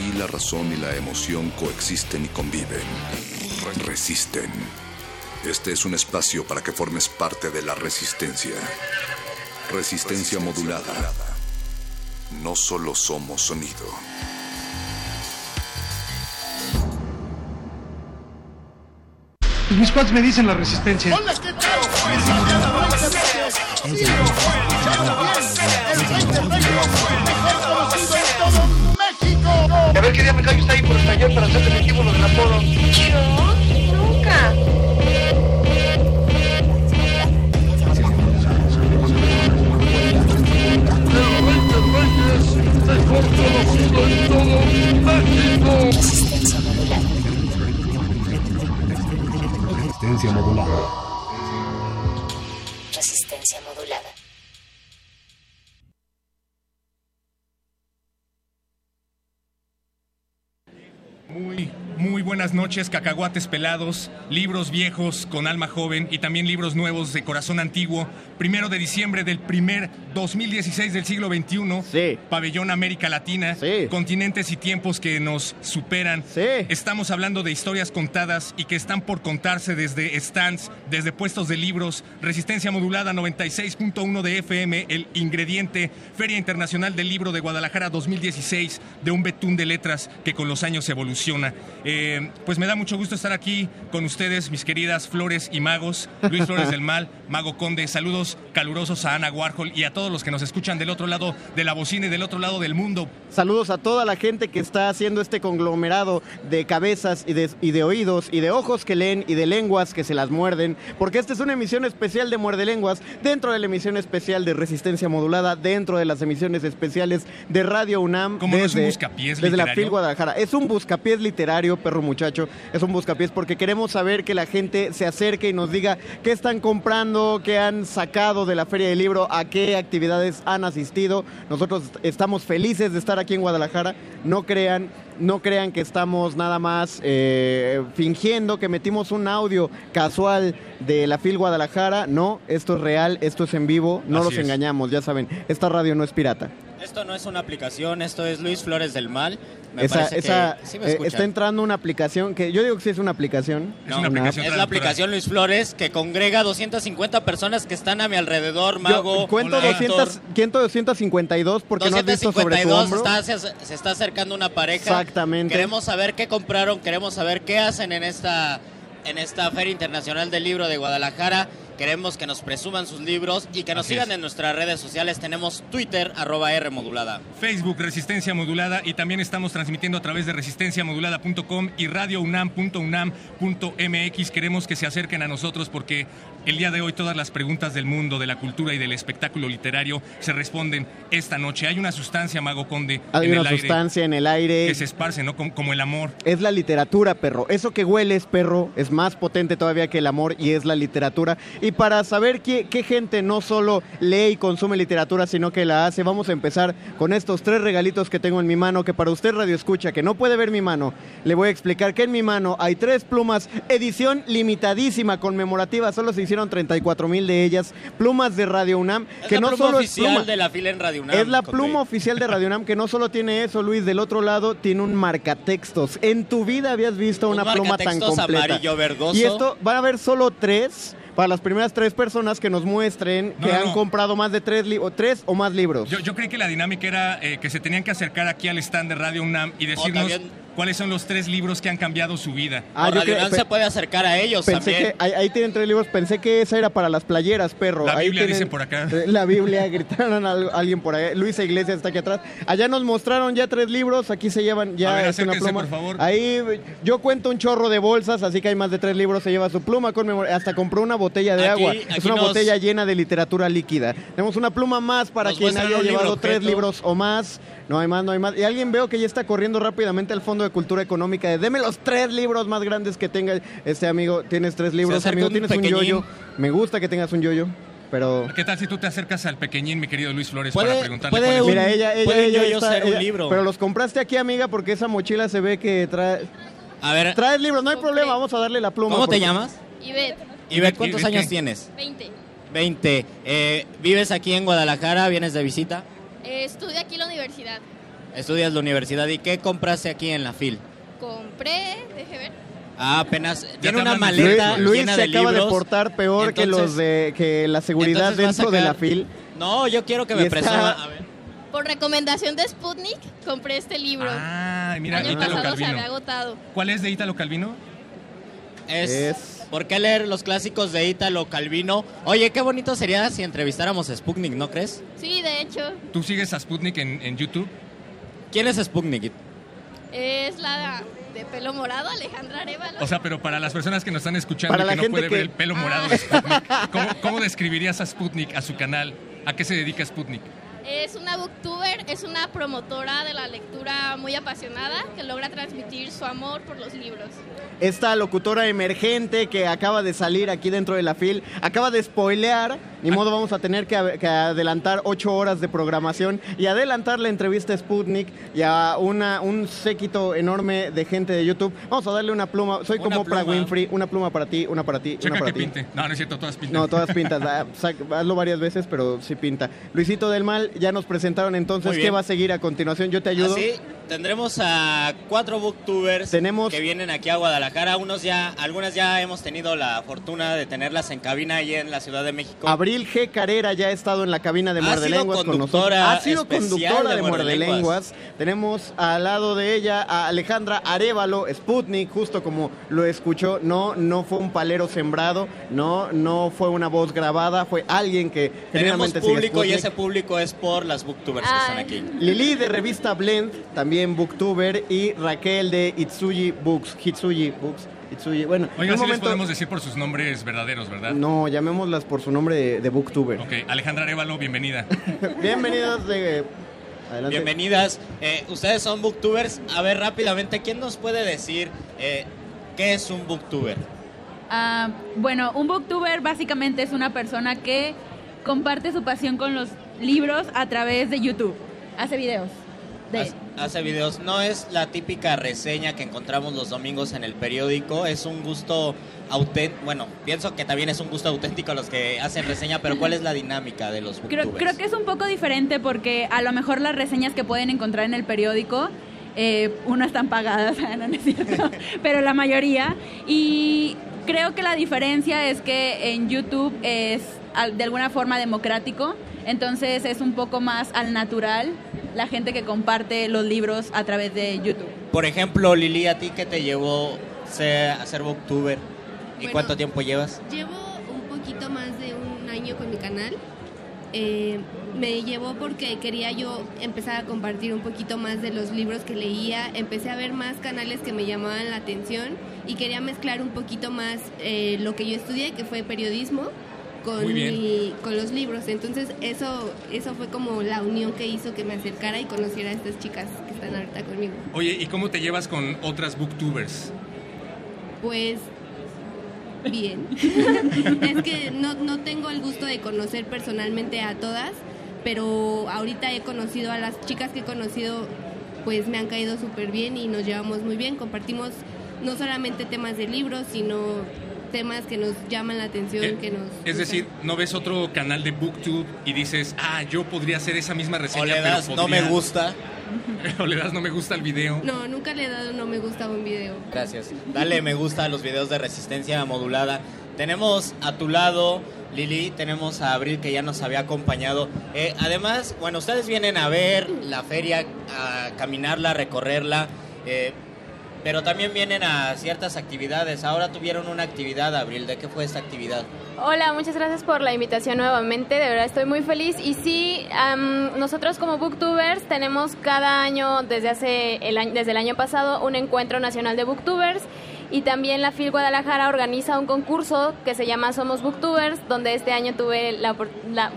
Aquí la razón y la emoción coexisten y conviven. Resisten. Este es un espacio para que formes parte de la resistencia. Resistencia modulada. No solo somos sonido. Mis cuates me dicen la resistencia. Qué día me callo está ahí por el taller para hacer definitivo lo del apodo. Yo nunca. Resistencia modulada. Cacahuates pelados, libros viejos con alma joven y también libros nuevos de corazón antiguo. Primero de diciembre del primer 2016 del siglo XXI. Sí. Pabellón América Latina. Sí. Continentes y tiempos que nos superan. Sí. Estamos hablando de historias contadas y que están por contarse desde stands, desde puestos de libros, Resistencia Modulada 96.1 de FM, el ingrediente, Feria Internacional del Libro de Guadalajara 2016, de un betún de letras que con los años evoluciona. Eh, pues me da mucho gusto estar aquí con ustedes, mis queridas Flores y Magos, Luis Flores del Mal, Mago Conde. Saludos calurosos a Ana Warhol y a todos los que nos escuchan del otro lado de la bocina y del otro lado del mundo. Saludos a toda la gente que está haciendo este conglomerado de cabezas y de, y de oídos y de ojos que leen y de lenguas que se las muerden, porque esta es una emisión especial de Muerde Lenguas dentro de la emisión especial de Resistencia Modulada, dentro de las emisiones especiales de Radio UNAM. Como no es un desde, buscapiés desde la literario. FIL Guadalajara. Es un buscapiés literario, perro muchacho. Es un buscapiés porque queremos saber que la gente se acerque y nos diga qué están comprando, qué han sacado de la Feria del Libro, a qué actividades han asistido. Nosotros estamos felices de estar aquí en Guadalajara. No crean, no crean que estamos nada más eh, fingiendo que metimos un audio casual de la FIL Guadalajara. No, esto es real, esto es en vivo. No Así los es. engañamos, ya saben. Esta radio no es pirata. Esto no es una aplicación, esto es Luis Flores del Mal. Me esa, parece esa, que sí me eh, está entrando una aplicación que yo digo que sí es una aplicación. Es una Una aplicación Es la aplicación Luis Flores que congrega 250 personas que están a mi alrededor, Yo Mago. cuento, Héctor. 200, cuento 252 porque no has visto sobre tu 252 hombro. está- se, se está acercando una pareja. Exactamente. Queremos saber qué compraron, queremos saber qué hacen en esta en esta Feria Internacional del Libro de Guadalajara. Queremos que nos presuman sus libros y que nos Así sigan es. en nuestras redes sociales. Tenemos Twitter, arroba R modulada. Facebook Resistencia Modulada y también estamos transmitiendo a través de resistenciamodulada.com y radiounam.unam.mx. Queremos que se acerquen a nosotros porque el día de hoy todas las preguntas del mundo, de la cultura y del espectáculo literario se responden esta noche. Hay una sustancia, Mago Conde, Hay en una el aire sustancia en el aire. que se esparce, ¿no? Como, como el amor. Es la literatura, perro. Eso que hueles, perro, es más potente todavía que el amor y es la literatura. Y para saber qué, qué gente no solo lee y consume literatura, sino que la hace, vamos a empezar con estos tres regalitos que tengo en mi mano, que para usted radio escucha, que no puede ver mi mano, le voy a explicar que en mi mano hay tres plumas, edición limitadísima, conmemorativa, solo se hicieron 34 mil de ellas, plumas de Radio UNAM, Es que la no pluma solo oficial es pluma. de la fila en Radio UNAM. Es la Conde. pluma oficial de Radio UNAM que no solo tiene eso, Luis, del otro lado tiene un marcatextos. En tu vida habías visto Un una pluma tan completa. amarillo verdoso. Y esto va a haber solo tres para las primeras tres personas que nos muestren No, que no, han no. comprado más de tres, o tres o más libros. Yo, yo creí que la dinámica era eh, que se tenían que acercar aquí al stand de Radio UNAM y decirnos ¿cuáles son los tres libros que han cambiado su vida? Ah, O yo se puede acercar a ellos Pensé también. que ahí, ahí tienen tres libros. Pensé que esa era para las playeras, perro. La Ahí Biblia, tienen- dicen por acá. La Biblia, gritaron a alguien por ahí. Luisa Iglesias está aquí atrás. Allá nos mostraron ya tres libros. Aquí se llevan ya A ver, una pluma. por favor. Ahí yo cuento un chorro de bolsas, así que hay más de tres libros. Se lleva su pluma. conmemor- Hasta compró una botella de Aquí- agua. aquí es una nos- botella llena de literatura líquida. Tenemos una pluma más para Nos quien haya llevado tres libros o más. No hay más, no hay más. Y alguien veo que ya está corriendo rápidamente al Fondo de Cultura Económica. de, Deme los tres libros más grandes que tenga este amigo. Tienes tres libros, amigo. un Tienes un yoyo. Me gusta que tengas un yoyo. Pero ¿Qué tal si tú te acercas al pequeñín, mi querido Luis Flores, Puede- para preguntarle puede cuáles son? un- Mira, ella, ella, puede ella yo-yo está- ser un libro. Pero los compraste aquí, amiga, porque esa mochila se ve que trae... A ver, Traes libros, no hay problema, vamos a darle la pluma. ¿cómo te llamas? Ivette, Ivette, ¿cuántos Ivette, años ¿qué? tienes? 20. 20. Eh, ¿Vives aquí en Guadalajara? ¿Vienes de visita? Eh, estudio aquí en la universidad. ¿Estudias la universidad? ¿Y qué compraste aquí en la FIL? Compré, deje ver. Ah, apenas. Tiene una Luis, maleta Luis llena se de acaba libros. de portar peor que los de que la seguridad Entonces va a dentro de sacar- la fil. No, yo quiero que Y me está- presuma. A ver. Por recomendación de Sputnik, compré este libro. Ah, mira, Año Ítalo pasado se Calvino. había agotado. ¿Cuál es de Ítalo Calvino? Es, Es- ¿Por qué leer los clásicos de Ítalo Calvino? Oye, qué bonito sería si entrevistáramos a Sputnik, ¿no crees? Sí, de hecho, ¿Tú sigues a Sputnik en, en YouTube? ¿Quién es Sputnik? es la de pelo morado, Alejandra Arevalo. O sea, pero para las personas que nos están escuchando Para que no gente puede que- ver el pelo morado de Sputnik, ¿cómo, cómo describirías a Sputnik, a su canal? ¿A qué se dedica Sputnik? Es una booktuber, es una promotora de la lectura muy apasionada que logra transmitir su amor por los libros. Esta locutora emergente que acaba de salir aquí dentro de la fil, acaba de spoilear, ni modo vamos a tener que, adelantar ocho horas de programación y adelantar la entrevista a Sputnik y a una, un séquito enorme de gente de YouTube. Vamos a darle una pluma, soy Una como Oprah pluma. Winfrey, una pluma para ti, una para ti, una para que ti. pinte. No, no es cierto, todas pintan. No, todas pintas. Ah, sac- Hazlo varias veces, pero sí pinta. Luisito del Mal, ya nos presentaron entonces. ¿Qué va a seguir a continuación? Yo te ayudo. Así tendremos a cuatro booktubers Tenemos- que vienen aquí a Guadalajara. Unos ya, algunas ya hemos tenido la fortuna de tenerlas en cabina allí en la Ciudad de México. Abril G. Carrera ya ha estado en la cabina de Ha Muerde sido Lenguas con nosotros. Ha sido conductora de de Muerde Muerde Lenguas. Tenemos al lado de ella a Alejandra Arevalo, Sputnik, justo como lo escuchó. No, no fue un palero sembrado, no, no fue una voz grabada, fue alguien que Tenemos generalmente sigue público y ese público es por las booktubers que están Ay. aquí. Lili de revista Blend, también booktuber, y Raquel de Itsuji Books, Hitsuji Books, Itsuji. Bueno, en Oiga, un sí les momento, podemos decir por sus nombres verdaderos, ¿verdad? no, llamémoslas por su nombre de, de booktuber. Ok, Alejandra Arevalo, bienvenida. Bienvenidos de... Adelante. Bienvenidas. Eh, ustedes son booktubers. A ver, rápidamente, ¿quién nos puede decir eh, qué es un booktuber? Ah, bueno, un booktuber básicamente es una persona que comparte su pasión con los libros a través de YouTube. Hace videos. De, Hace- videos. No es la típica reseña que encontramos los domingos en el periódico. Es un gusto auténtico. Bueno, pienso que también es un gusto auténtico los que hacen reseña, pero ¿cuál es la dinámica de los creo, creo que es un poco diferente porque a lo mejor las reseñas que pueden encontrar en el periódico, eh, uno están pagadas, no, no es cierto, pero la mayoría. Y creo que la diferencia es que en YouTube es de alguna forma democrático, entonces es un poco más al natural la gente que comparte los libros a través de YouTube. Por ejemplo, Lili, ¿a ti qué te llevó a ser booktuber? ¿Y Bueno, cuánto tiempo llevas? Llevo un poquito más de un año con mi canal. Eh, me llevó porque quería yo empezar a compartir un poquito más de los libros que leía. Empecé a ver más canales que me llamaban la atención y quería mezclar un poquito más eh, lo que yo estudié, que fue periodismo, con, Muy bien. mi- con los libros. Entonces eso, eso fue como la unión que hizo que me acercara y conociera a estas chicas que están ahorita conmigo. Oye, ¿y cómo te llevas con otras booktubers? Pues bien. es que no, no tengo el gusto de conocer personalmente a todas, pero ahorita he conocido a las chicas que he conocido, pues me han caído súper bien y nos llevamos muy bien. Compartimos no solamente temas de libros, sino temas que nos llaman la atención, Eh, que nos... Es decir, ¿no ves otro canal de booktube y dices, ah, yo podría hacer esa misma reseña, O le pero das no podría- me gusta. o le das no me gusta al video? No, nunca le he dado no me gusta a un video. Gracias. Dale me gusta a los videos de resistencia modulada. Tenemos a tu lado, Lili, tenemos a Abril que ya nos había acompañado. Eh, además, bueno, ustedes vienen a ver la feria, a caminarla, a recorrerla. Eh, Pero también vienen a ciertas actividades. Ahora tuvieron una actividad, Abril. ¿De qué fue esta actividad? Hola, muchas gracias por la invitación nuevamente. De verdad estoy muy feliz. Y sí, am, nosotros como Booktubers tenemos cada año, desde, hace el año, desde el año pasado, un encuentro nacional de Booktubers. Y también la FIL Guadalajara organiza un concurso que se llama Somos Booktubers, donde este año tuve la oportunidad.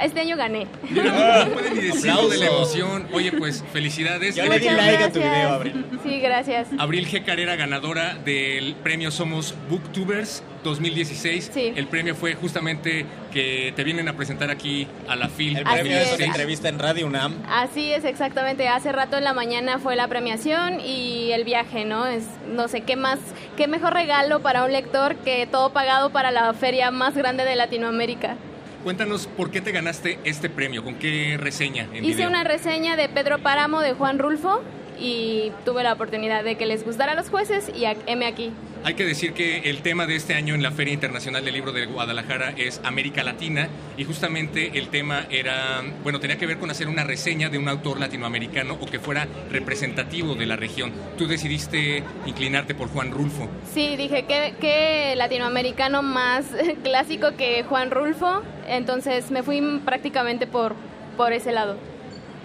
Este año gané. Mira, no pueden ni decirlo de la emoción. Oye, pues felicidades. Yo le di like a tu video, Abril. Sí, gracias. Abril G. Carrera, ganadora del premio Somos Booktubers 2016. Sí. El premio fue justamente que te vienen a presentar aquí a la FIL El premio es una 2016. entrevista en Radio UNAM. Así es, exactamente. Hace rato en la mañana fue la premiación y el viaje, ¿no? Es, no sé, ¿qué más, qué mejor regalo para un lector que todo pagado para la feria más grande de Latinoamérica? Cuéntanos por qué te ganaste este premio, con qué reseña en Hice video. una reseña de Pedro Páramo de Juan Rulfo y tuve la oportunidad de que les gustara a los jueces y a M aquí. Hay que decir que el tema de este año en la Feria Internacional del Libro de Guadalajara es América Latina y justamente el tema era, bueno, tenía que ver con hacer una reseña de un autor latinoamericano o que fuera representativo de la región. Tú decidiste inclinarte por Juan Rulfo. Sí, dije, ¿qué, qué latinoamericano más clásico que Juan Rulfo? Entonces me fui prácticamente por, por ese lado.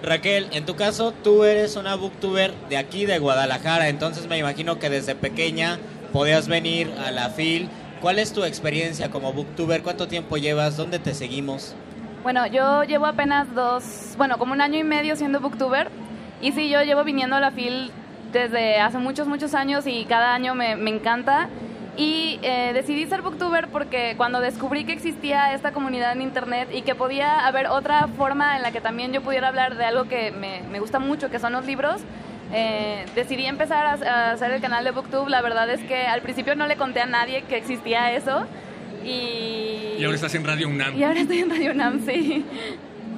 Raquel, en tu caso, tú eres una booktuber de aquí, de Guadalajara, entonces me imagino que desde pequeña podías venir a la FIL. ¿Cuál es tu experiencia como booktuber? ¿Cuánto tiempo llevas? ¿Dónde te seguimos? Bueno, yo llevo apenas dos, bueno, como un año y medio siendo booktuber. Y sí, yo llevo viniendo a la FIL desde hace muchos, muchos años y cada año me, me encanta. Y eh, decidí ser booktuber porque cuando descubrí que existía esta comunidad en internet y que podía haber otra forma en la que también yo pudiera hablar de algo que me, me gusta mucho, que son los libros, eh, decidí empezar a, a hacer el canal de Booktube. La verdad es que al principio no le conté a nadie que existía eso. Y, Y ahora estás en Radio UNAM. y ahora estoy en Radio UNAM, sí.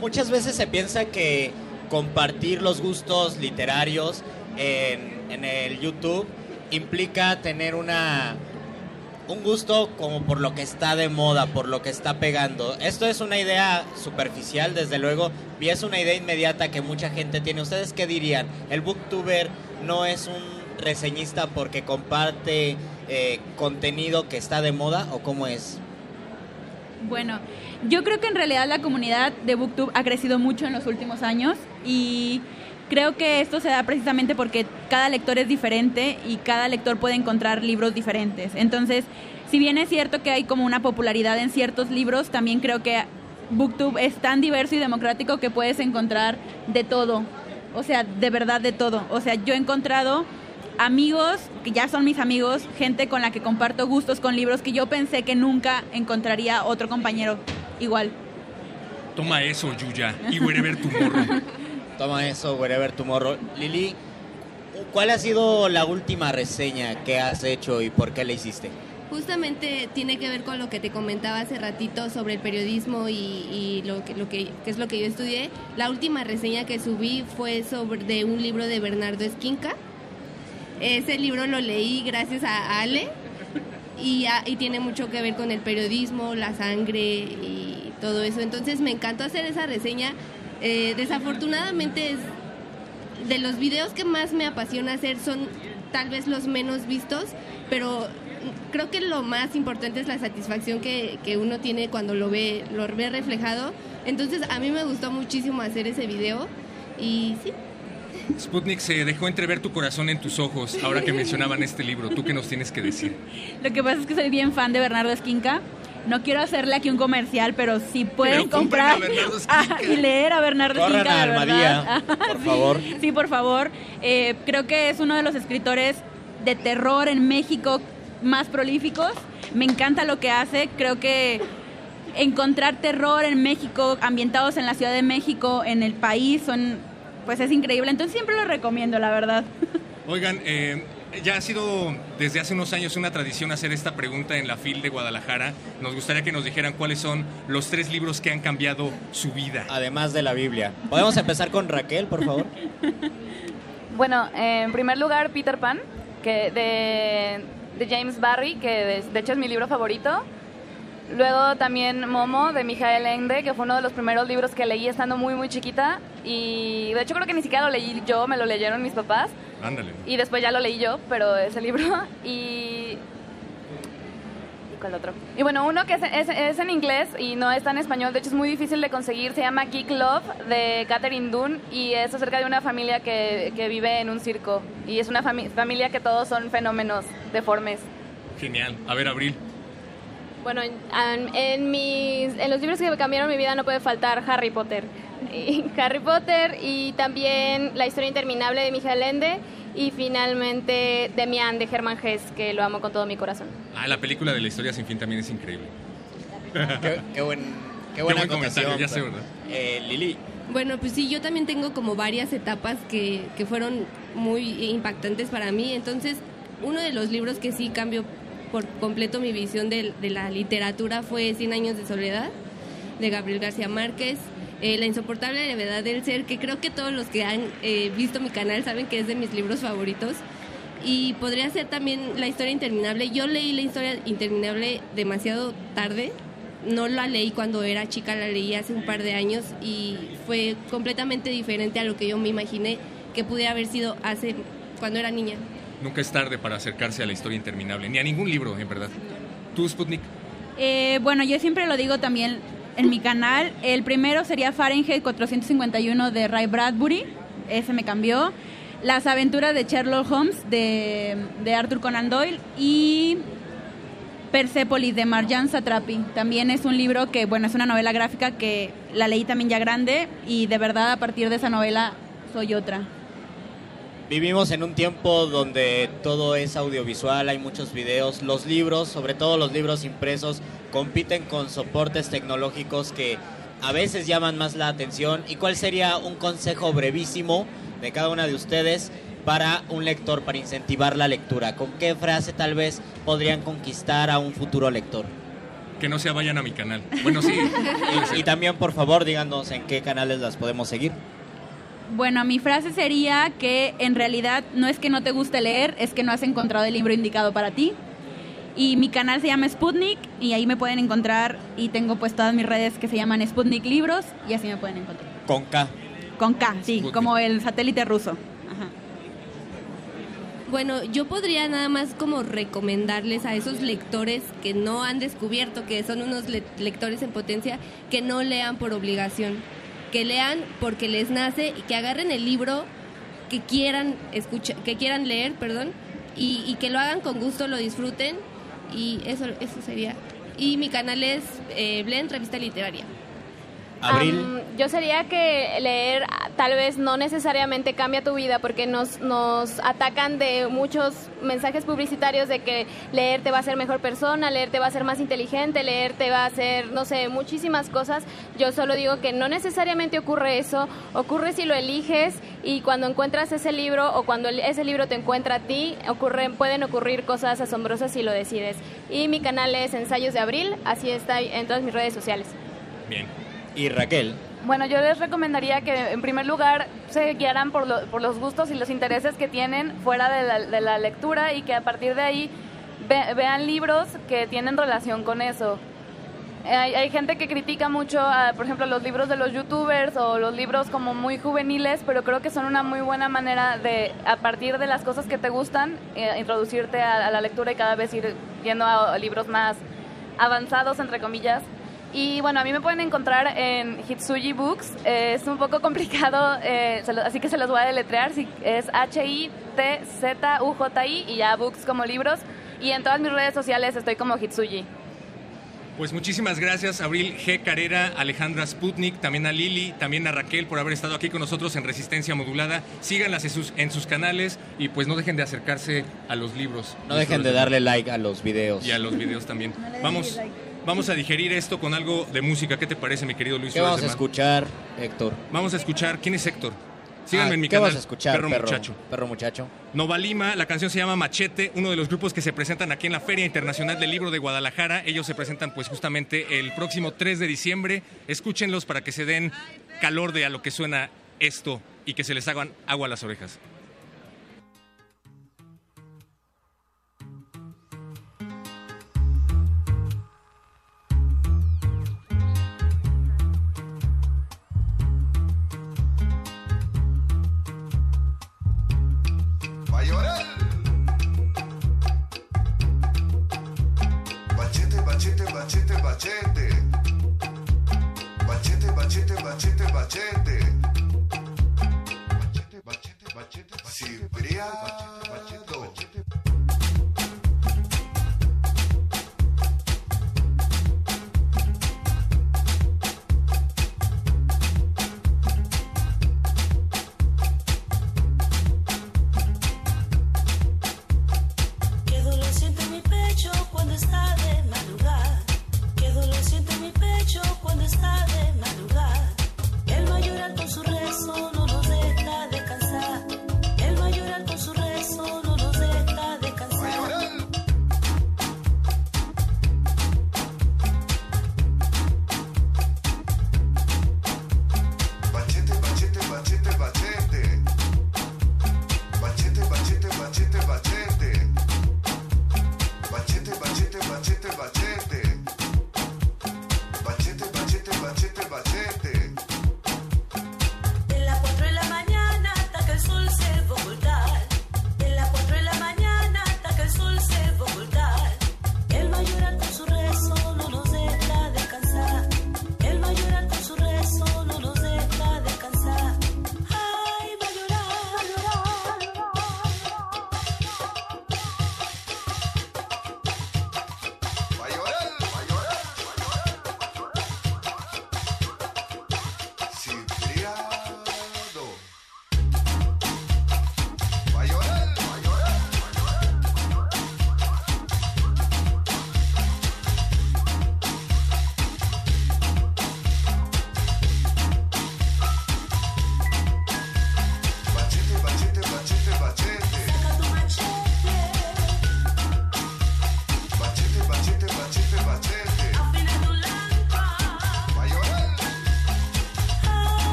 Muchas veces se piensa que compartir los gustos literarios en, en el YouTube implica tener una un gusto como por lo que está de moda, por lo que está pegando. Esto es una idea superficial, desde luego, y es una idea inmediata que mucha gente tiene. ¿Ustedes qué dirían? ¿El booktuber no es un reseñista porque comparte eh, contenido que está de moda o cómo es? Bueno, yo creo que en realidad la comunidad de BookTube ha crecido mucho en los últimos años y creo que esto se da precisamente porque cada lector es diferente y cada lector puede encontrar libros diferentes. Entonces, si bien es cierto que hay como una popularidad en ciertos libros, también creo que BookTube es tan diverso y democrático que puedes encontrar de todo. O sea, de verdad de todo. O sea, yo he encontrado amigos, que ya son mis amigos, gente con la que comparto gustos con libros que yo pensé que nunca encontraría otro compañero igual. Toma eso, Yuya, y wherever tomorrow. Toma eso, wherever tomorrow. Lili, ¿cuál ha sido la última reseña que has hecho y por qué la hiciste? Justamente tiene que ver con lo que te comentaba hace ratito sobre el periodismo y, lo, que, es lo que yo estudié. La última reseña que subí fue sobre de un libro de Bernardo Esquinca. Ese libro lo leí gracias a Ale y, y tiene mucho que ver con el periodismo, la sangre y todo eso. Entonces me encantó hacer esa reseña. Eh, desafortunadamente es de los videos que más me apasiona hacer son tal vez los menos vistos, pero creo que lo más importante es la satisfacción que, que uno tiene cuando lo ve, lo ve reflejado. Entonces a mí me gustó muchísimo hacer ese video y sí. Sputnik se dejó entrever tu corazón en tus ojos ahora que mencionaban este libro. ¿Tú qué nos tienes que decir? Lo que pasa es que soy bien fan de Bernardo Esquinca. No quiero hacerle aquí un comercial, pero si pueden Pero comprar a Bernardo Esquinca. Y leer a Bernardo Corran Esquinca, a de verdad. por Sí, favor. Sí, por favor. Eh, creo que es uno de los escritores de terror en México más prolíficos. Me encanta lo que hace. Creo que encontrar terror en México, ambientados en la Ciudad de México, en el país, son, pues es increíble. Entonces siempre lo recomiendo, la verdad. Oigan, eh, ya ha sido desde hace unos años una tradición hacer esta pregunta en la FIL de Guadalajara. Nos gustaría que nos dijeran cuáles son los tres libros que han cambiado su vida. Además de la Biblia. ¿Podemos empezar con Raquel, por favor? Bueno, en primer lugar, Peter Pan, que de, de James Barry, que de, de hecho es mi libro favorito. Luego también Momo, de Mijael Ende, que fue uno de los primeros libros que leí estando muy, muy chiquita. Y de hecho creo que ni siquiera lo leí yo, me lo leyeron mis papás. Ándale. Y después ya lo leí yo, pero ese libro. Y. ¿y ¿Cuál otro? Y bueno, uno que es, es- es en inglés y no está en español, de hecho es muy difícil de conseguir, se llama Geek Love de Catherine Dunn y es acerca de una familia que, que vive en un circo. Y es una fami- familia que todos son fenómenos deformes. Genial. A ver, Abril. Bueno, en, en- en mis, en los libros que cambiaron mi vida no puede faltar Harry Potter. Y Harry Potter y también La historia interminable de Miguel Ende y finalmente Demian de Hermann Hesse, que lo amo con todo mi corazón. Ah, la película de la historia sin fin también es increíble. Qué, qué buen, qué Qué buena buen comentario, ya sé, pero- ¿verdad? Eh, Lili, Bueno, pues sí, yo también tengo como varias etapas que, que fueron muy impactantes para mí. Entonces, uno de los libros que sí cambió por completo mi visión de, de la literatura fue Cien años de soledad, de Gabriel García Márquez. Eh, la insoportable levedad del ser, que creo que todos los que han eh, visto mi canal saben que es de mis libros favoritos. Y podría ser también La historia interminable. Yo leí La historia interminable demasiado tarde. No la leí cuando era chica, la leí hace un par de años y fue completamente diferente a lo que yo me imaginé que pudiera haber sido hace cuando era niña. Nunca es tarde para acercarse a la historia interminable, ni a ningún libro, en verdad. ¿Tú, Sputnik? Eh, bueno, yo siempre lo digo también en mi canal. El primero sería Fahrenheit 451 de Ray Bradbury. Ese me cambió. Las aventuras de Sherlock Holmes de, de Arthur Conan Doyle. Y Persepolis de Marjan Satrapi. También es un libro que, bueno, es una novela gráfica que la leí también ya grande. Y de verdad, a partir de esa novela, soy otra. Vivimos en un tiempo donde todo es audiovisual, hay muchos videos, los libros, sobre todo los libros impresos, compiten con soportes tecnológicos que a veces llaman más la atención. ¿Y cuál sería un consejo brevísimo de cada una de ustedes para un lector, para incentivar la lectura? ¿Con qué frase tal vez podrían conquistar a un futuro lector? Que no se vayan a mi canal. Bueno, sí. Y, y también, por favor, díganos en qué canales las podemos seguir. Bueno, mi frase sería que en realidad no es que no te guste leer, es que no has encontrado el libro indicado para ti. Y mi canal se llama Sputnik y ahí me pueden encontrar y tengo pues todas mis redes que se llaman Sputnik Libros y así me pueden encontrar. Con K. Con K, sí, como el satélite ruso. Ajá. Bueno, yo podría nada más como recomendarles a esos lectores que no han descubierto que son unos le- lectores en potencia que no lean por obligación, que lean porque les nace y que agarren el libro que quieran escuchar, que quieran leer, perdón, y, que lo hagan con gusto, lo disfruten y eso eso sería. Y mi canal es eh, Blend Revista Literaria. Abril. Am, yo sería que leer tal vez no necesariamente cambia tu vida porque nos, nos atacan de muchos mensajes publicitarios de que leer te va a hacer mejor persona, leer te va a hacer más inteligente, leer te va a hacer, no sé, muchísimas cosas. Yo solo digo que no necesariamente ocurre eso, ocurre si lo eliges y cuando encuentras ese libro o cuando ese libro te encuentra a ti, ocurren, pueden ocurrir cosas asombrosas si lo decides. Y mi canal es Ensayos de Abril, así está en todas mis redes sociales. Bien. Y Raquel. Bueno, yo les recomendaría que en primer lugar se guiaran por, lo- por los gustos y los intereses que tienen fuera de la, lectura y que a partir de ahí ve- vean libros que tienen relación con eso. Hay, gente que critica mucho, por ejemplo, los libros de los youtubers o los libros como muy juveniles, pero creo que son una muy buena manera de, a partir de las cosas que te gustan, eh, introducirte a, a la lectura y cada vez ir yendo a libros más avanzados, entre comillas. Y bueno, a mí me pueden encontrar en Hitsuji Books. Eh, es un poco complicado, eh, se lo- así que se los voy a deletrear. Sí, es H-I-T-Z-U-J-I y ya Books como libros. Y en todas mis redes sociales estoy como Hitsuji. Pues muchísimas gracias, Abril G. Carrera, Alejandra Sputnik, también a Lili, también a Raquel por haber estado aquí con nosotros en Resistencia Modulada. Síganlas en sus, en sus canales y pues no dejen de acercarse a los libros. No dejen de darle like a los videos. Y a los videos también. No Vamos, like. Vamos a digerir esto con algo de música. ¿Qué te parece, mi querido Luis? ¿Qué vamos a escuchar, Héctor? Vamos a escuchar. ¿Quién es Héctor? Síganme Ah, en mi ¿qué canal. vas a escuchar, Perro, perro? Muchacho. Perro Muchacho. Nova Lima, la canción se llama Machete, uno de los grupos que se presentan aquí en la Feria Internacional del Libro de Guadalajara. Ellos se presentan pues justamente el próximo 3 de diciembre. Escúchenlos para que se den calor de a lo que suena esto y que se les hagan agua a las orejas. Bachete, bachete, bachete. Bachete, bachete, bachete, bachete. Bachete, bachete, bachete, Cipriano. Cuando está de madrugada. El mayoral con su rezo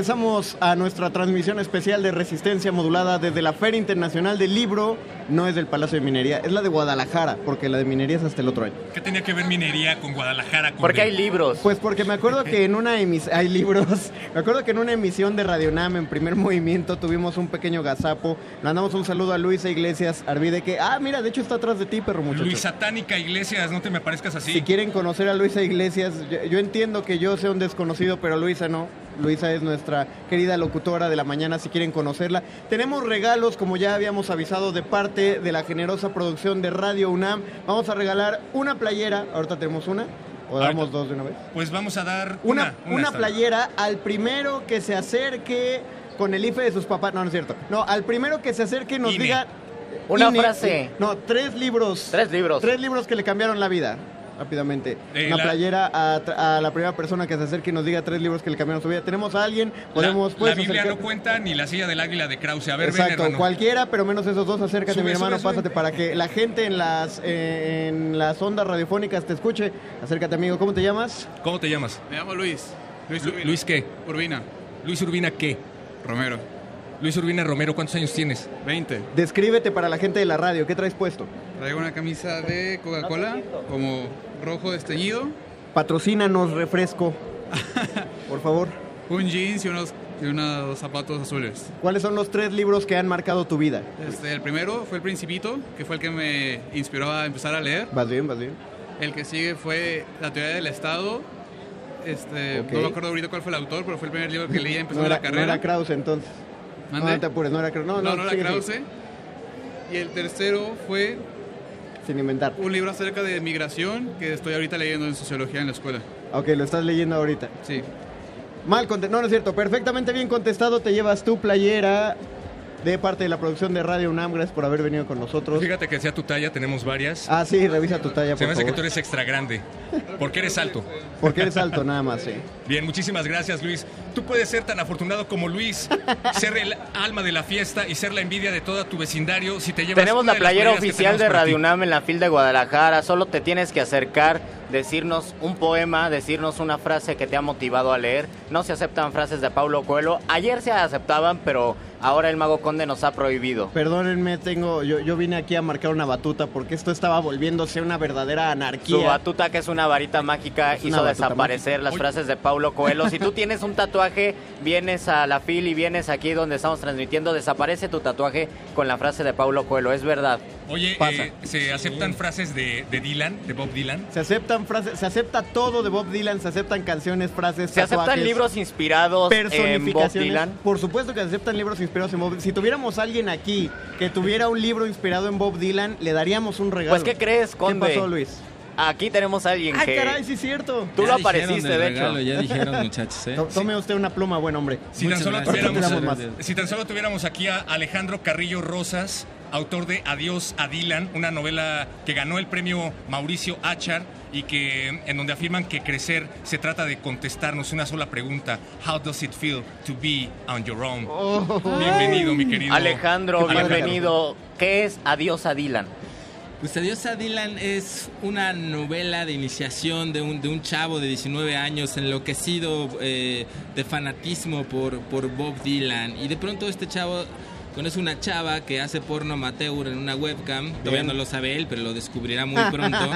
Regresamos a nuestra transmisión especial de resistencia modulada desde la Feria Internacional del Libro. No es del Palacio de Minería, es la de Guadalajara, porque la de minería es hasta el otro año. ¿Qué tenía que ver minería con Guadalajara? Con Porque hay libros. Pues porque me acuerdo que en una emisión, hay libros, me acuerdo que en una emisión de Radio Nam en primer movimiento tuvimos un pequeño gazapo. Le mandamos un saludo a Luisa Iglesias Arvide que, ah, mira, de hecho está atrás de ti, perro muchacho. Luis Satánica Iglesias, no te me parezcas así. Si quieren conocer a Luisa Iglesias, yo, yo entiendo que yo sea un desconocido, pero Luisa no. Luisa es nuestra querida locutora de la mañana, si quieren conocerla. Tenemos regalos, como ya habíamos avisado, de parte de la generosa producción de Radio UNAM. Vamos a regalar una playera, ahorita tenemos una, o damos dos de una vez. Pues vamos a dar Una, una, playera al primero que se acerque con el IFE de sus papás. No, no es cierto. No, al primero que se acerque y nos INE. diga. Una frase. No, tres libros. Tres libros. Tres libros que le cambiaron la vida. Rápidamente. Eh, Una la- playera a, la primera persona que se acerque y nos diga tres libros que le cambiaron su vida. Tenemos a alguien, podemos la, la Biblia acercar- no cuenta ni la silla del águila de Krause. A ver, ven, Exacto, hermano. cualquiera, pero menos esos dos. Acércate, Sube, mi hermano, sube, sube. pásate para que la gente en las eh, en las ondas radiofónicas te escuche. Acércate, amigo. ¿Cómo te llamas? ¿Cómo te llamas? Me llamo Luis. Luis Urbina. ¿Luis qué? Urbina. Luis Urbina, ¿qué? Romero. Luis Urbina Romero, ¿cuántos años tienes? 20. Descríbete para la gente de la radio. ¿Qué traes puesto? Traigo una camisa de Coca-Cola, como rojo desteñido. Patrocínanos refresco. Por favor. Un jeans y unos y unos zapatos azules. ¿Cuáles son los tres libros que han marcado tu vida? Este, el primero fue El Principito, que fue el que me inspiró a empezar a leer. Vas bien, vas bien. El que sigue fue La teoría del Estado. Este, Ok. No me acuerdo ahorita cuál fue el autor, pero fue el primer libro que leí empezando No era, la no carrera. era Krause entonces. ¿Mande? No, no te apures, no era Krause. No, No, no, no, era sigue, sigue. Krause. Y el tercero fue Sin inventar. un libro acerca de migración que estoy ahorita leyendo en sociología en la escuela. Ok, lo estás leyendo ahorita. Sí. Mal contestado. No, no es cierto. Perfectamente bien contestado. Te llevas tu playera de parte de la producción de Radio UNAM. Gracias por haber venido con nosotros. Fíjate que sea tu talla, tenemos varias. Ah, sí, revisa tu talla, Se por me hace que tú eres extra grande. Porque eres alto. Porque eres alto, nada más, sí. Bien, muchísimas gracias, Luis. Tú puedes ser tan afortunado como Luis, ser el alma de la fiesta y ser la envidia de todo tu vecindario si te llevas Tenemos la playera oficial de. Radio UNAM en la FIL de Guadalajara. Solo te tienes que acercar, decirnos un poema, decirnos una frase que te ha motivado a leer. No se aceptan frases de Paulo Coelho. Ayer se aceptaban, pero ahora el Mago Conde nos ha prohibido. Perdónenme, tengo, yo, yo vine aquí a marcar una batuta porque esto estaba volviéndose una verdadera anarquía. Su batuta, que es una varita mágica, una hizo desaparecer mágica. las frases de Paulo Coelho. Si tú tienes un tatuaje, vienes a la FIL y vienes aquí donde estamos transmitiendo, desaparece tu tatuaje con la frase de Paulo Coelho. Es verdad. Oye, Pasa. eh, ¿se aceptan frases de, de Dylan, de Bob Dylan? Se aceptan frases, se acepta todo de Bob Dylan, se aceptan canciones, frases, Se aceptan libros inspirados en Bob personificaciones. Dylan. Por supuesto que se aceptan libros inspirados en Bob Dylan. Si tuviéramos alguien aquí que tuviera un libro inspirado en Bob Dylan, le daríamos un regalo. Pues, ¿qué crees, Conde? ¿Qué pasó, Luis? Aquí tenemos a alguien Ay, que... caray, sí es cierto. Tú Ya lo apareciste, de regalo, hecho. Ya dijeron, muchachos, ¿eh? To- Tome usted una pluma, buen hombre. Tan, solo tuviéramos, si tan solo tuviéramos aquí a Alejandro Carrillo Rosas, autor de Adiós a Dylan, una novela que ganó el premio Mauricio Achar y que en donde afirman que crecer se trata de contestarnos una sola pregunta: How does it feel to be on your own? Bienvenido, mi querido Alejandro, Alejandro. bienvenido. ¿Qué es Adiós a Dylan? Pues Adiós a Dylan es una novela de iniciación de un, de un chavo de 19 años enloquecido eh, de fanatismo por, por Bob Dylan. Y de pronto este chavo conoce una chava que hace porno amateur en una webcam. Todavía no lo sabe él, pero lo descubrirá muy pronto.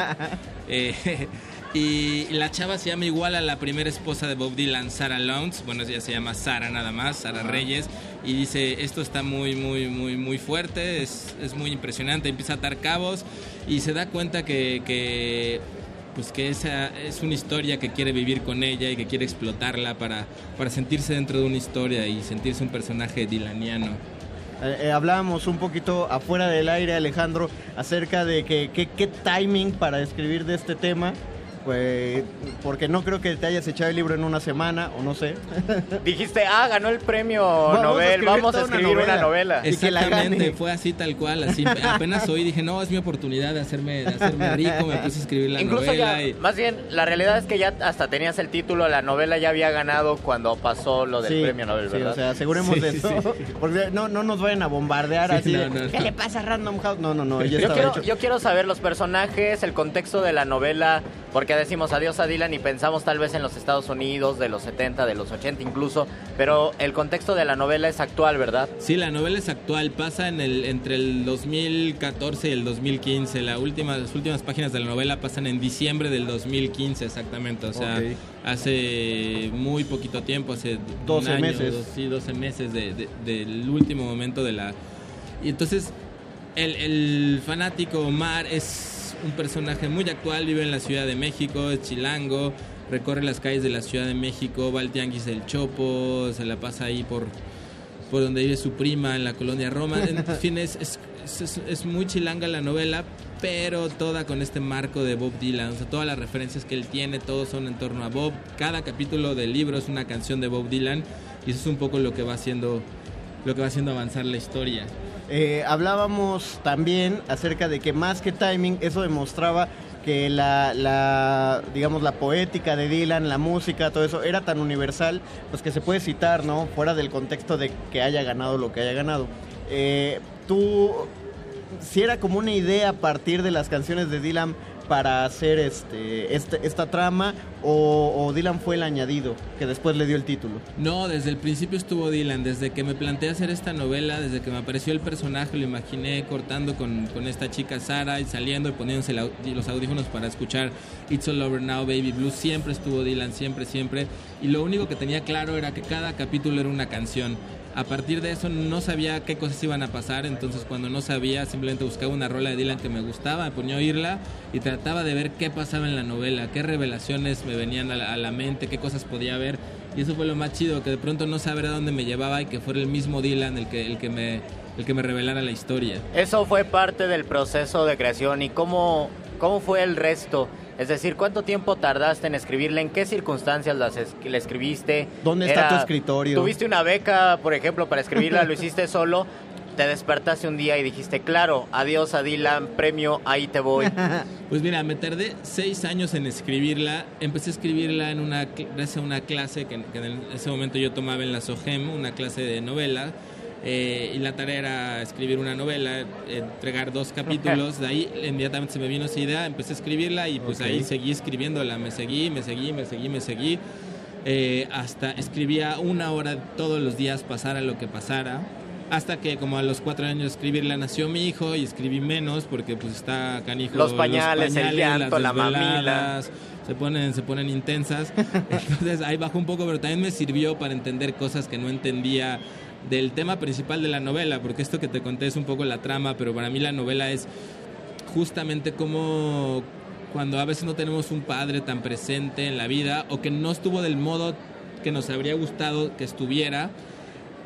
Eh, y la chava se llama igual a la primera esposa de Bob Dylan, Sarah Lowndes. Bueno, ella se llama Sara nada más, Sara Reyes. Y dice, esto está muy, muy, muy, muy fuerte, es, es muy impresionante. Empieza a atar cabos y se da cuenta que, que, pues que esa es una historia que quiere vivir con ella y que quiere explotarla para, para sentirse dentro de una historia y sentirse un personaje dilaniano. Eh, eh, hablábamos un poquito afuera del aire, Alejandro, acerca de que qué timing para escribir de este tema. Pues, porque no creo que te hayas echado el libro en una semana, o no sé. Dijiste, ah, ganó el premio Vamos a Nobel, vamos a una escribir una novela. novela. Y que la Exactamente, fue así tal cual, así apenas hoy dije, no, es mi oportunidad de hacerme, de hacerme rico, me puse a escribir la Incluso novela ya, y más bien, la realidad es que ya hasta tenías el título, la novela ya había ganado cuando pasó lo del Sí, premio Nobel, sí, ¿verdad? o sea, aseguremos Sí, de sí, eso. sí. Porque no, no nos vayan a bombardear Sí, así. de, no, no, ¿Qué no. le pasa a Random House? No, no, no, ya Yo quiero, hecho. yo quiero saber los personajes, el contexto de la novela, porque decimos adiós a Dylan y pensamos tal vez en los Estados Unidos de los 70, de los 80 incluso, pero el contexto de la novela es actual, ¿verdad? Sí, la novela es actual, pasa en el, entre el 2014 y el 2015. La última, las últimas páginas de la novela pasan en diciembre del 2015 exactamente. O sea, hace muy poquito tiempo, hace 12 un año, meses. dos- sí, 12 meses de- de- del último momento de la... Y entonces, el, el fanático Omar es un personaje muy actual, vive en la Ciudad de México, es chilango, recorre las calles de la Ciudad de México, va al Tianguis del Chopo, se la pasa ahí por por donde vive su prima en la colonia Roma. En fin, es, es, es- es muy chilanga la novela, pero toda con este marco de Bob Dylan. O sea, todas las referencias que él tiene, todos son en torno a Bob. Cada capítulo del libro es una canción de Bob Dylan y eso es un poco lo que va haciendo, lo que va haciendo avanzar la historia. Eh, hablábamos también acerca de que más que timing, eso demostraba que la, la, digamos, la poética de Dylan, la música, todo eso, era tan universal, pues que se puede citar, ¿no? Fuera del contexto de que haya ganado lo que haya ganado. Eh, tú, si era como una idea a partir de las canciones de Dylan para hacer este, este- esta trama o, Dylan fue el añadido que después le dio el título? No, desde el principio estuvo Dylan, desde que me planteé hacer esta novela, desde que me apareció el personaje, lo imaginé cortando con, con esta chica Sara y saliendo y poniéndose los audífonos para escuchar It's All Over Now, Baby Blue, siempre estuvo Dylan, siempre, siempre. Y lo único que tenía claro era que cada capítulo era una canción. A partir de eso no sabía qué cosas iban a pasar, entonces cuando no sabía simplemente buscaba una rola de Dylan que me gustaba, me ponía a oírla y trataba de ver qué pasaba en la novela, qué revelaciones me venían a la, a la mente, qué cosas podía ver. Y eso fue lo más chido, que de pronto no saber a dónde me llevaba y que fuera el mismo Dylan el que, el que, me, el que me revelara la historia. Eso fue parte del proceso de creación y cómo, cómo fue el resto. Es decir, ¿cuánto tiempo tardaste en escribirla? ¿En qué circunstancias las es- la escribiste? ¿Dónde está tu escritorio? ¿Tuviste una beca, por ejemplo, para escribirla? ¿Lo hiciste solo? ¿Te despertaste un día y dijiste, claro, adiós a Dylan, premio, ahí te voy? Pues mira, me tardé seis años en escribirla. Empecé a escribirla en una, gracias a una clase que, que en ese momento yo tomaba en la SOGEM, una clase de novela. eh, y la tarea era escribir una novela, entregar dos capítulos. De ahí inmediatamente se me vino esa idea, empecé a escribirla y pues Ok. ahí seguí escribiéndola. Me seguí, me seguí, me seguí, me seguí. Eh, hasta escribía una hora todos los días, pasara lo que pasara. Hasta que como a los cuatro años escribirla nació mi hijo y escribí menos porque pues está canijo. Los pañales, el llanto, la desveladas, Se ponen, se ponen intensas. Entonces ahí bajó un poco, pero también me sirvió para entender cosas que no entendía del tema principal de la novela, porque esto que te conté es un poco la trama, pero para mí la novela es justamente como cuando a veces no tenemos un padre tan presente en la vida o que no estuvo del modo que nos habría gustado que estuviera,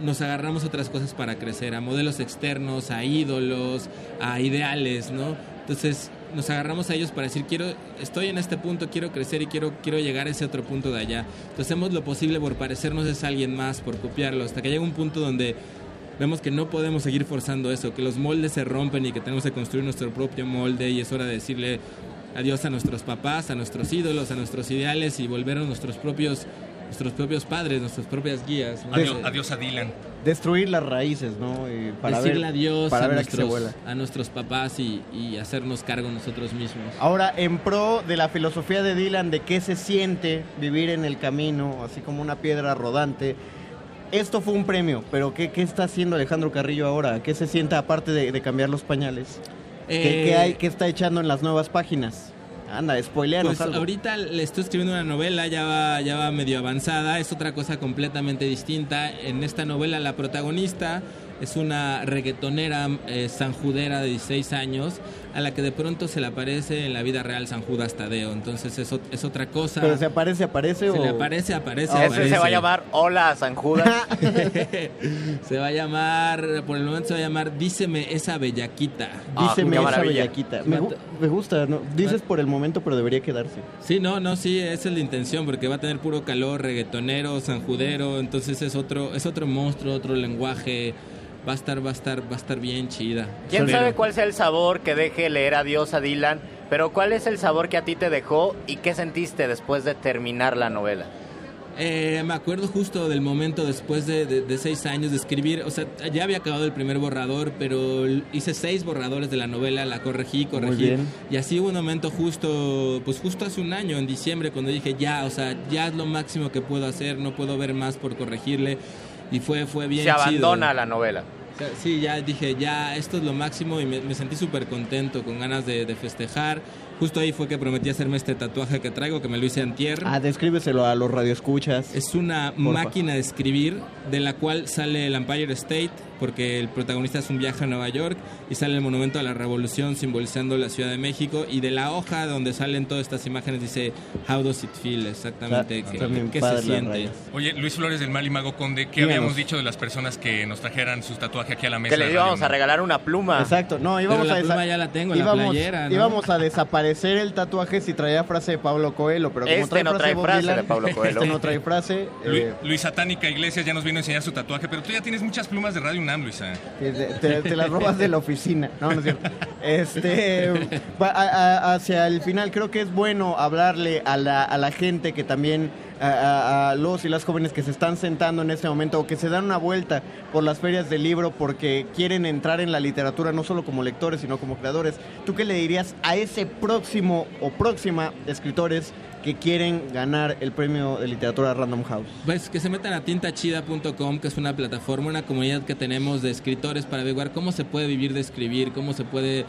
nos agarramos a otras cosas para crecer, a modelos externos, a ídolos, a ideales, ¿no? Entonces nos agarramos a ellos para decir, quiero, estoy en este punto, quiero crecer y quiero, quiero llegar a ese otro punto de allá. Entonces hacemos lo posible por parecernos a alguien más, por copiarlo, hasta que llega un punto donde vemos que no podemos seguir forzando eso, que los moldes se rompen y que tenemos que construir nuestro propio molde y es hora de decirle adiós a nuestros papás, a nuestros ídolos, a nuestros ideales y volver a nuestros propios, nuestros propios padres, nuestras propias guías. ¿no? Adiós, Eh, adiós a Dylan. Destruir las raíces, ¿no? Y para decirle ver, adiós para a, ver nuestros, a nuestros papás y, y hacernos cargo nosotros mismos. Ahora, en pro de la filosofía de Dylan de qué se siente vivir en el camino, así como una piedra rodante, esto fue un premio, pero ¿qué, qué está haciendo Alejandro Carrillo ahora? ¿Qué se siente aparte de, de cambiar los pañales? ¿Qué, Eh, qué hay, ¿Qué está echando en las nuevas páginas? Anda, spoileanos Pues algo. ahorita le estoy escribiendo una novela, ya va, ya va medio avanzada, es otra cosa completamente distinta. En esta novela la protagonista es una reggaetonera eh, sanjudera de 16 años a la que de pronto se le aparece en la vida real San Judas Tadeo. Entonces es, es otra cosa. ¿Pero se aparece, aparece Se o...? le aparece, aparece, Ese aparece. se va a llamar Hola San Judas. Se va a llamar, por el momento se va a llamar Díceme esa bellaquita. Díceme esa bellaquita. Me, me gusta, ¿no? Dices por el momento, pero debería quedarse. Sí, no, no, sí, esa es la intención, porque va a tener puro calor, reggaetonero, sanjudero, entonces es otro, es otro monstruo, otro lenguaje, va a estar, va a estar, va a estar bien chida. ¿Quién Pero- sabe cuál sea el sabor que deje leer adiós a Dylan? Pero ¿cuál es el sabor que a ti te dejó y qué sentiste después de terminar la novela? Eh, me acuerdo justo del momento después de, de- de seis años de escribir, o sea, ya había acabado el primer borrador, pero hice seis borradores de la novela, la corregí, corregí. bien. Y así hubo un momento justo, pues justo hace un año, en diciembre, cuando dije, ya, o sea, ya es lo máximo que puedo hacer, no puedo ver más por corregirle. Y fue, fue bien Se chido. abandona la novela. Sí, ya dije, ya, esto es lo máximo y me, me sentí súper contento, con ganas de, de festejar. Justo ahí fue que prometí hacerme este tatuaje que traigo, que me lo hice antier. Ah, descríbeselo a los radioescuchas. Es una Porfa. máquina de escribir de la cual sale el Empire State, porque el protagonista es un viaje a Nueva York, y sale el Monumento a la Revolución simbolizando la Ciudad de México, y de la hoja donde salen todas estas imágenes dice How does it feel exactamente, qué, se siente. Oye, Luis Flores del Mal y Mago Conde, ¿qué Díganos. habíamos dicho de las personas que nos trajeran sus tatuajes aquí a la mesa? Que le íbamos a regalar una pluma. Exacto, no, íbamos Pero la a pluma ya la tengo en la playera, ¿no? íbamos a desaparecer el tatuaje si traía frase de Pablo Coelho, pero como Este trae no frase trae Bob frase Dylan, de Pablo Coelho. Este no trae frase. Luis, eh, Luis Satánica Iglesias ya nos vino a enseñar su tatuaje, pero tú ya tienes muchas plumas de Radio UNAM, Luisa. te, las robas de la oficina. No, no es cierto. Este, a- a- hacia el final creo que es bueno hablarle a la, a la gente que también, a los y las jóvenes que se están sentando en este momento o que se dan una vuelta por las ferias del libro porque quieren entrar en la literatura no solo como lectores, sino como creadores. ¿Tú qué le dirías a ese próximo o próxima escritores que quieren ganar el premio de literatura Random House? Pues que se metan a tintachida.com, que es una plataforma, una comunidad que tenemos de escritores para averiguar cómo se puede vivir de escribir, cómo se puede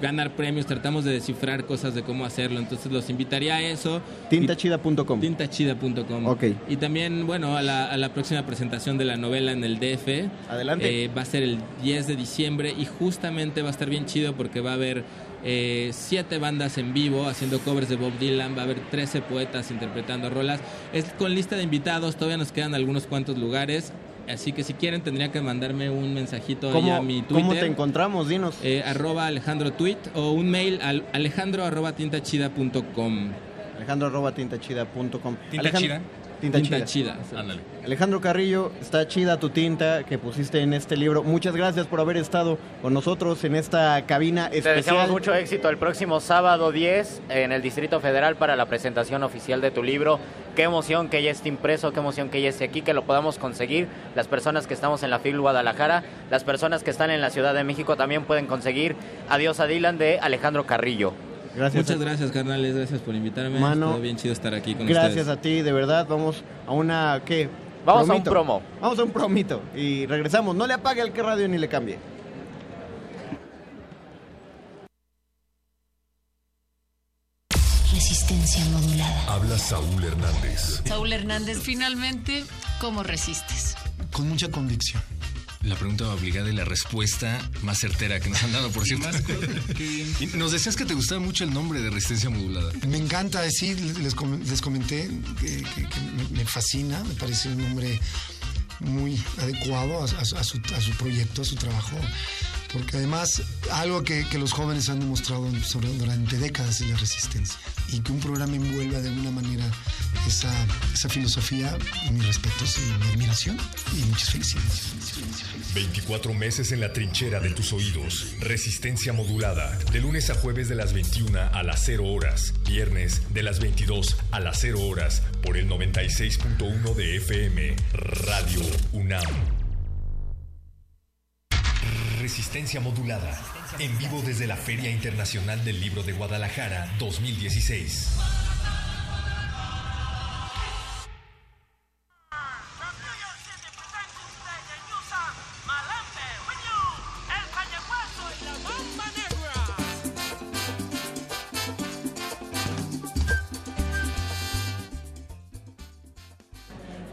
ganar premios, tratamos de descifrar cosas de cómo hacerlo, entonces los invitaría a eso. Tintachida.com. Tintachida.com. Ok. Y también, bueno, a la, a la próxima presentación de la novela en el DF. Adelante. Eh, va a ser el 10 de diciembre y justamente va a estar bien chido porque va a haber eh, siete bandas en vivo haciendo covers de Bob Dylan, va a haber 13 poetas interpretando rolas. Es con lista de invitados, todavía nos quedan algunos cuantos lugares. Así que si quieren tendría que mandarme un mensajito ahí a mi Twitter. ¿Cómo te encontramos? Dinos. Eh, arroba Alejandro Tweet o un mail al alejandro arroba tintachida.com. Alejandro arroba tintachida.com. ¿Tinta Alejandro- chida? Tinta chida. Tinta chida. Ándale. Alejandro Carrillo, está chida tu tinta que pusiste en este libro. Muchas gracias por haber estado con nosotros en esta cabina Te deseamos especial. mucho éxito el próximo sábado 10 en el Distrito Federal para la presentación oficial de tu libro. Qué emoción que ya esté impreso, qué emoción que ya esté aquí, que lo podamos conseguir. Las personas que estamos en la FIL Guadalajara, las personas que están en la Ciudad de México también pueden conseguir Adiós a Dylan de Alejandro Carrillo. Gracias. Muchas gracias, carnales. Gracias por invitarme. Mano, Estuvo bien chido estar aquí con Gracias ustedes. a ti, de verdad. Vamos a una, ¿qué? Vamos a un promo. Vamos a un promito y regresamos. No le apague el que radio ni le cambie. Resistencia modulada. Habla Saúl Hernández. Saúl Hernández, finalmente, ¿cómo resistes? Con mucha convicción. La pregunta obligada y la respuesta más certera que nos han dado, por cierto. Y nos decías que te gustaba mucho el nombre de Resistencia Modulada. Me encanta decir, les, com- les comenté que, que- que me- fascina, me parece un nombre muy adecuado a, a su- a su, a su proyecto, a su trabajo, porque además algo que, los jóvenes han demostrado durante décadas es la resistencia y que un programa envuelva de alguna manera esa, esa filosofía, mis respetos y mi admiración y muchas felicidades. 24 meses en la trinchera de tus oídos. Resistencia modulada. De lunes a jueves de las 21 a las 0 horas. Viernes de las 22 a las 0 horas. Por el 96.1 de FM. Radio UNAM. Resistencia modulada. En vivo desde la Feria Internacional del Libro de Guadalajara 2016.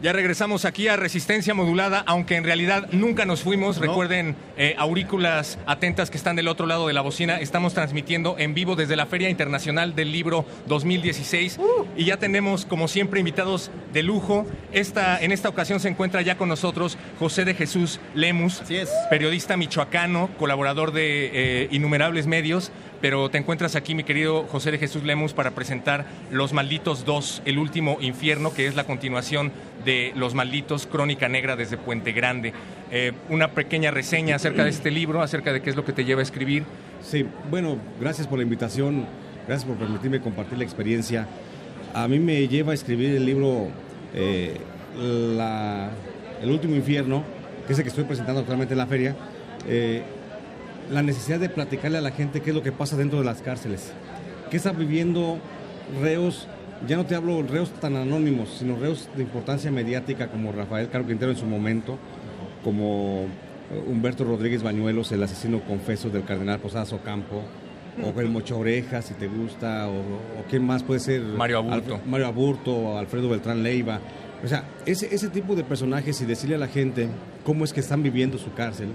Ya regresamos aquí a Resistencia Modulada, aunque en realidad nunca nos fuimos. Recuerden, eh, aurículas atentas que están del otro lado de la bocina. Estamos transmitiendo en vivo desde la Feria Internacional del Libro 2016. Y ya tenemos, como siempre, invitados de lujo. Esta, en esta ocasión se encuentra ya con nosotros José de Jesús Lemus, periodista michoacano, colaborador de eh, innumerables medios. Pero te encuentras aquí, mi querido José de Jesús Lemus, para presentar Los Malditos 2, El Último Infierno, que es la continuación de Los Malditos, Crónica Negra desde Puente Grande. Eh, una pequeña reseña acerca de este libro, acerca de qué es lo que te lleva a escribir. Sí, bueno, gracias por la invitación, gracias por permitirme compartir la experiencia. A mí me lleva a escribir el libro eh, la- El último infierno, que es el que estoy presentando actualmente en la feria. eh, la necesidad de platicarle a la gente qué es lo que pasa dentro de las cárceles. ¿Qué están viviendo reos? Ya no te hablo de reos tan anónimos, sino reos de importancia mediática como Rafael Caro Quintero en su momento, como eh, Humberto Rodríguez Bañuelos, el asesino confeso del cardenal Posadas Ocampo, o el Mocho Orejas, si te gusta, o, o quién más puede ser. Mario Aburto. Alf- Mario Aburto, Alfredo Beltrán Leiva. O sea, ese, ese tipo de personajes y decirle a la gente cómo es que están viviendo su cárcel,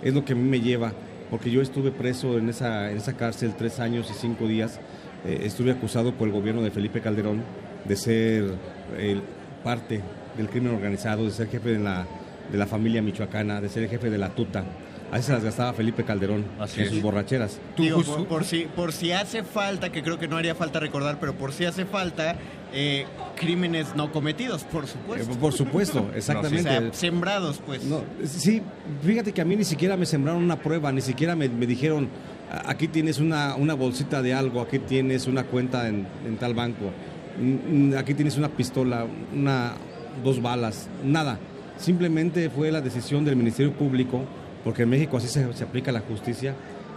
es lo que a mí me lleva, porque yo estuve preso en esa, en esa cárcel tres años y cinco días. Eh, estuve acusado por el gobierno de Felipe Calderón de ser parte del crimen organizado, de ser jefe de la, de la familia michoacana, de ser el jefe de la tuta. Así se las gastaba Felipe Calderón Así en es. sus borracheras. Digo, por, por si, por si hace falta, que creo que no haría falta recordar, pero por si hace falta, eh, crímenes no cometidos, por supuesto. Eh, por supuesto, exactamente. O sea, sembrados, pues. No, sí, fíjate que a mí ni siquiera me sembraron una prueba, ni siquiera me, me dijeron, "A- aquí tienes una, una bolsita de algo, aquí tienes una cuenta en, en tal banco, mm, mm, aquí tienes una pistola, una, dos balas, nada. Simplemente fue la decisión del Ministerio Público, porque en México así se, se aplica la justicia,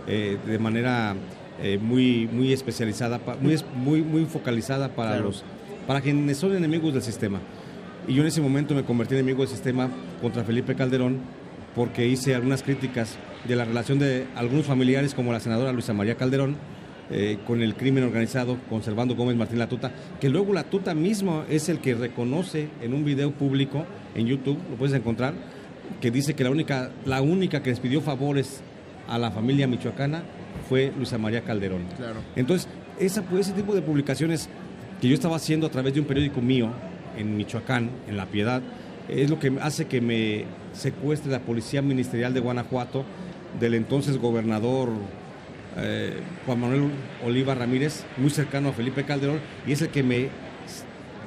eh, de manera eh, muy, muy especializada, muy, muy, muy focalizada para, Claro. los, para quienes son enemigos del sistema. Y yo en ese momento me convertí en enemigo del sistema contra Felipe Calderón porque hice algunas críticas de la relación de algunos familiares como la senadora Luisa María Calderón eh, con el crimen organizado, con Servando Gómez Martín Latuta, que luego Latuta mismo es el que reconoce en un video público en YouTube, lo puedes encontrar, que dice que la única, la única que les pidió favores a la familia michoacana fue Luisa María Calderón. Claro. Entonces, esa, pues, ese tipo de publicaciones que yo estaba haciendo a través de un periódico mío en Michoacán, en La Piedad, es lo que hace que me secuestre la Policía Ministerial de Guanajuato del entonces gobernador eh, Juan Manuel Oliva Ramírez, muy cercano a Felipe Calderón, y es el que me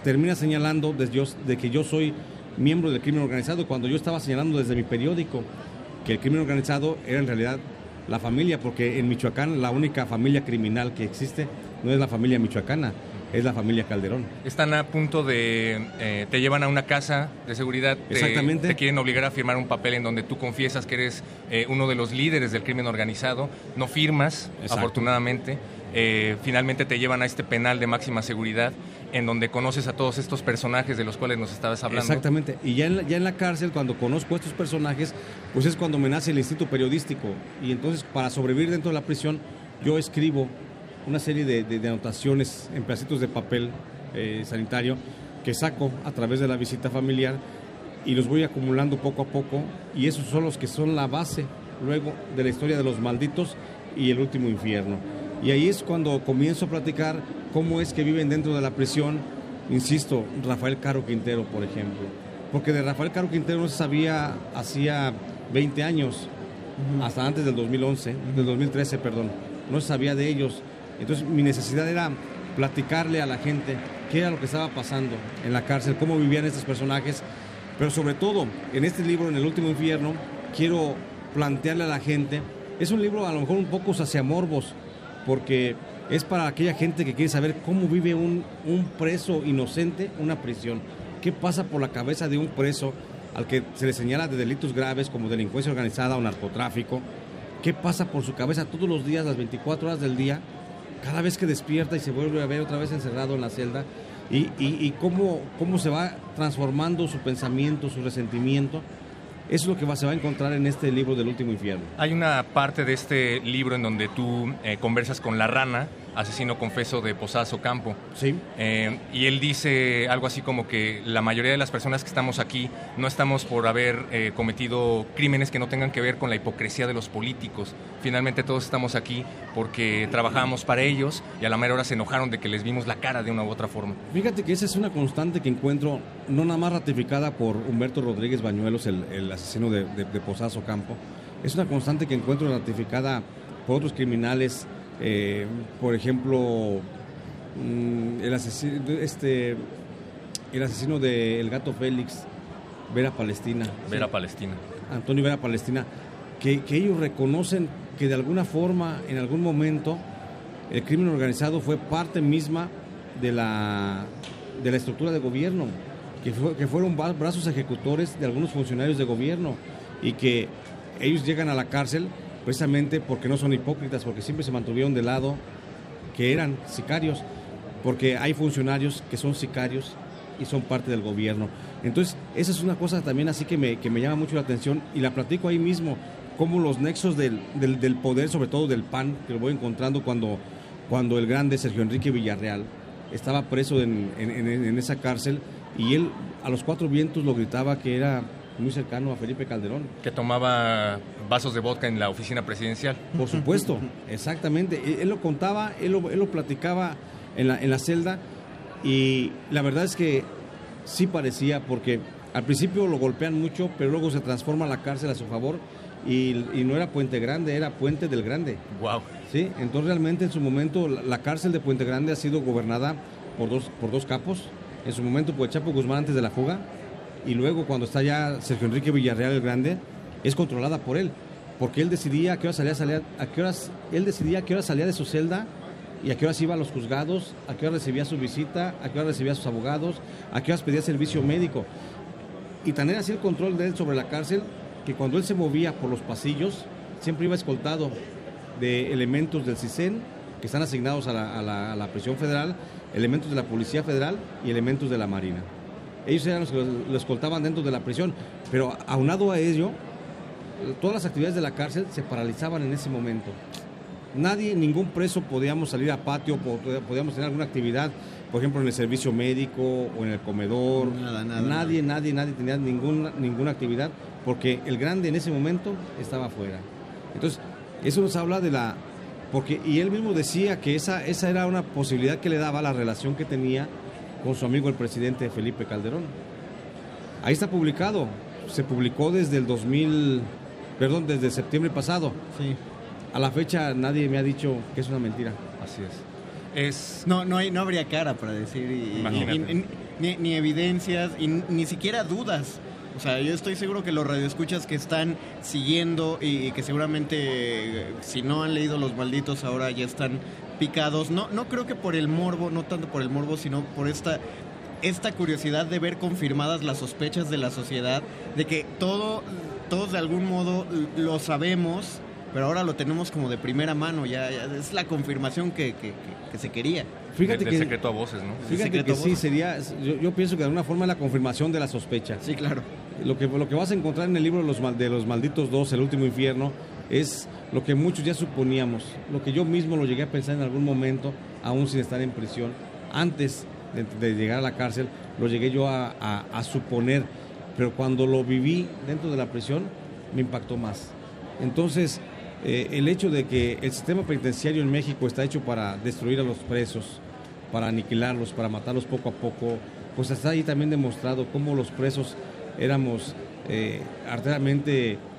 termina señalando desde yo- de que yo soy miembro del crimen organizado, cuando yo estaba señalando desde mi periódico que el crimen organizado era en realidad la familia, porque en Michoacán la única familia criminal que existe no es la familia michoacana, es la familia Calderón. Están a punto de... eh, te llevan a una casa de seguridad. te- Exactamente. Te quieren obligar a firmar un papel en donde tú confiesas que eres eh, uno de los líderes del crimen organizado. No firmas, Exacto. afortunadamente. Eh, finalmente te llevan a este penal de máxima seguridad en donde conoces a todos estos personajes de los cuales nos estabas hablando. Exactamente. Y ya en, la, en la cárcel, cuando conozco a estos personajes, pues es cuando me nace el instinto periodístico. Y entonces, para sobrevivir dentro de la prisión, yo escribo una serie de anotaciones en pedacitos de papel eh, sanitario que saco a través de la visita familiar y los voy acumulando poco a poco. Y esos son los que son la base luego de la historia de los malditos y el último infierno. Y ahí es cuando comienzo a platicar cómo es que viven dentro de la prisión, insisto, Rafael Caro Quintero, por ejemplo. Porque de Rafael Caro Quintero no se sabía hacía 20 años, hasta antes del 2011, del 2013, perdón. No se sabía de ellos. Entonces mi necesidad era platicarle a la gente qué era lo que estaba pasando en la cárcel, cómo vivían estos personajes. Pero sobre todo, en este libro, en El Último Infierno, quiero plantearle a la gente, es un libro a lo mejor un poco saciamorbos, porque es para aquella gente que quiere saber cómo vive un, un preso inocente una prisión. ¿Qué pasa por la cabeza de un preso al que se le señala de delitos graves como delincuencia organizada o narcotráfico? ¿Qué pasa por su cabeza todos los días, las 24 horas del día, cada vez que despierta y se vuelve a ver otra vez encerrado en la celda? Y, y- cómo, cómo se va transformando su pensamiento, su resentimiento. Eso es lo que se va a encontrar en este libro del último infierno. Hay una parte de este libro en donde tú eh, conversas con la rana, asesino confeso de Posazo Campo. Sí. Eh, y él dice algo así como que la mayoría de las personas que estamos aquí no estamos por haber eh, cometido crímenes que no tengan que ver con la hipocresía de los políticos. Finalmente todos estamos aquí porque trabajamos para ellos y a la mera hora se enojaron de que les vimos la cara de una u otra forma. Fíjate que esa es una constante que encuentro, no nada más ratificada por Humberto Rodríguez Bañuelos, el, el asesino de, de, de Posazo Campo, es una constante que encuentro ratificada por otros criminales, eh, por ejemplo, mm, el asesino, este, el asesino de El Gato Félix, Vera Palestina. Vera Palestina. Antonio Vera Palestina, que, que ellos reconocen que de alguna forma, en algún momento, el crimen organizado fue parte misma de la, de la estructura de gobierno, que, fue- que fueron brazos ejecutores de algunos funcionarios de gobierno y que ellos llegan a la cárcel precisamente porque no son hipócritas, porque siempre se mantuvieron de lado que eran sicarios, porque hay funcionarios que son sicarios y son parte del gobierno. Entonces, esa es una cosa también así que me, que me llama mucho la atención y la platico ahí mismo, cómo los nexos del, del, poder, sobre todo del PAN, que lo voy encontrando cuando, cuando el grande Sergio Enrique Villarreal estaba preso en- en esa cárcel y él a los cuatro vientos lo gritaba que era muy cercano a Felipe Calderón. Que tomaba vasos de vodka en la oficina presidencial. Por supuesto, exactamente. Él, él lo contaba, él lo, él lo platicaba en la, en la celda y la verdad es que sí parecía porque al principio lo golpean mucho, pero luego se transforma la cárcel a su favor y, y no era Puente Grande, era Puente del Grande. Wow. Sí, entonces realmente en su momento la, la cárcel de Puente Grande ha sido gobernada por dos, por dos capos. En su momento por Chapo Guzmán antes de la fuga y luego cuando está ya Sergio Enrique Villarreal el Grande es controlada por él, porque él decidía a qué hora salía, a qué horas él decidía a qué hora salía de su celda y a qué horas iba a los juzgados, a qué hora recibía su visita, a qué hora recibía a sus abogados, a qué horas pedía servicio médico. Y tan era así el control de él sobre la cárcel que cuando él se movía por los pasillos siempre iba escoltado de elementos del CISEN que están asignados a la prisión federal, elementos de la Policía Federal y elementos de la Marina. Ellos eran los que lo, escoltaban dentro de la prisión, pero aunado a ello, todas las actividades de la cárcel se paralizaban en ese momento. Nadie, ningún preso podíamos salir a patio, po- podíamos tener alguna actividad, por ejemplo, en el servicio médico o en el comedor. Nada, nada, Nadie, nadie, nadie tenía ninguna, ninguna actividad porque el grande en ese momento estaba afuera. Entonces, eso nos habla de la... Porque, y él mismo decía que esa, esa era una posibilidad que le daba la relación que tenía con su amigo el presidente Felipe Calderón. Ahí está publicado. Se publicó desde el 2000, perdón, desde septiembre pasado. Sí. A la fecha nadie me ha dicho que es una mentira. Así es. Es... No, no, hay, no habría cara para decir, y- y- Imagínate. y- y- ni, ni evidencias, y ni siquiera dudas. O sea, yo estoy seguro que los radioescuchas que están siguiendo y, y que seguramente, eh, si no han leído Los Malditos, ahora ya están picados. No, no creo que por el morbo, no tanto por el morbo, sino por esta, esta curiosidad de ver confirmadas las sospechas de la sociedad, de que todo, todos de algún modo lo sabemos, pero ahora lo tenemos como de primera mano, ya, ya es la confirmación que, que- que- que se quería. Fíjate del que- secreto a voces, ¿no? Fíjate que sí, sería, yo, yo pienso que de alguna forma es la confirmación de la sospecha. Sí, claro. Lo que, lo que vas a encontrar en el libro de los, mal- de los Malditos Dos, El Último Infierno, es lo que muchos ya suponíamos, lo que yo mismo lo llegué a pensar en algún momento, aún sin estar en prisión. Antes de, llegar a la cárcel, lo llegué yo a, suponer, pero cuando lo viví dentro de la prisión, me impactó más. Entonces, eh, el hecho de que el sistema penitenciario en México está hecho para destruir a los presos, para aniquilarlos, para matarlos poco a poco, pues está ahí también demostrado cómo los presos éramos eh,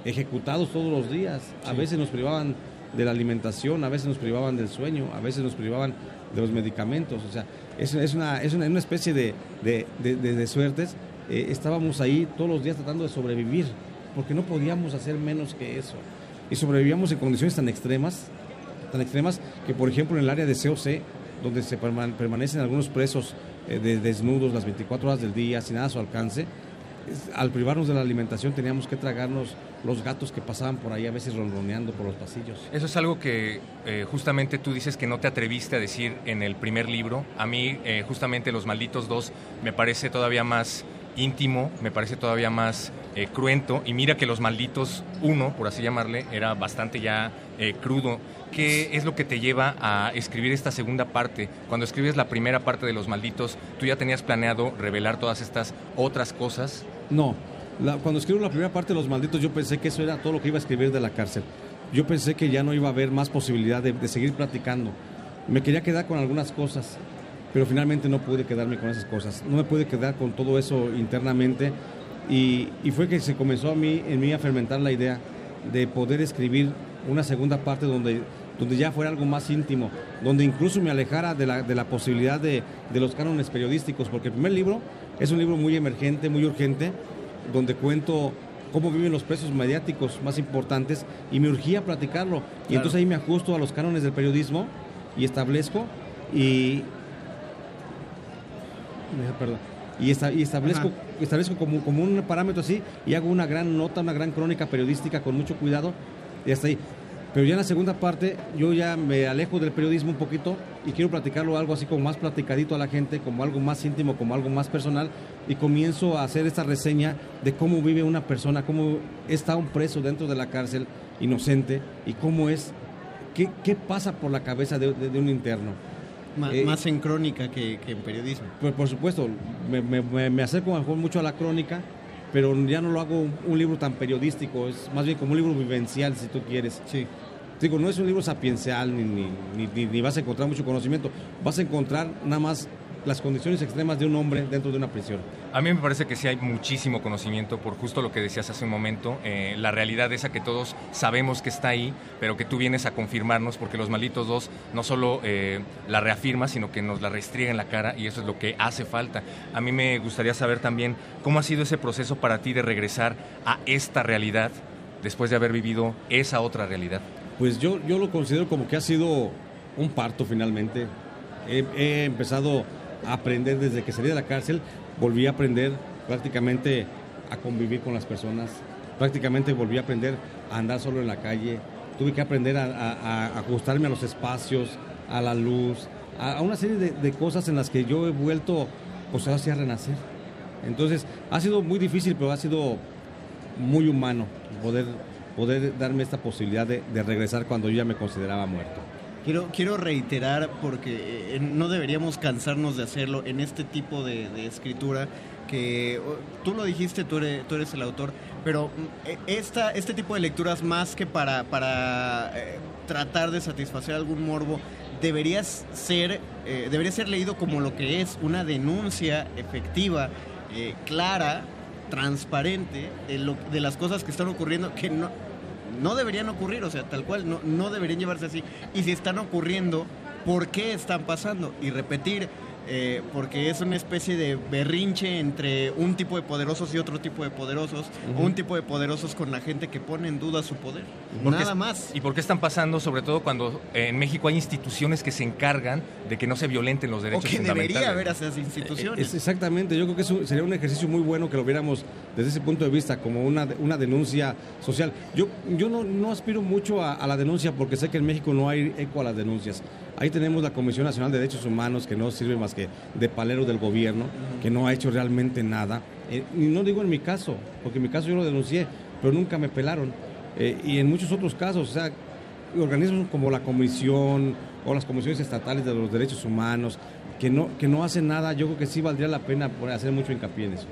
ejecutados todos los días. A Sí. veces nos privaban de la alimentación, a veces nos privaban del sueño, a veces nos privaban de los medicamentos. O sea, es, es una, es una, una especie de, de- de- de- suertes. Eh, estábamos ahí todos los días tratando de sobrevivir, porque no podíamos hacer menos que eso. Y sobrevivíamos en condiciones tan extremas, tan extremas, que por ejemplo en el área de COC, donde se perman- permanecen algunos presos eh, de- desnudos las 24 horas del día, sin nada a su alcance, al privarnos de la alimentación teníamos que tragarnos los gatos que pasaban por ahí a veces ronroneando por los pasillos. Eso es algo que eh, justamente tú dices que no te atreviste a decir en el primer libro. A mí, eh, justamente Los Malditos Dos me parece todavía más íntimo, me parece todavía más eh, cruento. Y mira que Los Malditos Uno, por así llamarle, era bastante ya crudo. ¿Qué es lo que te lleva a escribir esta segunda parte? Cuando escribes la primera parte de Los Malditos, ¿tú ya tenías planeado revelar todas estas otras cosas? No, la- cuando escribo la primera parte de Los Malditos yo pensé que eso era todo lo que iba a escribir de la cárcel. Yo pensé que ya no iba a haber más posibilidad de, de seguir platicando. Me quería quedar con algunas cosas, pero finalmente no pude quedarme con esas cosas. No me pude quedar con todo eso internamente y, y fue que se comenzó a mí, en mí a fermentar la idea de poder escribir una segunda parte donde, donde ya fuera algo más íntimo, donde incluso me alejara de la, de la posibilidad de, de los cánones periodísticos, porque el primer libro es un libro muy emergente, muy urgente, donde cuento cómo viven los presos mediáticos más importantes y me urgía platicarlo. Y Claro. entonces ahí me ajusto a los cánones del periodismo y establezco y... Perdón. Y, esta- y establezco, establezco como, como un parámetro así y hago una gran nota, una gran crónica periodística con mucho cuidado y hasta ahí. Pero ya en la segunda parte yo ya me alejo del periodismo un poquito y quiero platicarlo algo así como más platicadito a la gente, como algo más íntimo, como algo más personal y comienzo a hacer esta reseña de cómo vive una persona, cómo está un preso dentro de la cárcel inocente y cómo es, qué, qué pasa por la cabeza de, de- de un interno. Ma- Eh, más en crónica que, que en periodismo. Pues por supuesto, me, me- me- acerco mejor mucho a la crónica, pero ya no lo hago un libro tan periodístico, es más bien como un libro vivencial, si tú quieres. Sí. Digo, no es un libro sapiencial, ni, ni, vas a encontrar mucho conocimiento, vas a encontrar nada más las condiciones extremas de un hombre dentro de una prisión. A mí me parece que sí hay muchísimo conocimiento por justo lo que decías hace un momento, eh, la realidad esa que todos sabemos que está ahí, pero que tú vienes a confirmarnos porque los malditos dos no solo eh, la reafirma, sino que nos la restriega en la cara y eso es lo que hace falta. A mí me gustaría saber también cómo ha sido ese proceso para ti de regresar a esta realidad después de haber vivido esa otra realidad. Pues yo, yo lo considero como que ha sido un parto finalmente. He, empezado a aprender desde que salí de la cárcel, volví a aprender prácticamente a convivir con las personas, prácticamente volví a aprender a andar solo en la calle, tuve que aprender a, ajustarme a los espacios, a la luz, a, una serie de, de cosas en las que yo he vuelto, pues ahora sí a renacer. Entonces, ha sido muy difícil, pero ha sido muy humano poder, poder darme esta posibilidad de, regresar cuando yo ya me consideraba muerto. Quiero, quiero reiterar, porque eh, no deberíamos cansarnos de hacerlo en este tipo de, escritura, que tú lo dijiste, tú eres, tú eres el autor, pero mm, eh, esta, este tipo de lecturas más que para, para eh, tratar de satisfacer algún morbo, debería ser, eh, debería ser leído como lo que es, una denuncia efectiva, eh, clara, transparente de, lo, de las cosas que están ocurriendo que no, no deberían ocurrir, o sea, tal cual, no, no deberían llevarse así. Y si están ocurriendo, ¿por qué están pasando? Y repetir, eh, porque es una especie de berrinche entre un tipo de poderosos y otro tipo de poderosos, o un tipo de poderosos con la gente que pone en duda su poder. ¿Por qué Nada es- más. ¿Y por qué están pasando, sobre todo cuando en México hay instituciones que se encargan de que no se violenten los O derechos que debería haber a esas instituciones. Es exactamente, yo creo que eso sería un ejercicio muy bueno que lo viéramos desde ese punto de vista, como una, una denuncia social. Yo, yo no, no aspiro mucho a, a la denuncia porque sé que en México no hay eco a las denuncias. Ahí tenemos la Comisión Nacional de Derechos Humanos que no sirve más que de palero del gobierno, que no ha hecho realmente nada. Eh, y no digo en mi caso, porque en mi caso yo lo denuncié, pero nunca me pelaron. Eh, y en muchos otros casos, o sea, organismos como la Comisión o las comisiones estatales de los derechos humanos, que no, que no hacen nada, yo creo que sí valdría la pena hacer mucho hincapié en eso.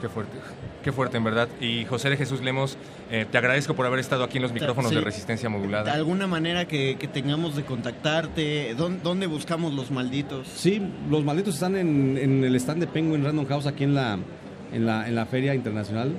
Qué fuerte, qué fuerte en verdad. Y José de Jesús Lemos, eh, te agradezco por haber estado aquí en los micrófonos Sí. de resistencia De modulada. alguna manera que, que tengamos de contactarte, ¿dónde, dónde buscamos los malditos? Sí, los malditos están en, en el stand de Penguin Random House aquí en la, en la, en la Feria Internacional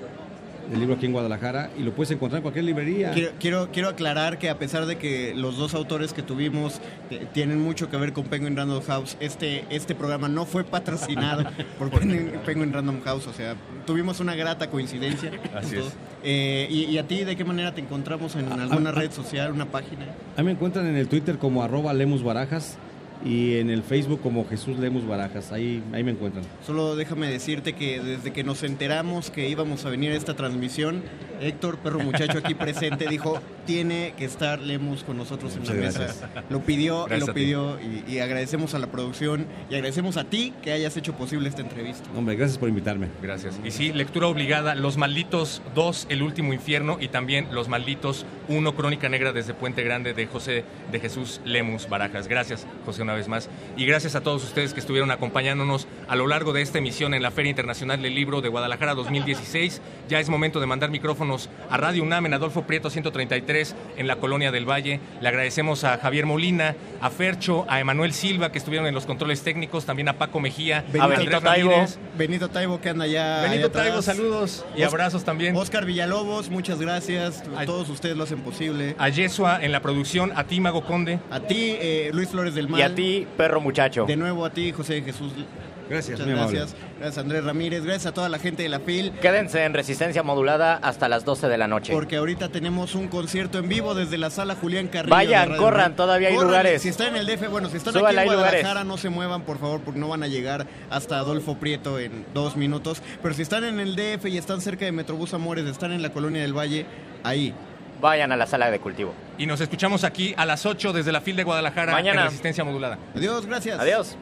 del Libro aquí en Guadalajara y lo puedes encontrar en cualquier librería. Quiero, quiero, quiero aclarar que a pesar de que los dos autores que tuvimos eh, tienen mucho que ver con Penguin Random House, este, este programa no fue patrocinado por Penguin, Penguin Random House, o sea, tuvimos una grata coincidencia. Así es. Eh, y, y a ti de qué manera te encontramos en alguna a- red social, una página? Ahí me encuentran en el Twitter como arroba Lemus Barajas y en el Facebook como Jesús Lemus Barajas. Ahí, ahí me encuentran. Solo déjame decirte que desde que nos enteramos que íbamos a venir a esta transmisión, Héctor, perro muchacho aquí presente, dijo, tiene que estar Lemus con nosotros en Muchas la mesa. Lo pidió y Gracias lo pidió y, y agradecemos a la producción y agradecemos a ti que hayas hecho posible esta entrevista. Hombre, gracias por invitarme. Gracias. Y sí, lectura obligada, Los Malditos 2, El Último Infierno y también Los Malditos 1, Crónica Negra desde Puente Grande de José de Jesús Lemus Barajas. Gracias, José, una vez más. Y gracias a todos ustedes que estuvieron acompañándonos a lo largo de esta emisión en la Feria Internacional del Libro de Guadalajara 2016. Ya es momento de mandar micrófonos a Radio UNAM en Adolfo Prieto 133 en la Colonia del Valle. Le agradecemos a Javier Molina, a Fercho, a Emanuel Silva que estuvieron en los controles técnicos, también a Paco Mejía, a Andrés Ramírez. Benito Taibo que anda allá. Benito allá. Taibo, saludos y Os- abrazos también. Oscar Villalobos, muchas gracias. Todos ustedes lo hacen posible. A Yesua en la producción, a ti, Mago Conde. A ti, eh, Luis Flores del Mal. Y a ti, perro muchacho. De nuevo a ti, José Jesús. Gracias, Muchas muy amable. gracias. Gracias, Andrés Ramírez. Gracias a toda la gente de la FIL. Quédense en resistencia modulada hasta las 12 de la noche. Porque ahorita tenemos un concierto en vivo desde la sala Julián Carrillo. Vayan, corran, todavía hay lugares. Si están en el DF, bueno, si están Súbale, aquí en Guadalajara, lugares. no se muevan, por favor, porque no van a llegar hasta Adolfo Prieto en dos minutos. Pero si están en el DF y están cerca de Metrobús Amores, están en la Colonia del Valle, ahí. Vayan a la sala de cultivo. Y nos escuchamos aquí a las 8 desde la FIL de Guadalajara Mañana. en Resistencia Modulada. Adiós, gracias. Adiós.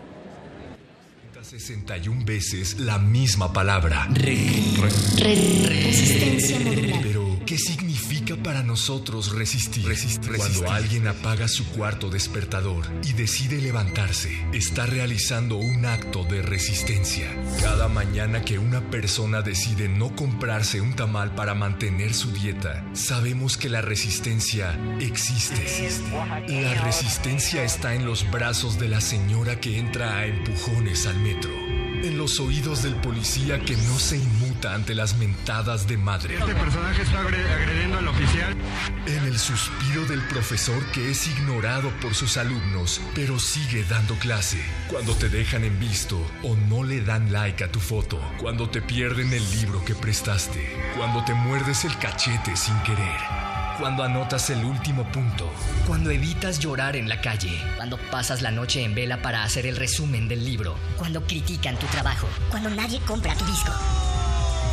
61 veces la misma palabra. Resistencia modulada. Pero, ¿qué significa para nosotros resistir? Cuando alguien apaga su cuarto despertador y decide levantarse, está realizando un acto de resistencia. Cada mañana que una persona decide no comprarse un tamal para mantener su dieta, sabemos que la resistencia existe. La resistencia está en los brazos de la señora que entra a empujones al metro. En los oídos del policía que no se ante las mentadas de madre. Este personaje está agre- agrediendo al oficial. En el suspiro del profesor que es ignorado por sus alumnos, pero sigue dando clase. Cuando te dejan en visto o no le dan like a tu foto. Cuando te pierden el libro que prestaste. Cuando te muerdes el cachete sin querer. Cuando anotas el último punto. Cuando evitas llorar en la calle. Cuando pasas la noche en vela para hacer el resumen del libro. Cuando critican tu trabajo. Cuando nadie compra tu disco.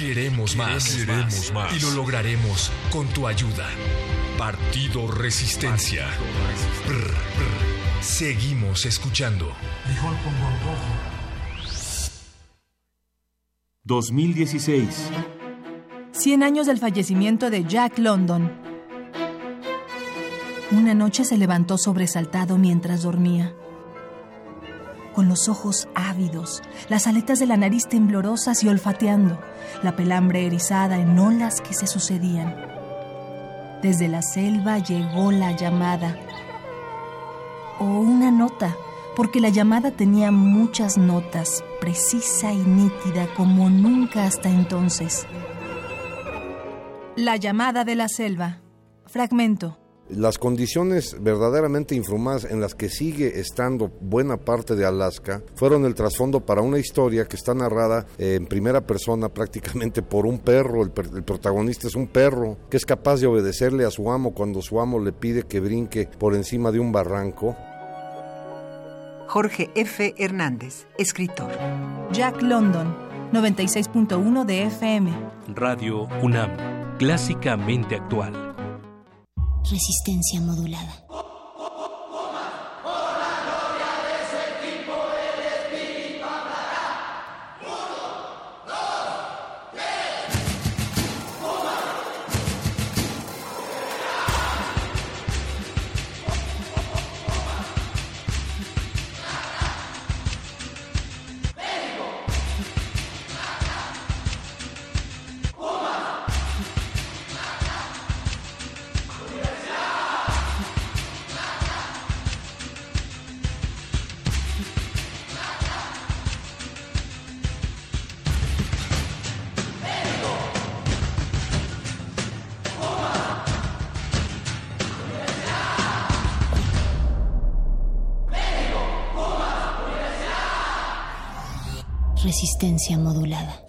Queremos más. Queremos más. Y lo lograremos con tu ayuda. Partido Resistencia. Brr, brr. Seguimos escuchando. 2016. 100 años del fallecimiento de Jack London. Una noche se levantó sobresaltado mientras dormía. Con los ojos ávidos, las aletas de la nariz temblorosas y olfateando, la pelambre erizada en olas que se sucedían. Desde la selva llegó la llamada. O una nota, porque la llamada tenía muchas notas, precisa y nítida como nunca hasta entonces. La llamada de la selva. Fragmento. Las condiciones verdaderamente infrahumanas en las que sigue estando buena parte de Alaska fueron el trasfondo para una historia que está narrada eh, en primera persona prácticamente por un perro. El, per- el protagonista es un perro que es capaz de obedecerle a su amo cuando su amo le pide que brinque por encima de un barranco. Jorge F. Hernández, escritor. Jack London, 96.1 de FM. Radio UNAM. Clásicamente actual. Resistencia modulada. Resistencia modulada.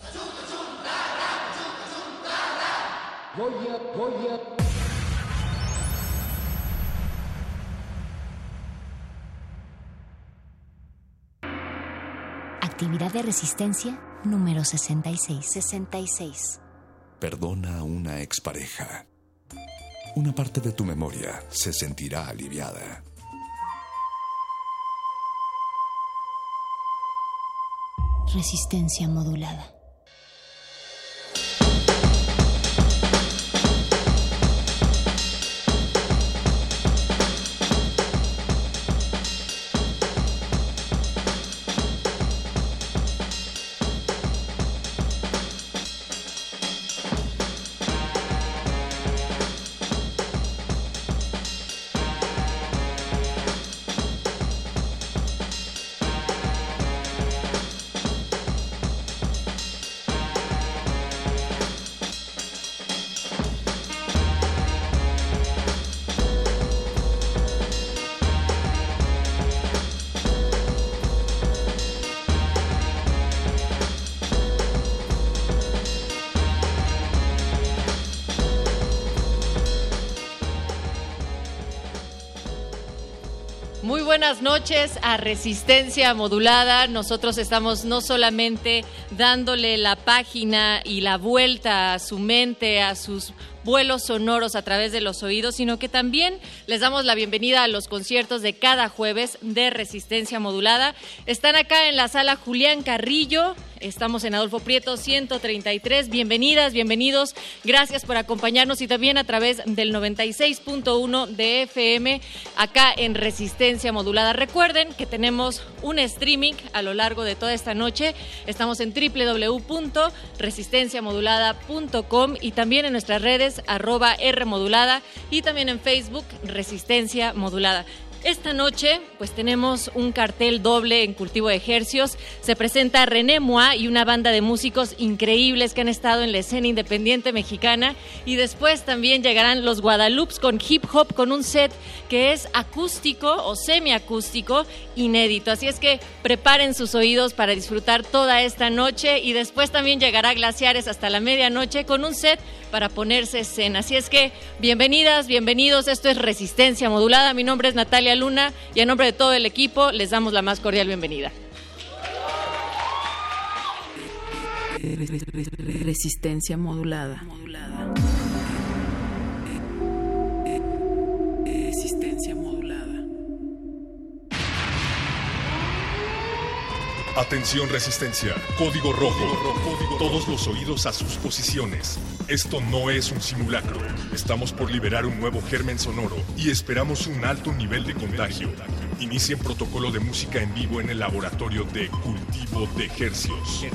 Actividad de resistencia número 66. 66. Perdona a una expareja. Una parte de tu memoria se sentirá aliviada. Resistencia modulada. A Resistencia Modulada. Nosotros estamos no solamente dándole la página y la vuelta a su mente, a sus vuelos sonoros a través de los oídos, sino que también les damos la bienvenida a los conciertos de cada jueves de Resistencia Modulada. Están acá en la sala Julián Carrillo. Estamos en Adolfo Prieto 133. Bienvenidas, bienvenidos. Gracias por acompañarnos y también a través del 96.1 de FM acá en Resistencia Modulada. Recuerden que tenemos un streaming a lo largo de toda esta noche. Estamos en www.resistenciamodulada.com y también en nuestras redes arroba R modulada y también en Facebook Resistencia Modulada. Esta noche, pues tenemos un cartel doble en cultivo de ejercios. Se presenta René Moa y una banda de músicos increíbles que han estado en la escena independiente mexicana. Y después también llegarán los Guadalupes con hip hop, con un set que es acústico o semiacústico inédito. Así es que preparen sus oídos para disfrutar toda esta noche. Y después también llegará Glaciares hasta la medianoche con un set para ponerse escena. Así es que bienvenidas, bienvenidos. Esto es Resistencia Modulada. Mi nombre es Natalia Luna y en nombre de todo el equipo les damos la más cordial bienvenida. Resistencia modulada. Resistencia modulada. Atención resistencia, código rojo. Todos los oídos a sus posiciones. Esto no es un simulacro. Estamos por liberar un nuevo germen sonoro y esperamos un alto nivel de contagio. Inicien protocolo de música en vivo en el laboratorio de cultivo de hercios.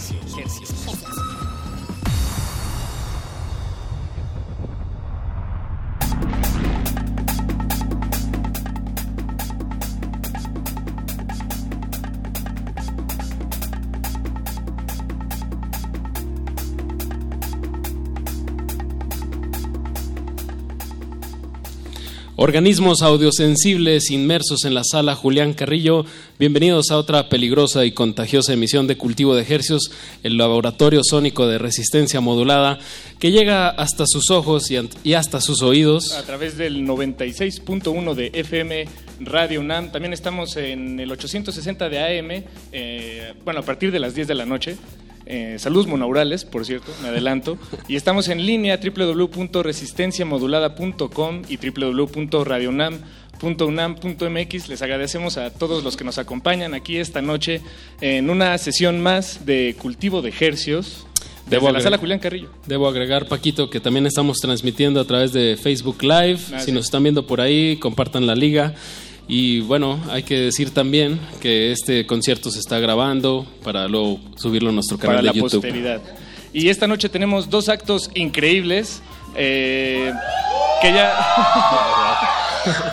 Organismos audiosensibles inmersos en la sala Julián Carrillo, bienvenidos a otra peligrosa y contagiosa emisión de Cultivo de Ejercios, el laboratorio sónico de resistencia modulada, que llega hasta sus ojos y, hasta sus oídos. A través del 96.1 de FM Radio UNAM, también estamos en el 860 de AM, eh, bueno, a partir de las 10 de la noche. Eh, saludos monaurales, por cierto, me adelanto. Y estamos en línea www.resistenciamodulada.com y www.radionam.unam.mx. Les agradecemos a todos los que nos acompañan aquí esta noche en una sesión más de cultivo de ejercios. Debo la sala Julián Carrillo. Debo agregar, Paquito, que también estamos transmitiendo a través de Facebook Live. Si nos están viendo por ahí, compartan la liga. Y bueno, hay que decir también que este concierto se está grabando para luego subirlo a nuestro canal para de la YouTube. Posteridad. Y esta noche tenemos dos actos increíbles eh, que ya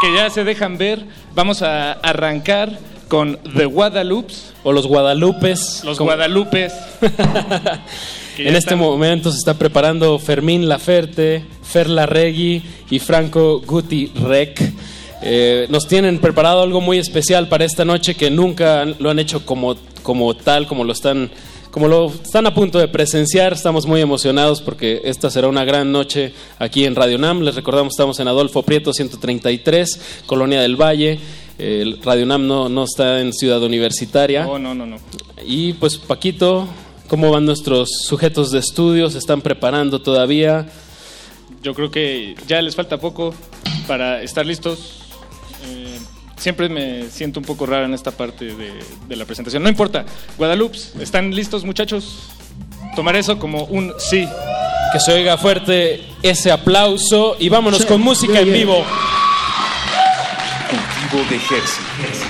que ya se dejan ver. Vamos a arrancar con The Guadalupes o los Guadalupes. Los Guadalupes. en este momento se está preparando Fermín Laferte, Fer Larregui y Franco Guti Rec. Eh, nos tienen preparado algo muy especial para esta noche que nunca lo han hecho como, como tal, como lo están como lo están a punto de presenciar, estamos muy emocionados porque esta será una gran noche aquí en Radio NAM. Les recordamos, estamos en Adolfo Prieto 133, Colonia del Valle. Radio NAM no, no está en Ciudad Universitaria. No, no, no, no. Y pues, Paquito, ¿cómo van nuestros sujetos de estudio? ¿Se están preparando todavía? Yo creo que ya les falta poco para estar listos siempre me siento un poco raro en esta parte de, la presentación. No importa. Guadalupe, ¿están listos muchachos? Tomar eso como un sí. Que se oiga fuerte ese aplauso y vámonos con música en vivo. Cultivo de ejército.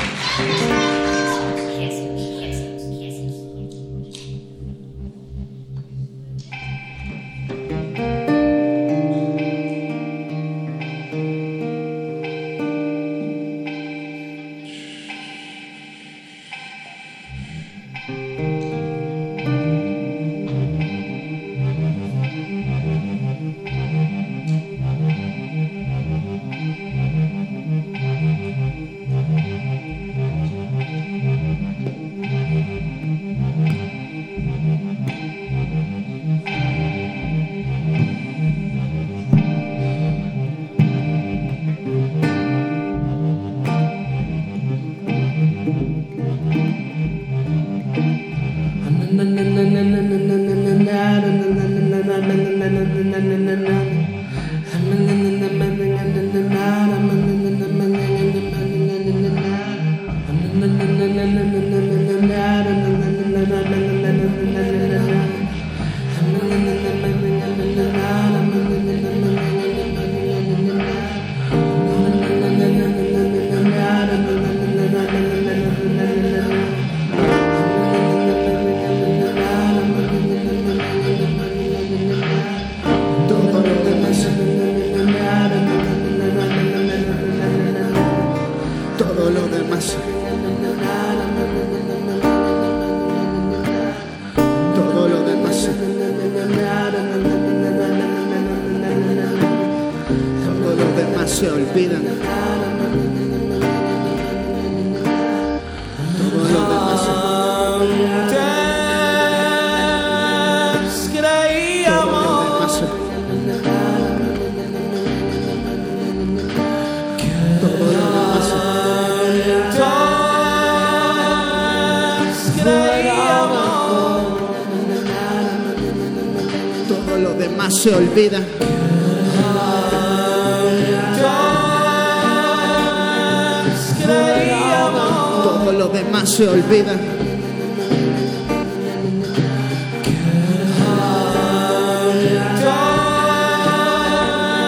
Todo lo demás se olvida.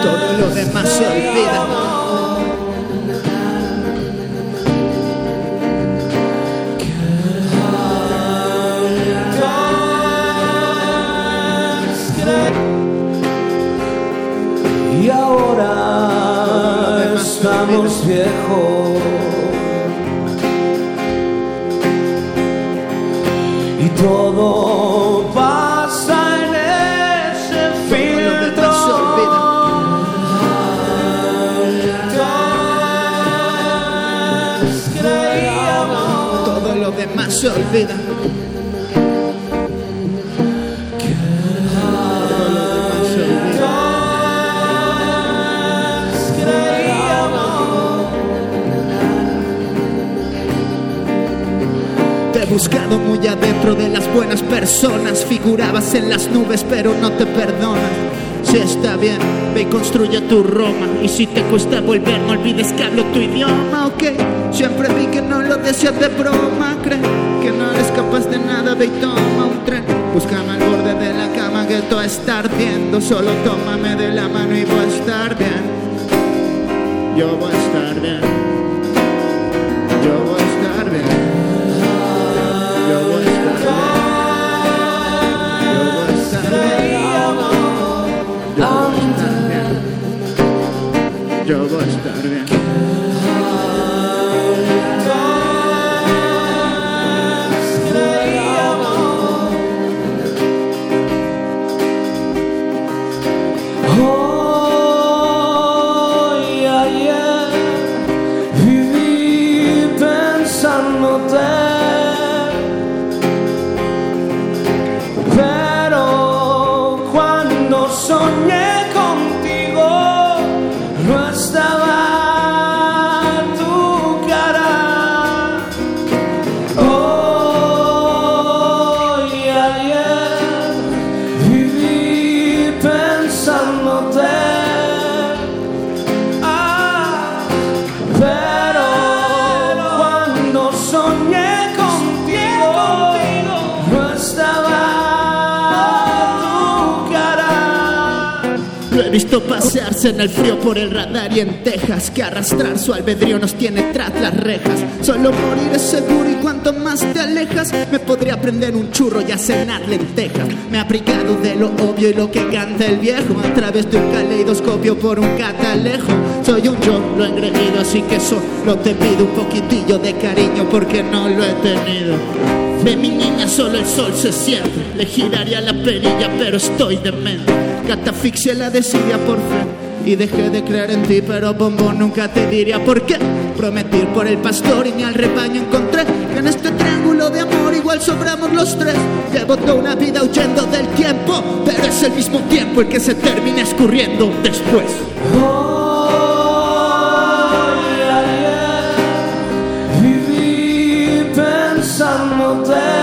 Todo lo demás se olvida. Viejos y todo pasa en ese filtro. Antes creíamos Todo lo demás se olvida. Buscado muy adentro de las buenas personas. Figurabas en las nubes, pero no te perdonan. Si está bien, ve y construye tu Roma. Y si te cuesta volver, no olvides que hablo tu idioma, ok. Siempre vi que no lo decías de broma. Cree que no eres capaz de nada, ve y toma un tren. Búscame al borde de la cama que todo está ardiendo. Solo tómame de la mano y voy a estar bien. Yo voy a estar bien. Pasearse en el frío por el radar y en Texas Que arrastrar su albedrío nos tiene tras las rejas. Solo morir es seguro y cuanto más te alejas Me podría prender un churro y a cenar lentejas Me ha privado de lo obvio y lo que canta el viejo A través de un caleidoscopio por un catalejo. Soy un yo, lo he engreído así que solo te pido un poquitillo de cariño porque no lo he tenido. De mi niña solo el sol se siente Le giraría la perilla pero estoy demente Catafixia la desidia por fe. Y dejé de creer en ti pero bombón nunca te diría por qué. Prometir por el pastor y ni al rebaño encontré. Que en este triángulo de amor igual sobramos los tres. Llevo toda una vida huyendo del tiempo Pero es el mismo tiempo el que se termina escurriendo después. Hoy, ayer, viví pensándote.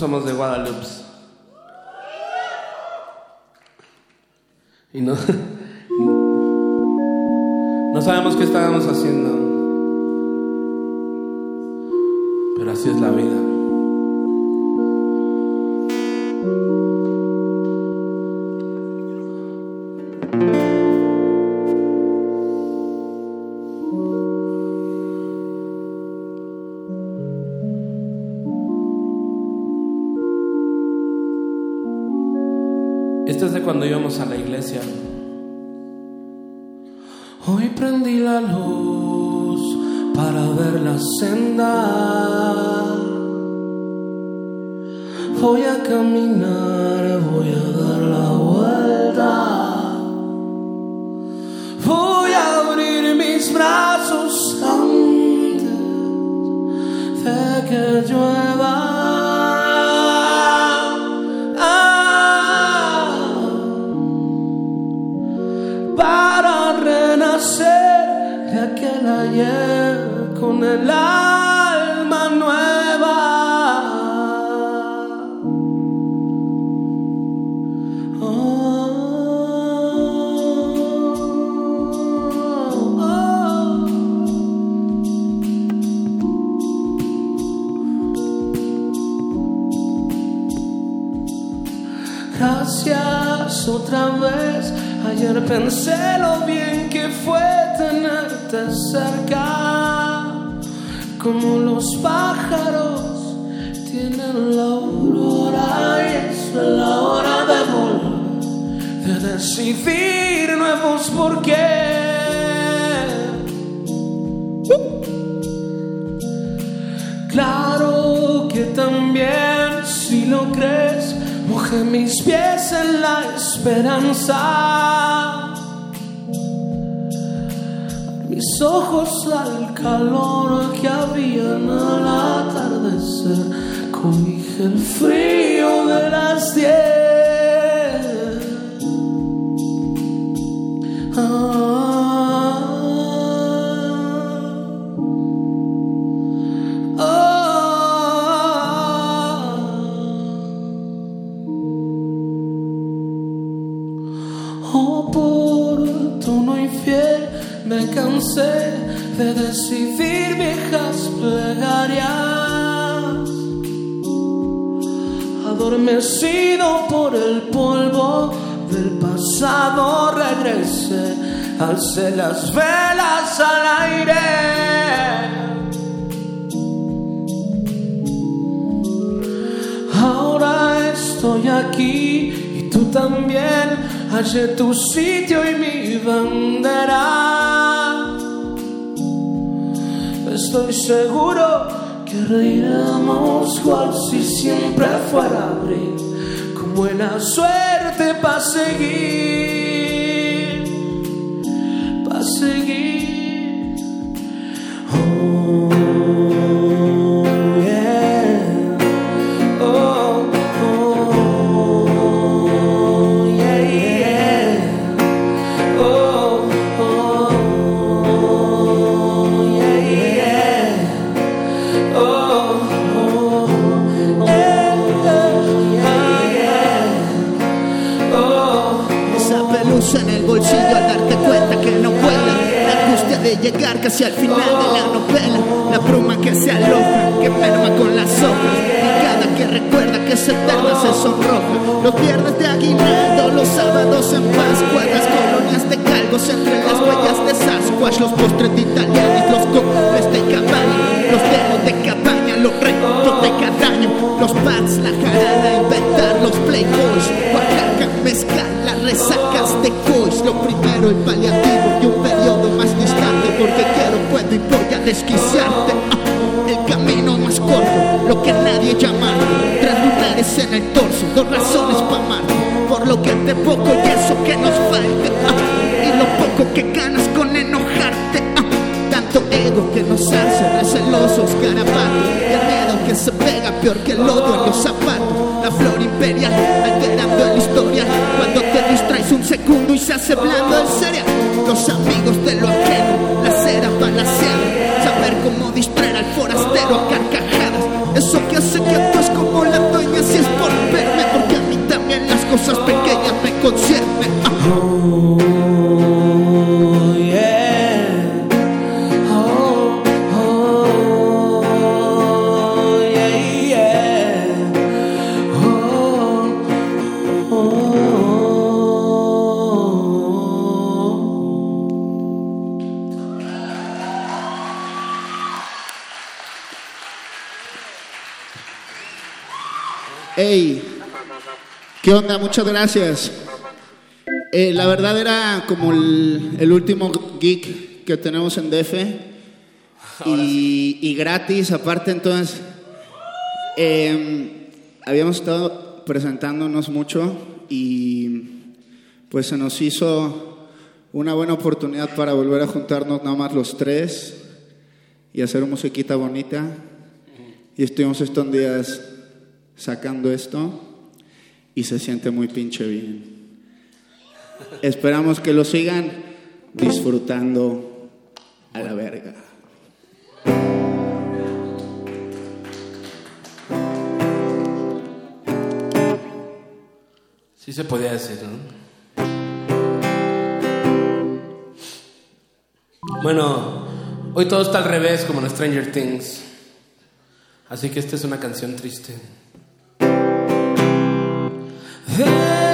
Somos de Guadalupe. Esto es de cuando íbamos a la iglesia. Hoy prendí la luz para ver la senda. Voy a caminar, voy a dar la vuelta. Voy a abrir mis brazos antes de que llueva. Con el alma nueva. Gracias otra vez. Ayer pensé lo bien que fue cerca. Como los pájaros tienen la aurora y es la hora de volver, de decidir nuevos por qué. Claro que también, si lo crees, mojé mis pies en la esperanza. Ojos al calor que habían al atardecer, cobijé el frío de las diez. Alcé las velas al aire. Ahora estoy aquí y tú también. Hallé tu sitio y mi bandera. Estoy seguro que reiremos cual si siempre fuera abril. Con buena suerte para seguir, llegar casi al final de la novela. La bruma que se aloja, que merma con las hojas. Cada que recuerda que es eterna se sonroja. Los viernes de aguinaldo, los sábados en Pascua. Las colonias de calvos entre las huellas de Sasquatch. Los postres de italianos, los cócteles de cabaña. Los dedos de cabaña, los retos de cada año. Los pads, la jarana mezcal, las resacas de coach, lo primero el paliativo y un quiero, puedo y voy a desquiciarte. Ah, el camino más corto, lo que nadie llama, tres lunares en el torso, dos razones para amarte, por lo que te poco y eso que nos falte, ah, y lo poco que ganas con enojarte. ah, tanto ego que nos hace recelosos, garabatos, y el miedo que se pega peor que el lodo en los zapatos. La flor imperial, alterando el historial. Cuando te distraes un segundo y se hace blando el cereal. Los amigos de lo ajeno, la cera Muchas gracias. Eh, la verdad era como el, el último geek que tenemos en DF y, y gratis, aparte entonces eh, habíamos estado presentándonos mucho y pues se nos hizo una buena oportunidad para volver a juntarnos nada más los tres y hacer una musiquita bonita. Y estuvimos estos días sacando esto y se siente muy pinche bien. Esperamos que lo sigan disfrutando a la verga. Sí se podía decir, ¿no? Bueno, hoy todo está al revés como en Stranger Things. Así que esta es una canción triste. Desde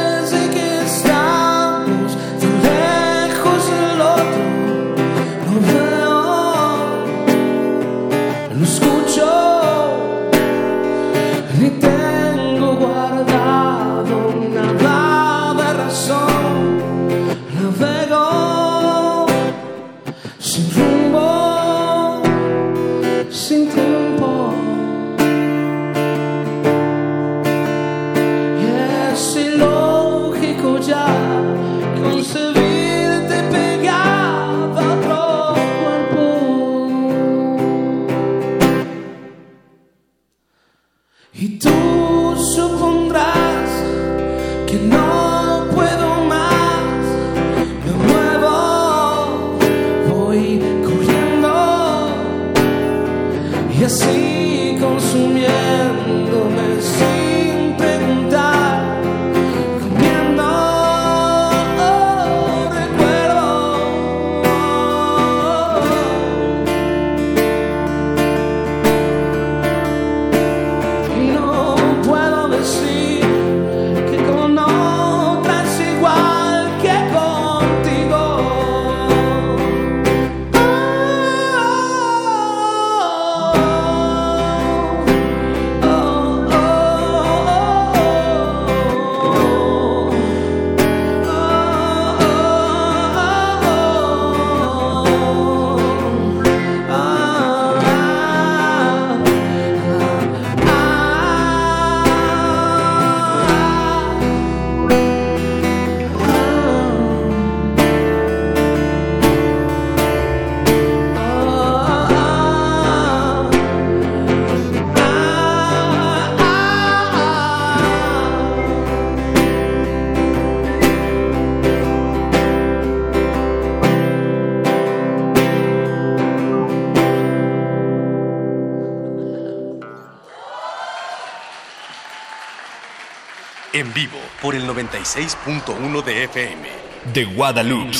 por el 96.1 de FM. De Guadalupe.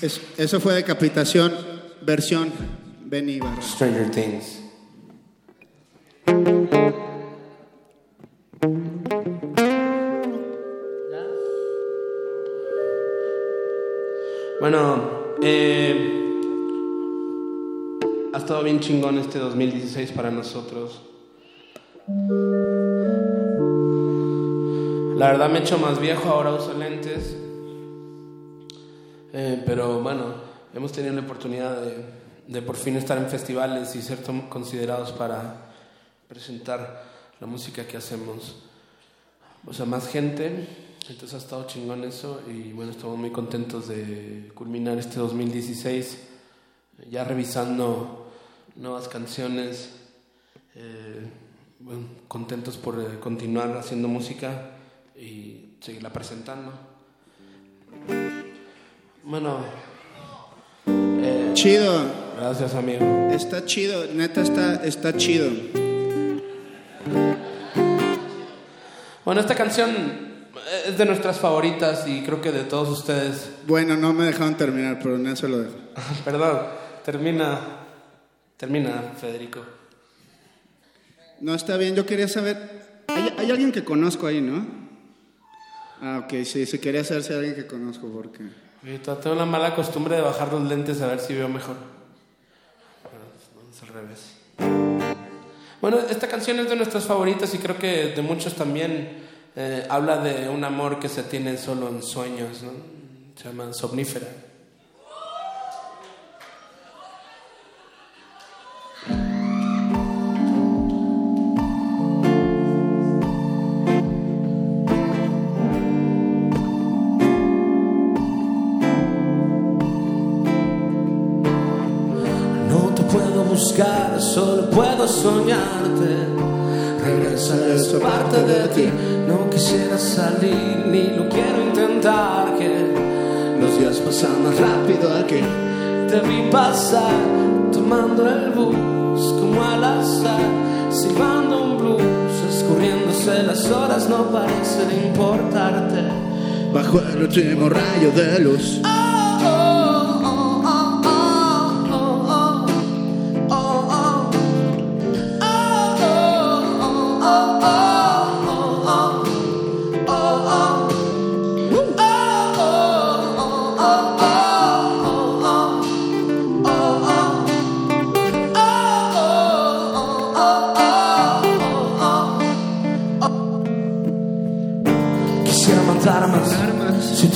Es- eso fue Decapitación, versión Benny Ibarra. Stranger Things. Bueno, eh, ha estado bien chingón este 2016 para nosotros. La verdad me he hecho más viejo, ahora uso lentes. Eh, pero bueno, hemos tenido la oportunidad de, por fin estar en festivales y ser considerados para presentar la música que hacemos. O sea, más gente. Entonces ha estado chingón eso y bueno, estamos muy contentos de culminar este 2016 ya revisando nuevas canciones. eh, contentos por eh, continuar haciendo música y seguirla presentando. Bueno, eh, Chido. Gracias, amigo. Está chido, neta está, está chido. Bueno, esta canción es de nuestras favoritas y creo que de todos ustedes. Bueno, no me dejaron terminar, pero en eso lo dejo. Perdón, termina, termina, Federico. No, está bien, yo quería saber. Hay, hay alguien que conozco ahí, ¿no? Ah, ok, sí, sí, quería hay alguien que conozco, porque. Ahorita Tengo la mala costumbre de bajar los lentes a ver si veo mejor. Pero Es al revés. Bueno, esta canción es de nuestras favoritas y creo que de muchos también eh, habla de un amor que se tiene solo en sueños, ¿no? Se llama Somnífera. Solo puedo soñarte. Regresa a esa parte de ti. No quisiera salir, ni lo quiero intentar. Que los días pasan más rápido aquí. Te vi pasar, tomando el bus como al azar. Silbando un blues, escurriéndose las horas, no parecen importarte. Bajo el último rayo de luz.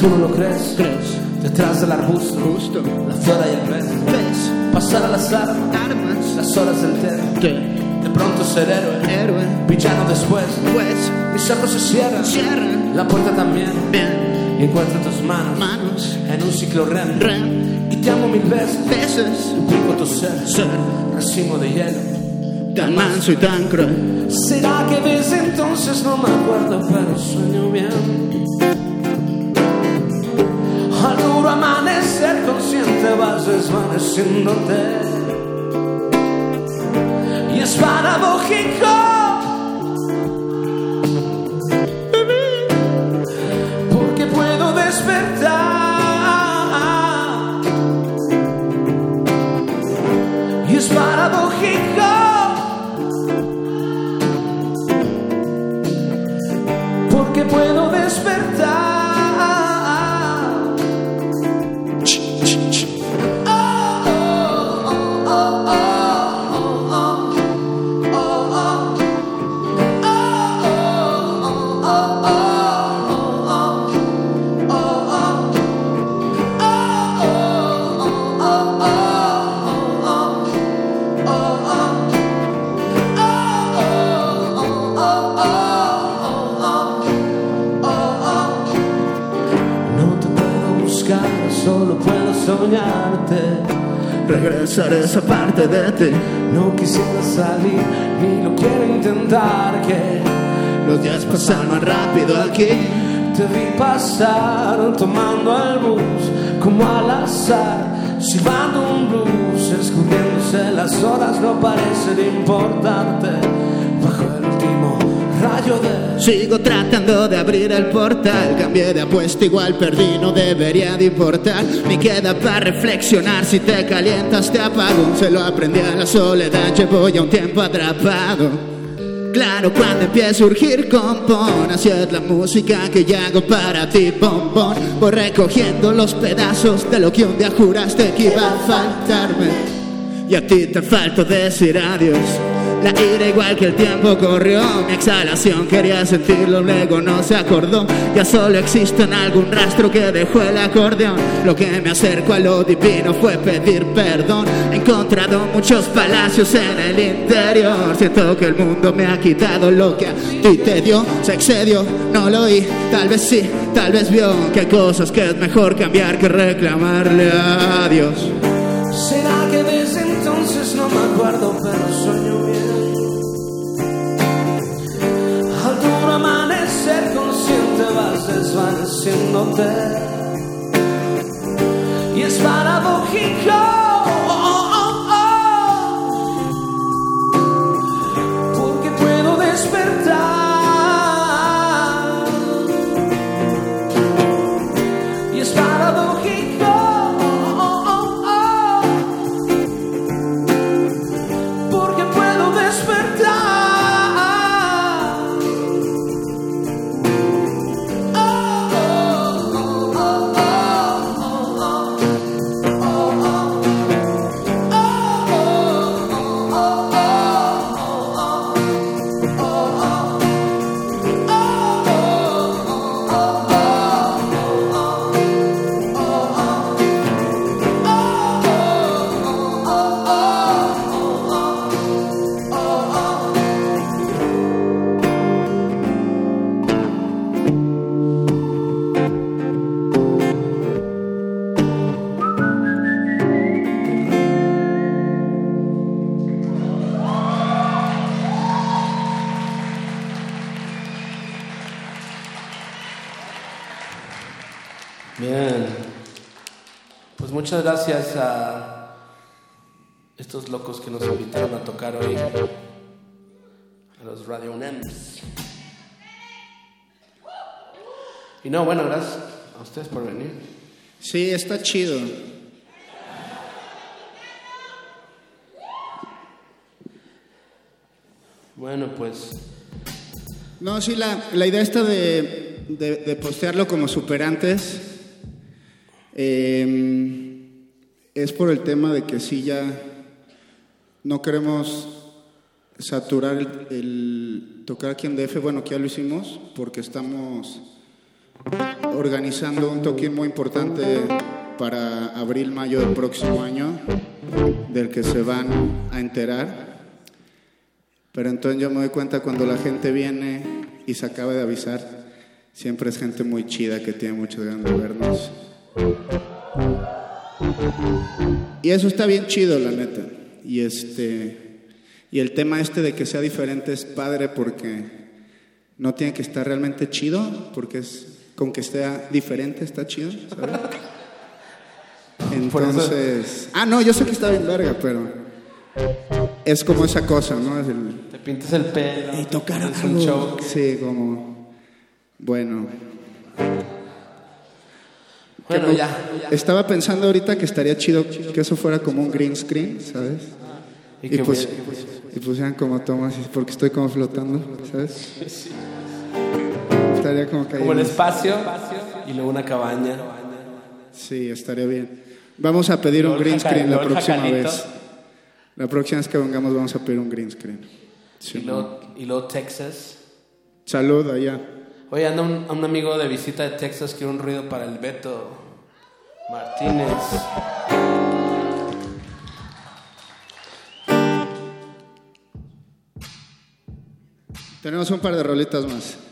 Tú no lo crees. Detrás del arbusto, la flora y el pez. Pasar a las armas, las horas del té. De pronto ser héroe, villano después. Mis ojos se cierran, la puerta también. Y encuentro tus manos, en un ciclo REM. Y te amo mil veces, duplico tu ser, racimo de hielo. Tan manso y tan cruel. ¿Será que desde entonces no me acuerdo, pero sueño bien? Amanecer consciente vas desvaneciéndote. Y es paradójico. Esa parte de ti. No quisiera salir, ni lo quiero intentar. Que Los días pasan más rápido aquí. te vi pasar tomando el bus como al azar. Silbando un blues, escurriéndose las horas, no parecen importarte. Bajo el último rayo de Sigo tratando de abrir el portal. Cambié de apuesta, igual perdí, no debería de importar. Ni queda para reflexionar. Si te calientas, te apago. Se lo aprendí a la soledad, llevo ya un tiempo atrapado. Claro, cuando empieza a surgir compón, así es la música que yo hago para ti, bombón. Voy recogiendo los pedazos de lo que un día juraste que iba a faltarme. y a ti te faltó decir adiós. La ira igual que el tiempo corrió, mi exhalación quería sentirlo, luego no se acordó. Ya solo existe en algún rastro que dejó el acordeón. Lo que me acercó a lo divino fue pedir perdón. He encontrado muchos palacios en el interior. Siento que el mundo me ha quitado lo que a ti te dio. Se excedió, no lo oí, tal vez sí, tal vez vio que hay cosas que es mejor cambiar que reclamarle a Dios. ¿Será que desde entonces no me acuerdo, desvaneciéndote. Y es paradójico. Muchas gracias a estos locos que nos invitaron a tocar hoy. A los Radio Nems. Y no, bueno, gracias a ustedes por venir. Sí, está chido. Bueno, pues No, sí, la, la idea esta de, de- de postearlo como superantes eh, es por el tema de que sí ya no queremos saturar el, tocar aquí en DF, bueno, que ya lo hicimos, porque estamos organizando un toquín muy importante para abril-mayo del próximo año, del que se van a enterar. Pero entonces yo me doy cuenta cuando la gente viene y se acaba de avisar, siempre es gente muy chida que tiene muchas ganas de vernos. Y eso está bien chido, la neta. Y este y el tema este de que sea diferente es padre porque no tiene que estar realmente chido, porque es con que sea diferente está chido, ¿sabes? Entonces, ah, no, yo sé que está bien verga, pero es como esa cosa, ¿no? Es el, te pintas el pelo. y tocar es un algo. show. Sí, como bueno. Bueno, Que no- ya. Estaba pensando ahorita que estaría chido que eso fuera como un green screen, ¿sabes? Y Y, que pues, hubiera- y pusieran como tomas, porque estoy como flotando, ¿sabes? Estaría como Como el cayendo. espacio y luego una cabaña. Sí, estaría bien. Vamos a pedir un green screen la próxima jacalito. vez. La próxima vez que vengamos vamos a pedir un green screen. Sí, y, luego, y luego Texas. Salud allá. Oye, anda un, un amigo de visita de Texas que un ruido para el Beto Martínez. Tenemos un par de rolitas más.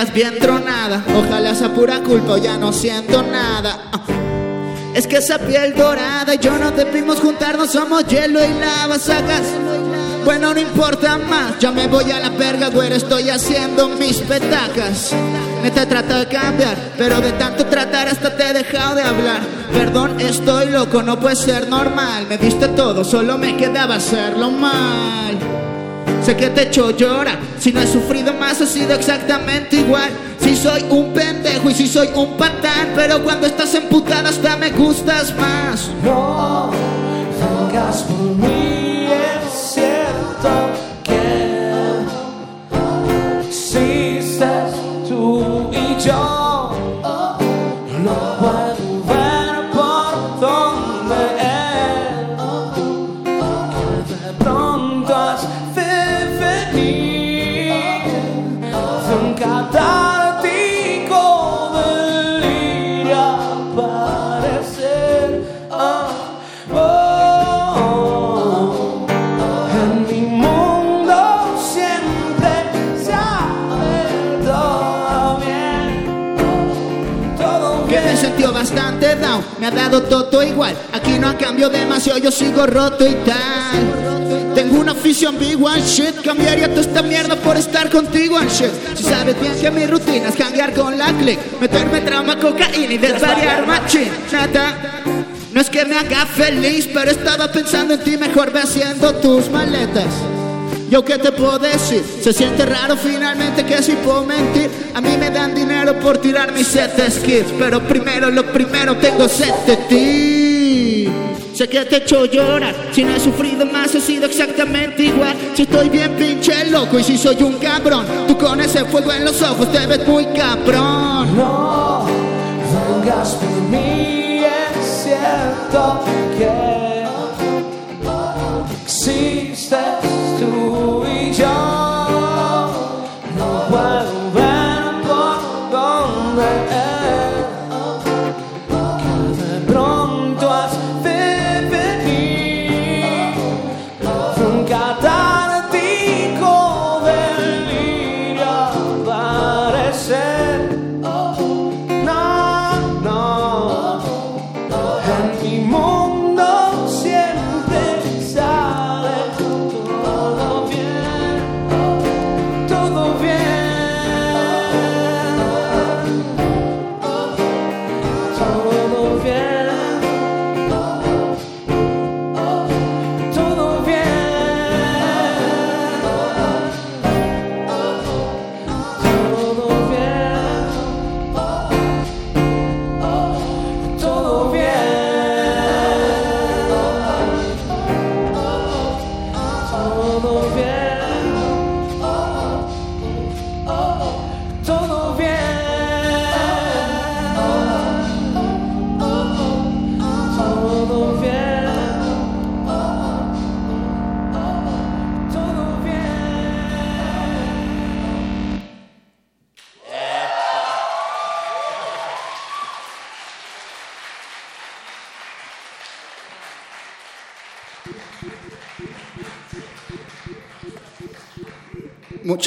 Andas bien tronada. Ojalá sea pura culpa o ya no siento nada. Ah. Es que esa piel dorada y yo no debimos juntarnos, somos hielo y lava, sacas. Bueno, no importa más, ya me voy a la verga, güey, estoy haciendo mis petacas. Me te trato de cambiar, pero de tanto tratar hasta te he dejado de hablar. Perdón, estoy loco, no puede ser normal. Me diste todo, solo me quedaba hacerlo mal. Sé que te echo llorar, si no he sufrido más ha sido exactamente igual. Si soy un pendejo y si soy un patán, pero cuando estás emputada hasta me gustas más. No vengas por mí, Que me sentió bastante down, me ha dado todo igual. Aquí no ha cambiado demasiado, yo sigo roto y tal. Tengo una afición big one shit, cambiaría toda esta mierda por estar contigo and shit. Si sabes bien que mi rutina es cambiar con la click, meterme trama, cocaína y desvariar machín. Nada, no es que me haga feliz, pero estaba pensando en ti, mejor ve haciendo tus maletas. Yo qué te puedo decir, se siente raro finalmente que si puedo mentir. A mí me dan dinero por tirar mis set skills, pero primero lo primero tengo set de ti. Sé que te he hecho llorar, si no he sufrido más he sido exactamente igual. Si estoy bien pinche loco y si soy un cabrón, tú con ese fuego en los ojos te ves muy cabrón. No vengas por mí, es cierto que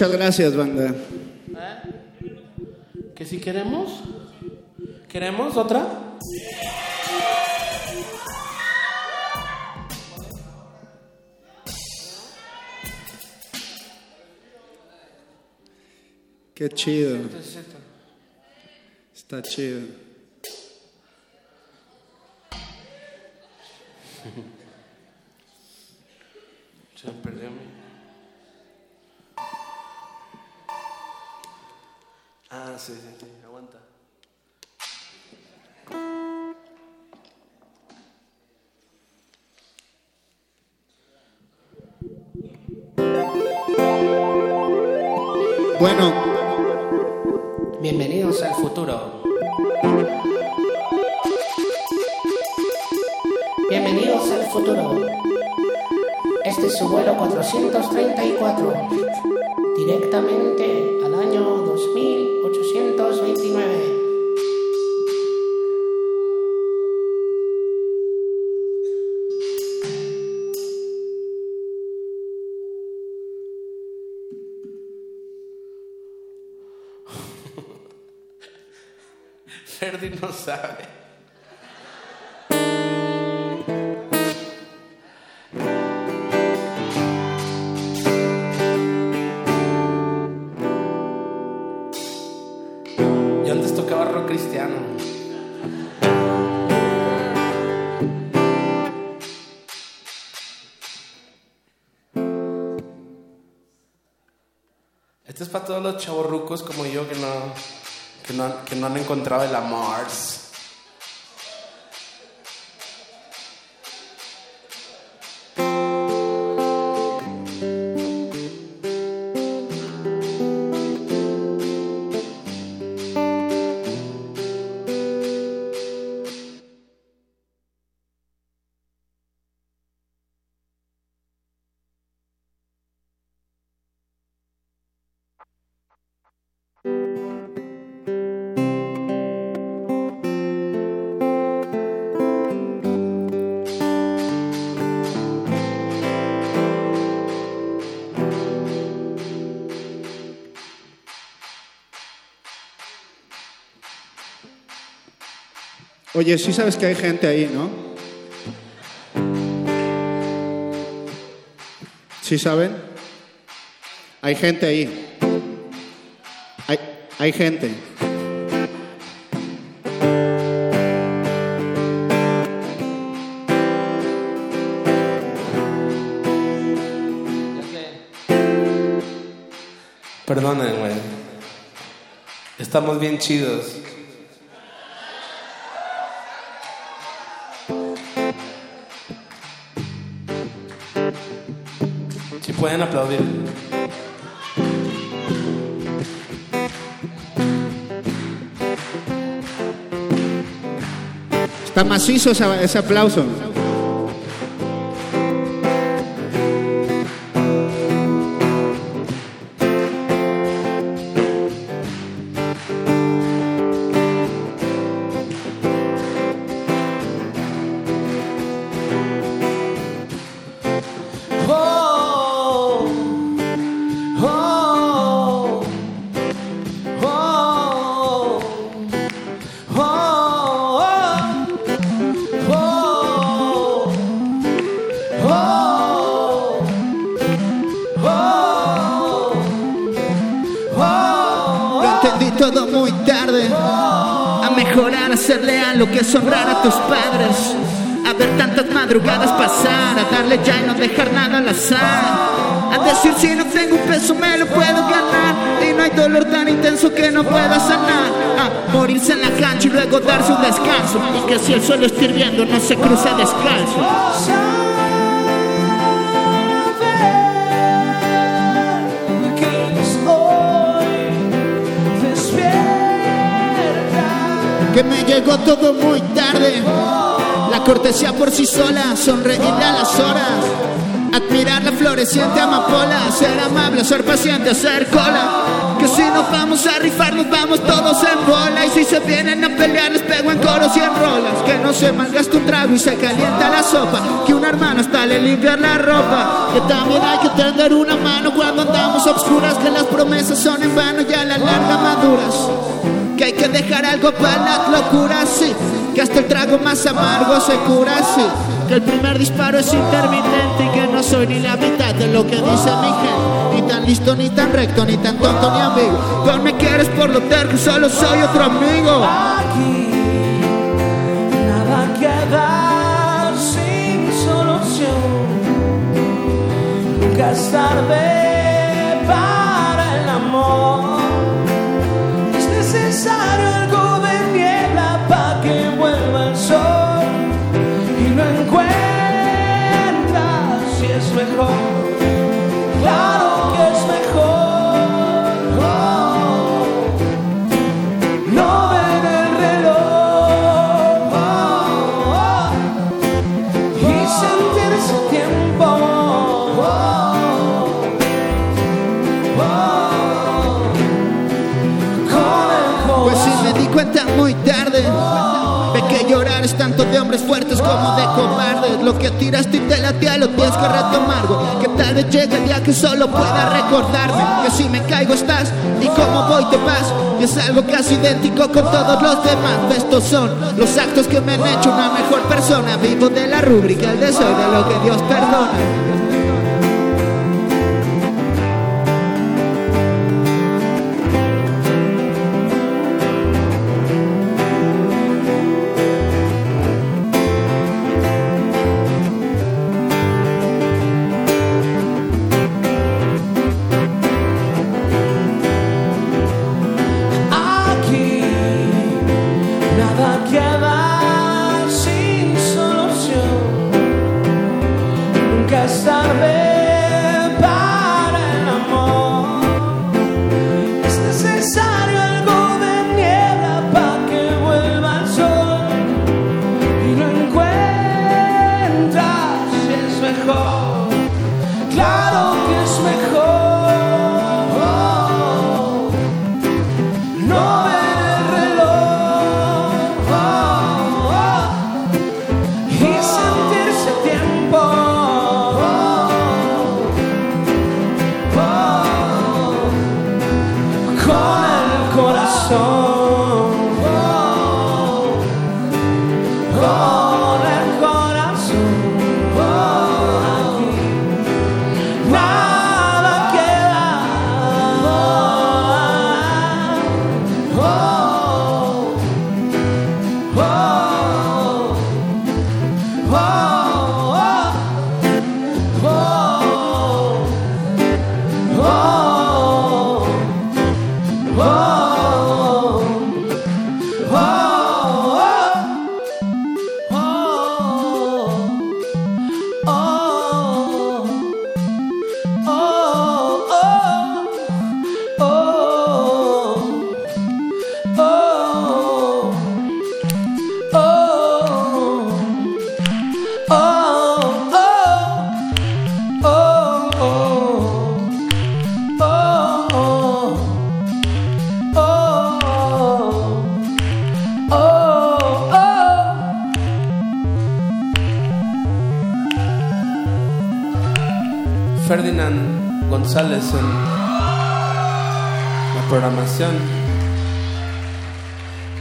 Muchas gracias, banda. ¿Que si queremos? ¿Queremos otra? Qué chido. Está chido. Se perdió Ah, sí, sí, sí, aguanta. Bueno, Bienvenidos al futuro. Bienvenidos al futuro. Este es su vuelo 434. Directamente al año 2829. Ferdi no sabe. Cristiano. Esto es para todos los chavorrucos como yo que no, que no, que no han encontrado el amor. Oye, sí sabes que hay gente ahí, ¿no? ¿Sí saben? Hay gente ahí. Hay, hay gente. Perdonen, güey. Estamos bien chidos. Pueden aplaudir. Está macizo ese aplauso. Que no pueda sanar. Morirse en la cancha y luego darse un descanso. Y que si el suelo está hirviendo no se cruce descalzo. que me llegó todo muy tarde. La cortesía por sí sola, sonreírle a las horas. Admirar la floreciente amapola, ser amable, ser paciente, ser cola. Que si nos vamos a rifar, nos vamos todos en bola. Y si se vienen a pelear, les pego en coros y en rolas. Que no se malgaste un trago y se calienta la sopa. Que una hermana hasta le limpiar la ropa. Que también hay que tender una mano cuando andamos obscuras. Que las promesas son en vano y a la larga maduras. Que hay que dejar algo para las locuras, sí. Que hasta el trago más amargo se cura, sí. Que el primer disparo es intermitente y que no soy ni la mitad de lo que dice mi gente. Tan listo, ni tan recto, ni tan tonto, ni amigo. Tú me quieres por lo terco, solo soy otro amigo. Nada queda sin solución. Nunca es tarde de hombres fuertes como de cobardes. Lo que tiraste y te latea lo tienes que retomar. Que tal vez llegue el día que solo pueda recordarme. Que si me caigo estás y como voy te vas. Y es algo casi idéntico con todos los demás. Estos son los actos que me han hecho una mejor persona. Vivo de la rúbrica, el deseo de lo que Dios perdona.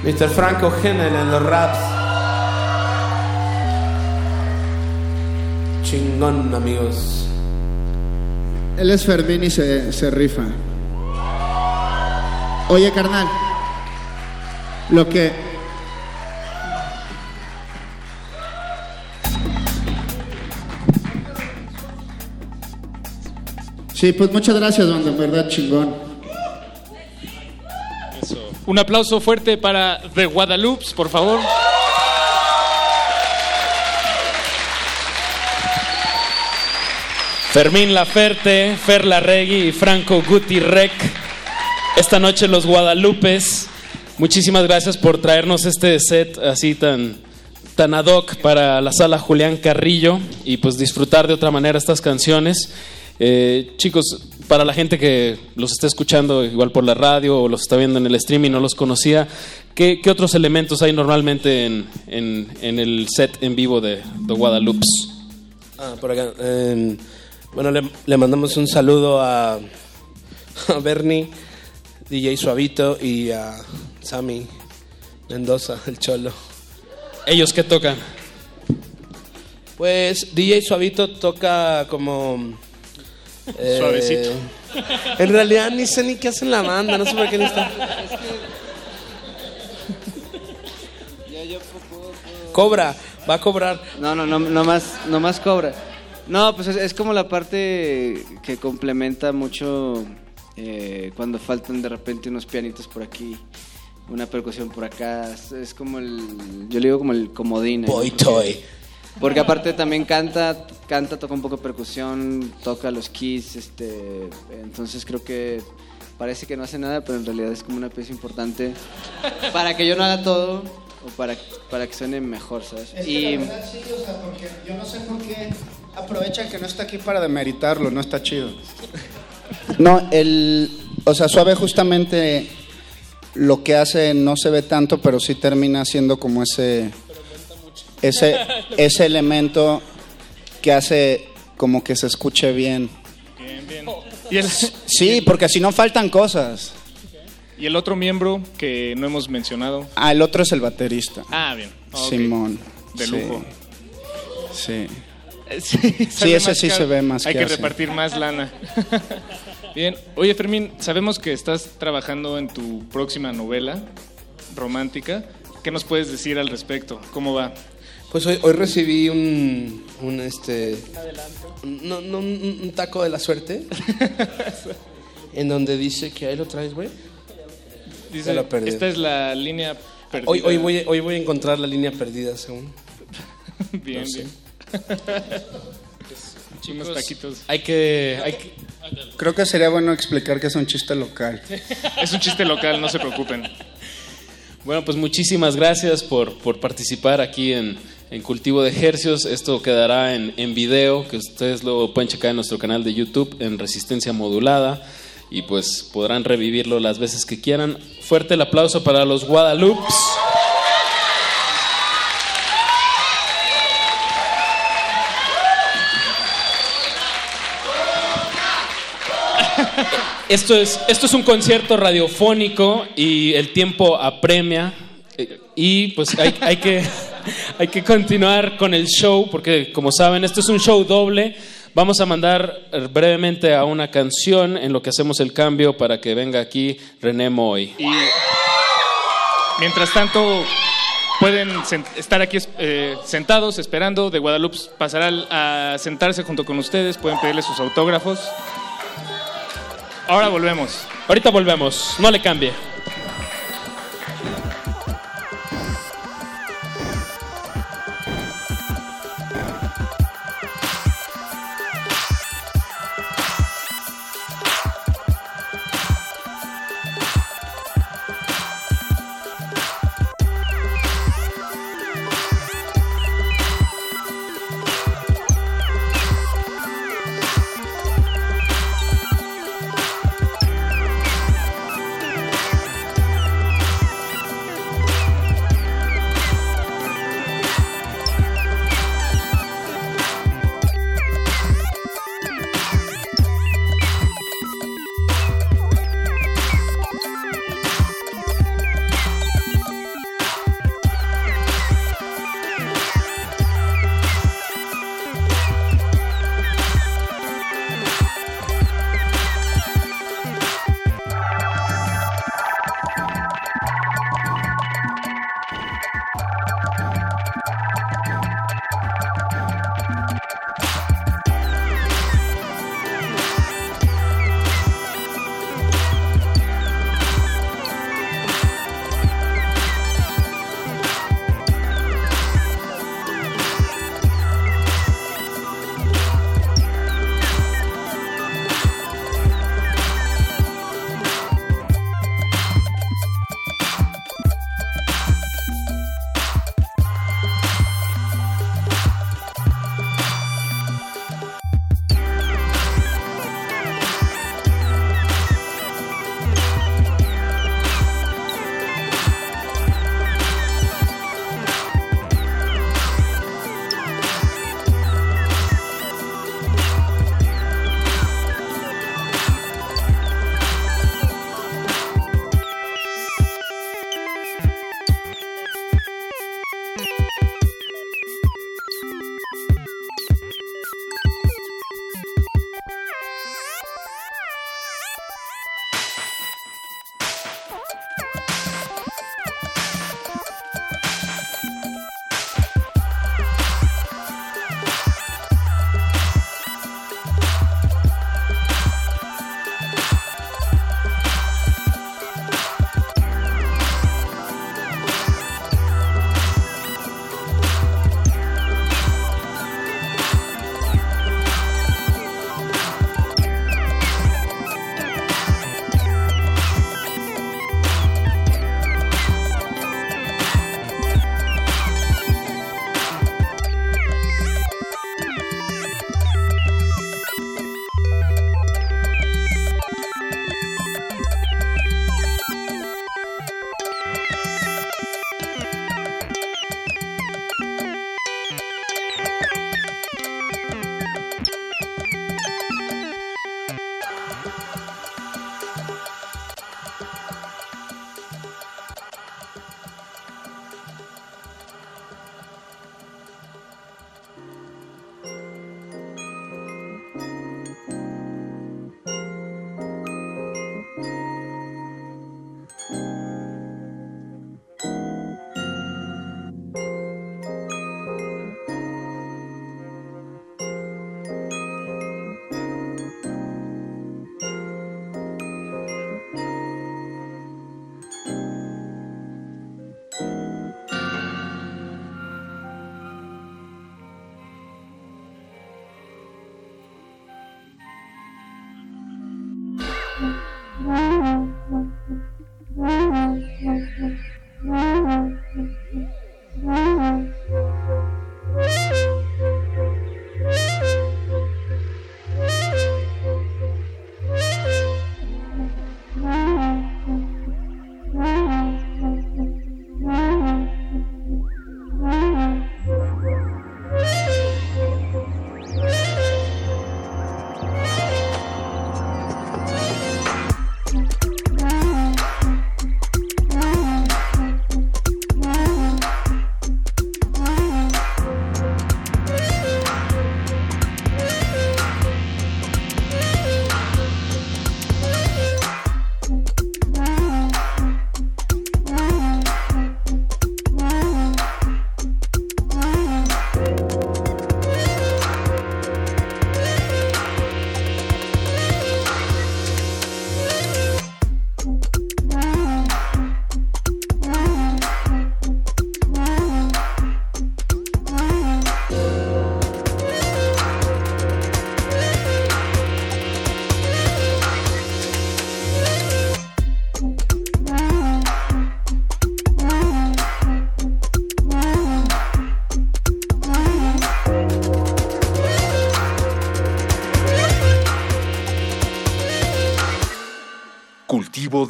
Mr. Franco Genel en los raps. Chingón, amigos. Él es Fermín y se, se rifa. Oye, carnal. Lo que. Sí, pues muchas gracias, en verdad, chingón. Un aplauso fuerte para The Guadalupe, por favor. Fermín Laferte, Fer Larregui y Franco Guti Rec. Esta noche los Guadalupes. Muchísimas gracias por traernos este set así tan, tan ad hoc para la sala Julián Carrillo y pues disfrutar de otra manera estas canciones. Eh, chicos, para la gente que los está escuchando igual por la radio o los está viendo en el stream y no los conocía, ¿qué, qué otros elementos hay normalmente en, en- en el set en vivo de, de Guadalupe? Ah, por acá. Eh, bueno, le, le mandamos un saludo a, a Bernie, DJ Suavito y a Sammy Mendoza, el cholo. ¿Ellos qué tocan? Pues DJ Suavito toca como... eh, Suavecito. En realidad ni sé ni qué hace en la banda, no sé por qué ni está. Cobra, va a cobrar. No, no, no, no más, no más cobra. No, pues es, es como la parte que complementa mucho eh, cuando faltan de repente unos pianitos por aquí, una percusión por acá. Es, es como el, yo le digo como el comodín. ¿eh? Boy toy. Porque aparte también canta, canta, toca un poco de percusión, toca los keys, este, entonces creo que parece que no hace nada, pero en realidad es como una pieza importante para que yo no haga todo o para, para que suene mejor, ¿sabes? Es que la verdad sí, o sea, porque yo no sé por qué aprovechan que no está aquí para demeritarlo, no está chido. No, el, o sea, Suave justamente lo que hace no se ve tanto, pero sí termina siendo como ese, ese, ese elemento que hace como que se escuche bien. Bien, bien. Y el, Sí, porque si no faltan cosas. y el otro miembro que no hemos mencionado. Ah, el otro es el baterista. Ah, bien. Ok. Simón. De Sí. lujo. Sí. Sí, Sí, sale ese sí caro. se ve más Hay que que repartir más lana. Bien. Oye, Fermín, sabemos que estás trabajando en tu próxima novela romántica. ¿Qué nos puedes decir al respecto? ¿Cómo va? Pues hoy, hoy recibí un, un este, un- no, no, un, un taco de la suerte, en donde dice que ahí lo traes, güey. Dice, esta es la línea perdida. Hoy, hoy, voy, hoy voy a encontrar la línea perdida, según. Bien, No sé. bien. Unos taquitos. Hay que, hay que- Creo que sería bueno explicar que es un chiste local. Es un chiste local, no se preocupen. Bueno, pues muchísimas gracias por, por participar aquí en, en Cultivo de Ejercios. Esto quedará en, en video, que ustedes lo pueden checar en nuestro canal de YouTube en Resistencia Modulada y pues podrán revivirlo las veces que quieran. Fuerte el aplauso para los Guadalupe. Esto es, esto es un concierto radiofónico y el tiempo apremia. Eh, Y pues hay, hay que, hay que continuar con el show porque como saben, esto es un show doble. Vamos a mandar eh, brevemente a una canción en lo que hacemos el cambio para que venga aquí René Moy. Y mientras tanto, pueden estar aquí eh, sentados esperando. De Guadalupe pasará a sentarse junto con ustedes. Pueden pedirle sus autógrafos. Ahora volvemos. Ahorita volvemos, no le cambie.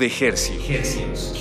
De Hercios.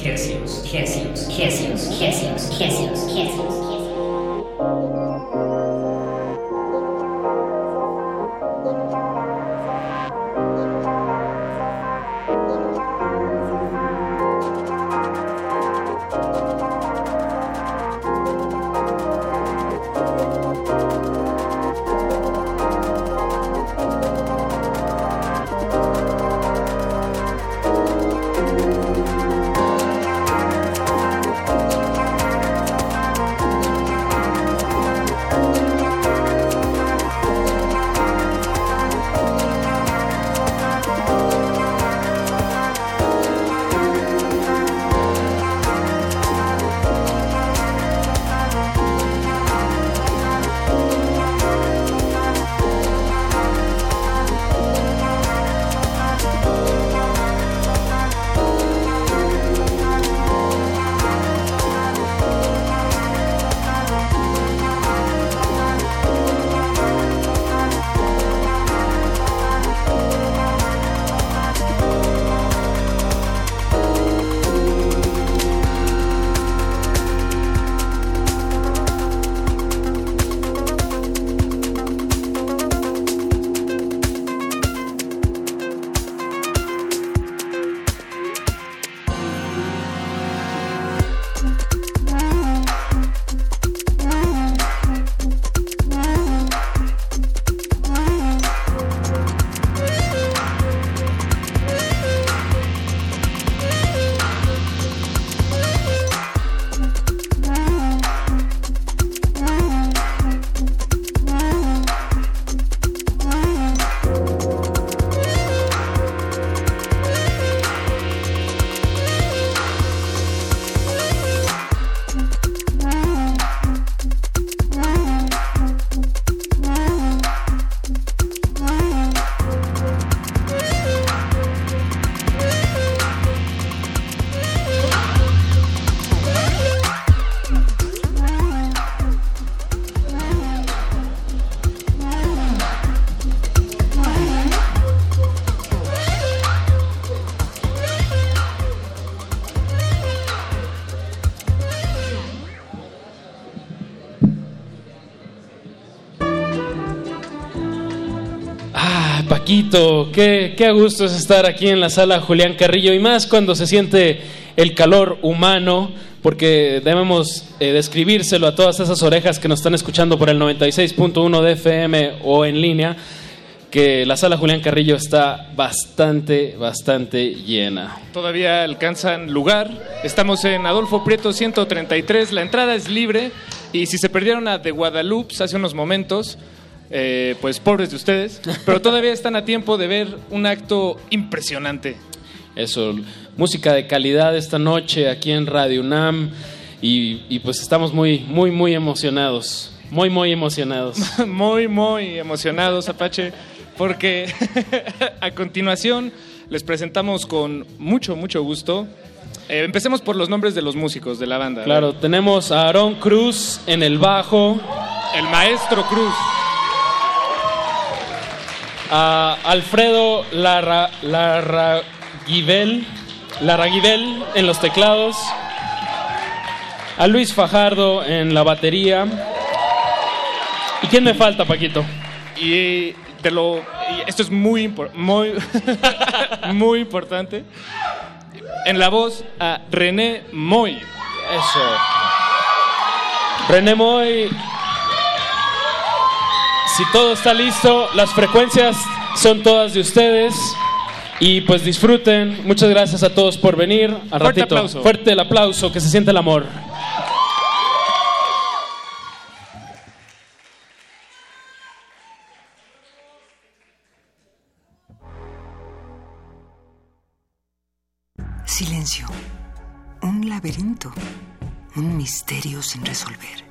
Qué, qué a gusto es estar aquí en la sala Julián Carrillo y más cuando se siente el calor humano, porque debemos eh, describírselo a todas esas orejas que nos están escuchando por el 96.1 de FM o en línea, que la sala Julián Carrillo está bastante, bastante llena. Todavía alcanzan lugar. Estamos en Adolfo Prieto 133. La entrada es libre. Y si se perdieron a The Guadalupe hace unos momentos, eh, pues pobres de ustedes. Pero todavía están a tiempo de ver un acto impresionante. Eso, música de calidad esta noche aquí en Radio UNAM. Y, y pues estamos muy, muy, muy emocionados. Muy, muy emocionados. muy, muy emocionados, Apache, porque a continuación les presentamos con mucho, mucho gusto. Eh, empecemos por los nombres de los músicos de la banda. Claro, tenemos a Aarón Cruz en el bajo. El maestro Cruz. A Alfredo Larra, Larraguibel, Larraguibel en los teclados. A Luis Fajardo en la batería. ¿Y quién me falta, Paquito? Y te lo, y esto es muy, muy, muy importante. En la voz a René Moy. Eso. René Moy. Si todo está listo, las frecuencias son todas de ustedes. Y pues disfruten. Muchas gracias a todos por venir. Al Fuerte ratito. aplauso. Fuerte el aplauso, que se siente el amor. Silencio. Un laberinto. Un misterio sin resolver.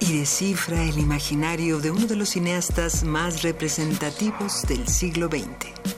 y descifra el imaginario de uno de los cineastas más representativos del siglo XX.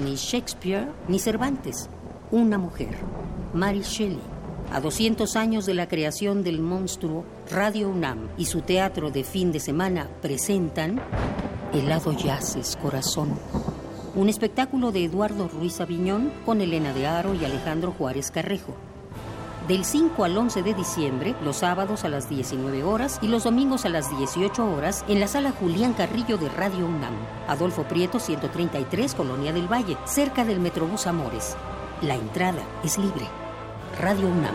Ni Shakespeare ni Cervantes. Una mujer, Mary Shelley. A 200 años de la creación del monstruo, Radio UNAM y su teatro de fin de semana presentan Helado Yaces Corazón. Un espectáculo de Eduardo Ruiz Aviñón con Elena de Aro y Alejandro Juárez Carrejo. Del 5 al 11 de diciembre, los sábados a las 19 horas y los domingos a las 18 horas en la sala Julián Carrillo de Radio UNAM. Adolfo Prieto 133, Colonia del Valle, cerca del Metrobús Amores. La entrada es libre. Radio UNAM.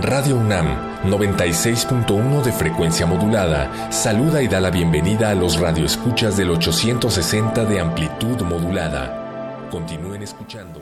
Radio UNAM 96.1 de frecuencia modulada saluda y da la bienvenida a los radioescuchas del 860 de amplitud modulada. Continúen escuchando.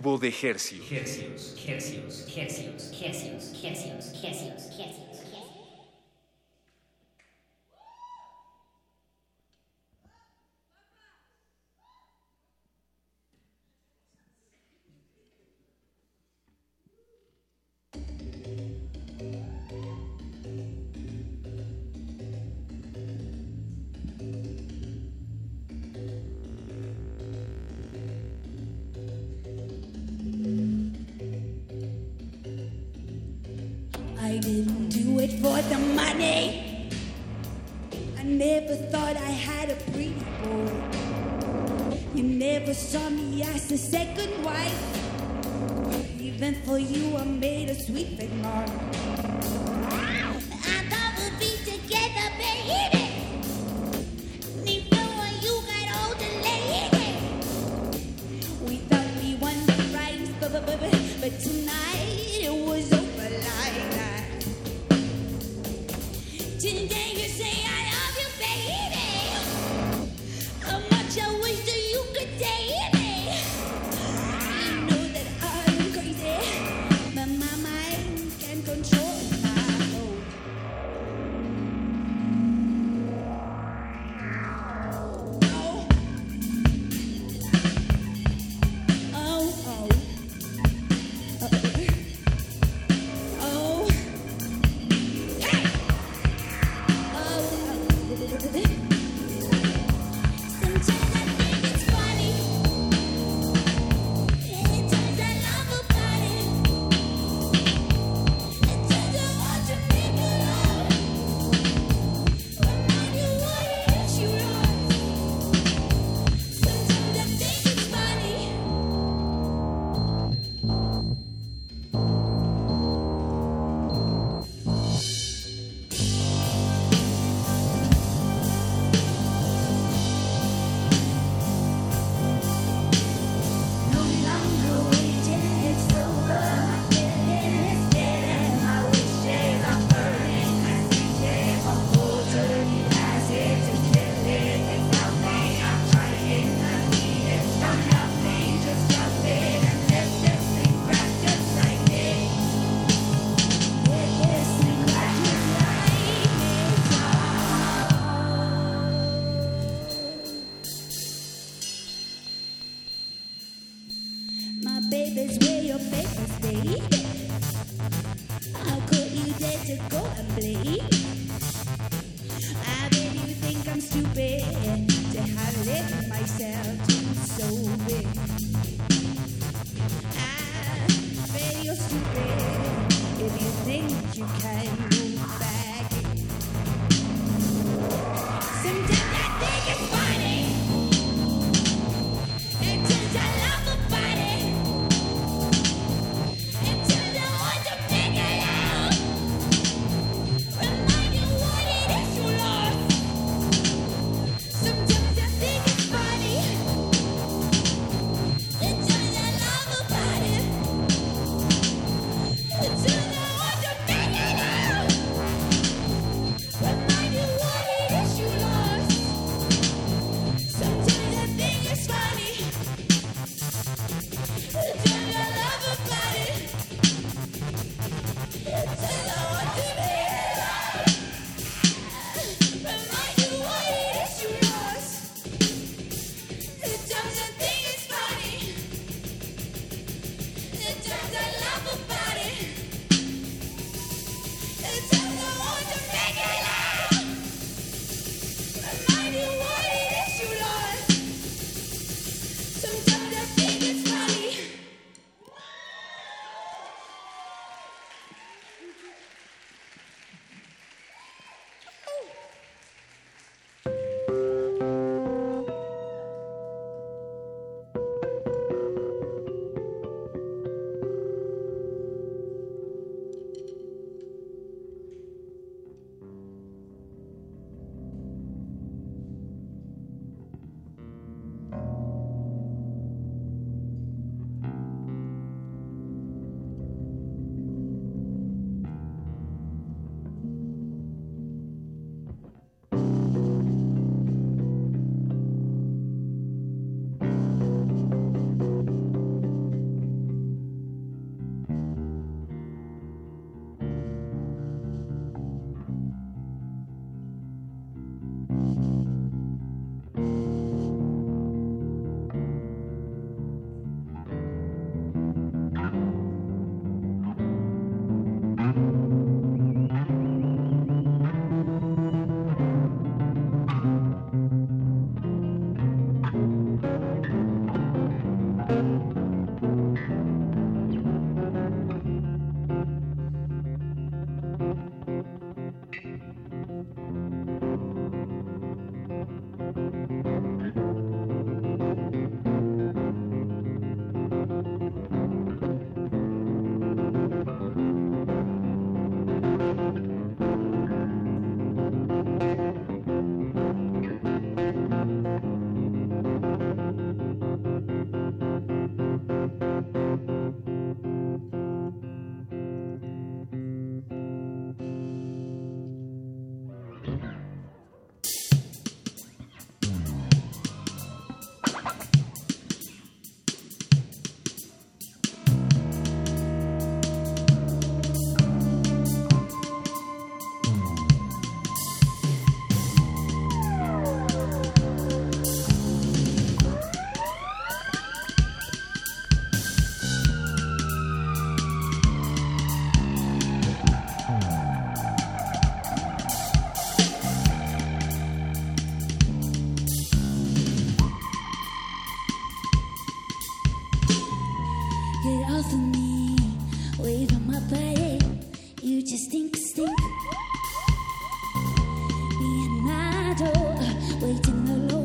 cultivo de hercios. for the money. I never thought I had a pretty boy. You never saw me as a second wife. Even for you, I made a sweet big mark. it all for me. Wave on my body, you just stink, stink. Me and my door, waiting alone.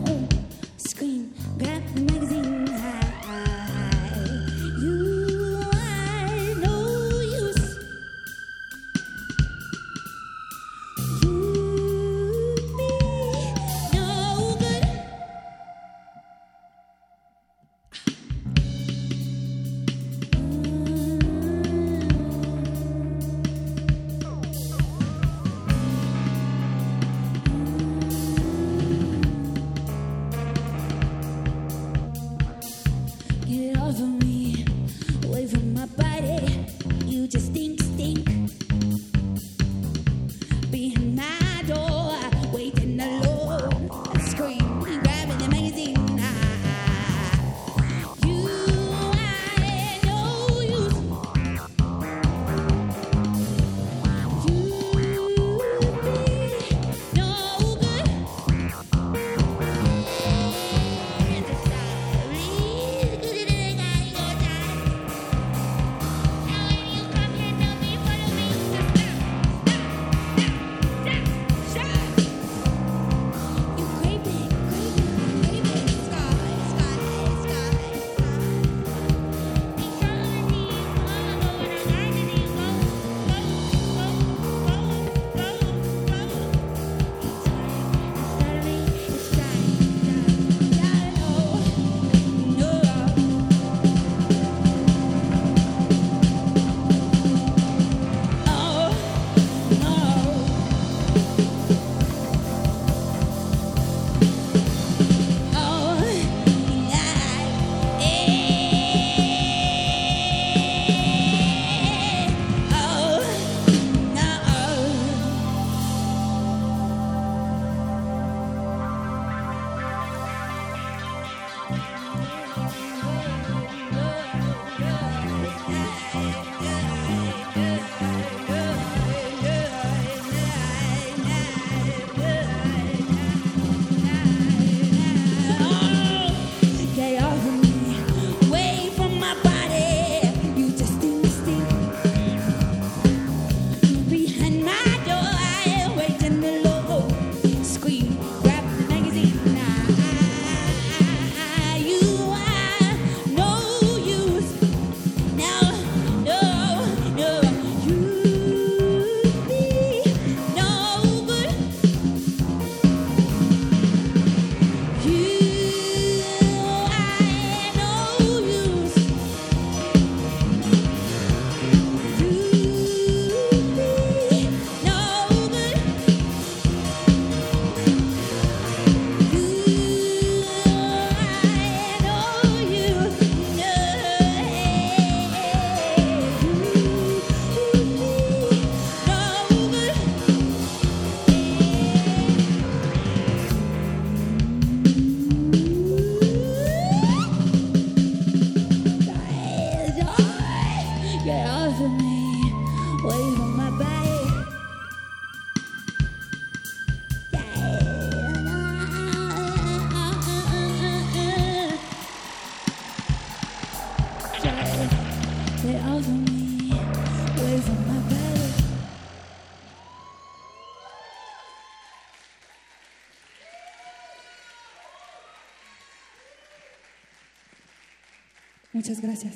Gracias.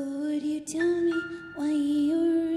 would you tell me why you're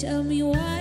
Tell me why.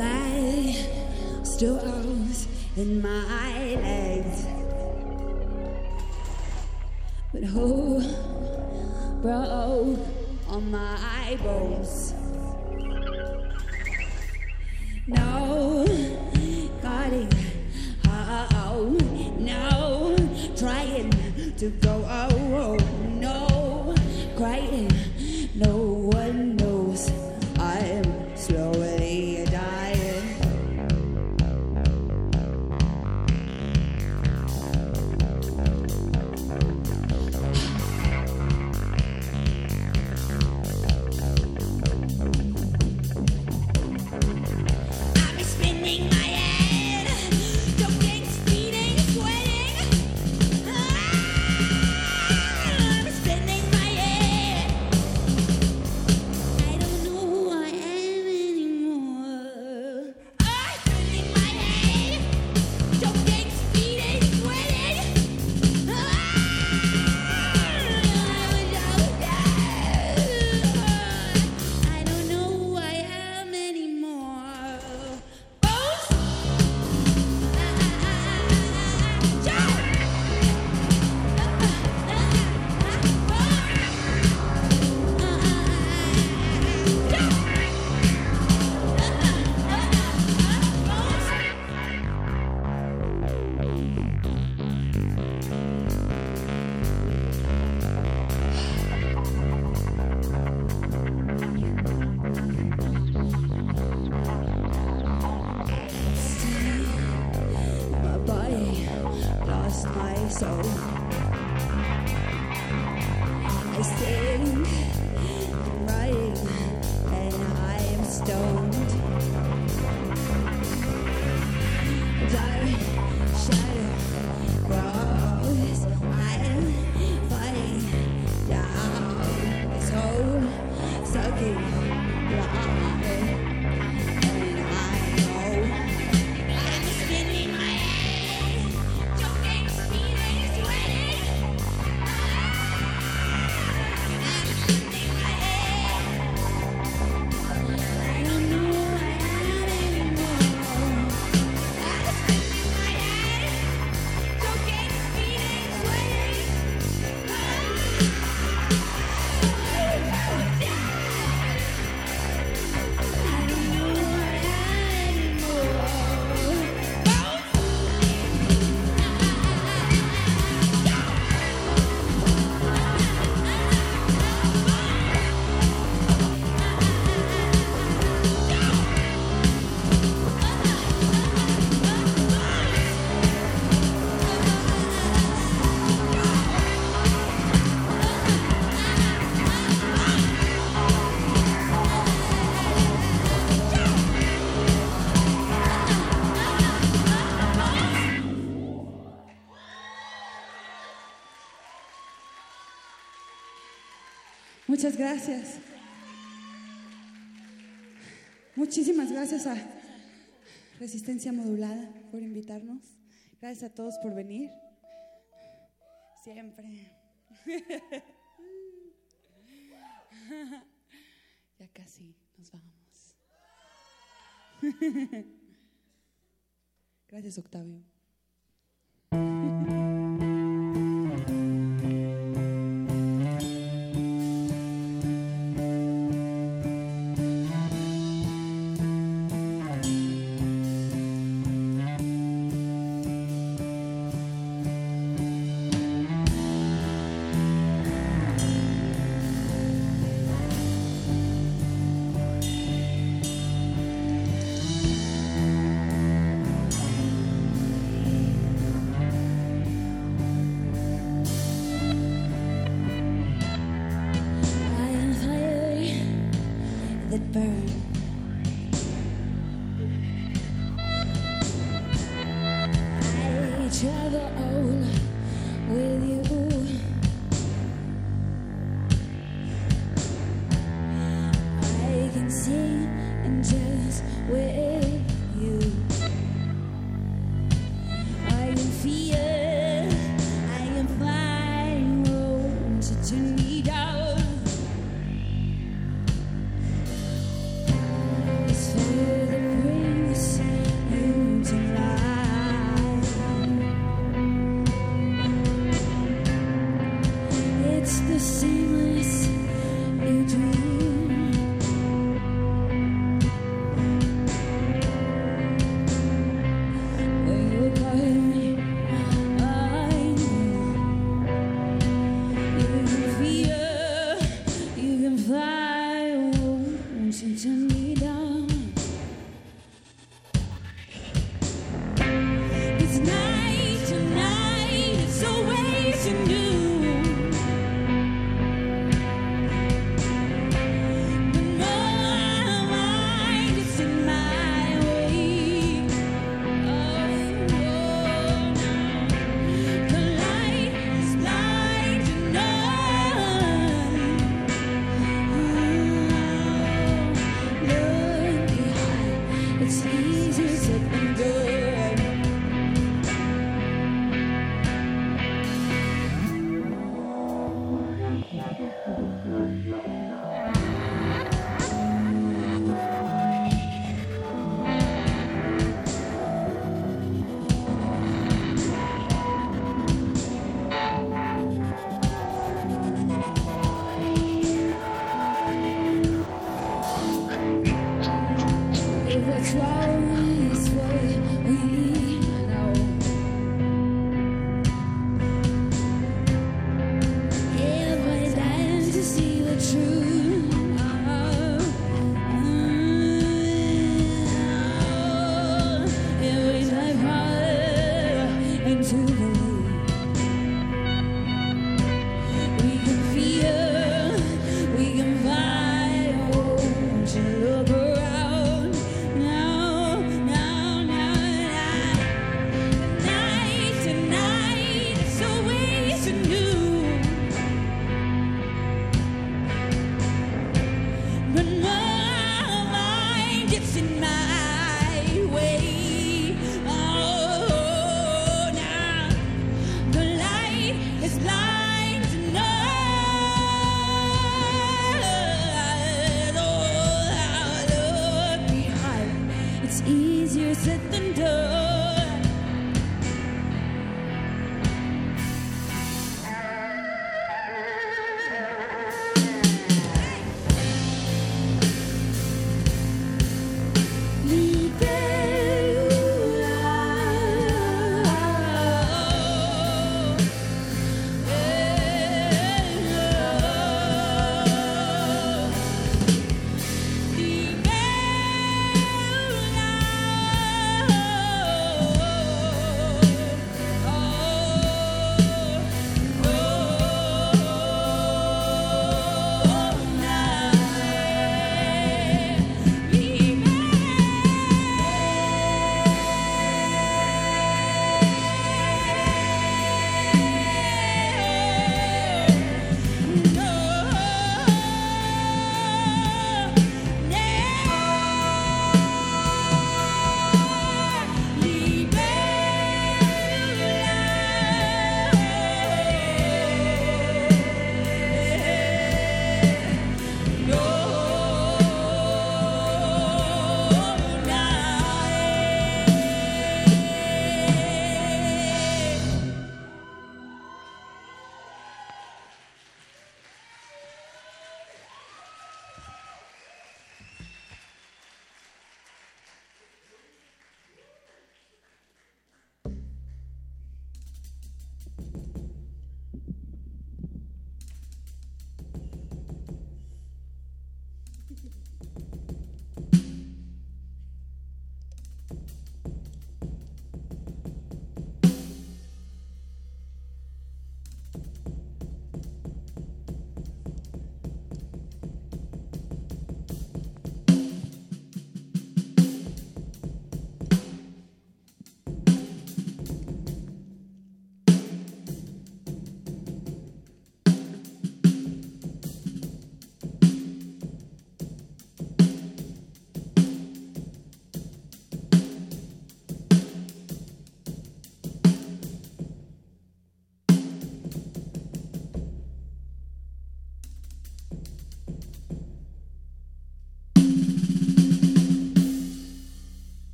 play stones in my legs. But who broke all my bones? Muchas gracias. Muchísimas gracias a Resistencia Modulada por invitarnos. Gracias a todos por venir. Siempre. Ya casi nos vamos. Gracias, Octavio.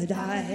I die.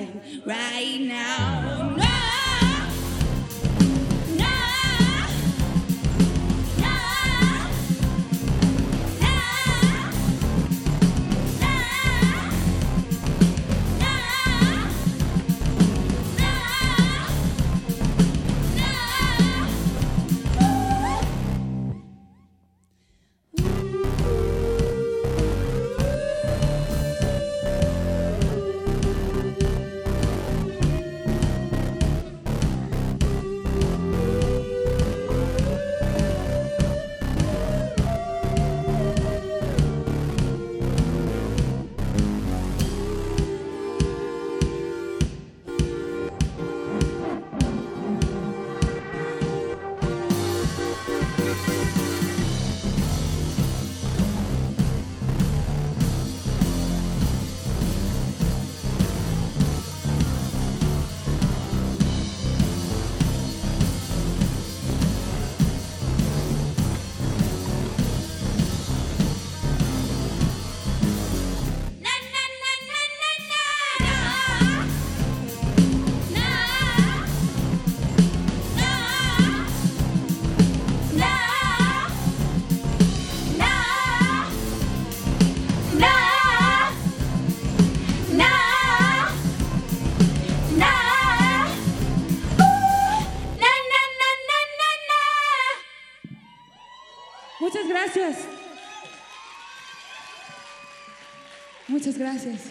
Muchas gracias.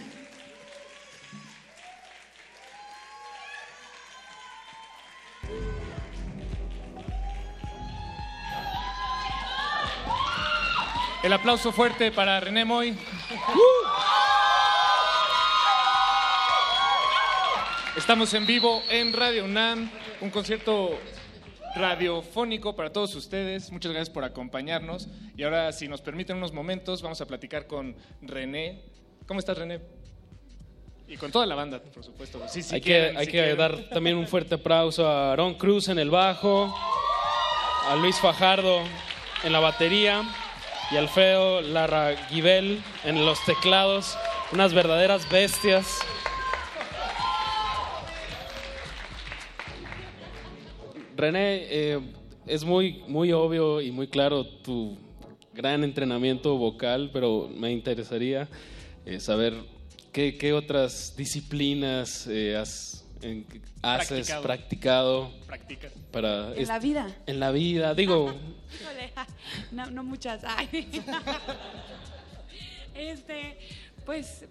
El aplauso fuerte para René Moy. Estamos en vivo en Radio UNAM, un concierto radiofónico para todos ustedes. Muchas gracias por acompañarnos. Y ahora, si nos permiten unos momentos, vamos a platicar con René. ¿Cómo estás, René? Y con toda la banda, por supuesto. Sí, sí hay quieren, que, hay si que quieren. dar también un fuerte aplauso a Aaron Cruz en el bajo, a Luis Fajardo en la batería y Alfredo Larraguibel en los teclados. Unas verdaderas bestias. René, eh, es muy, muy obvio y muy claro tu gran entrenamiento vocal, pero me interesaría eh, saber qué, qué otras disciplinas eh, has, en- haces, Practicado. para En la vida. en la vida. Digo, no, no muchas. Ay. Este, pues,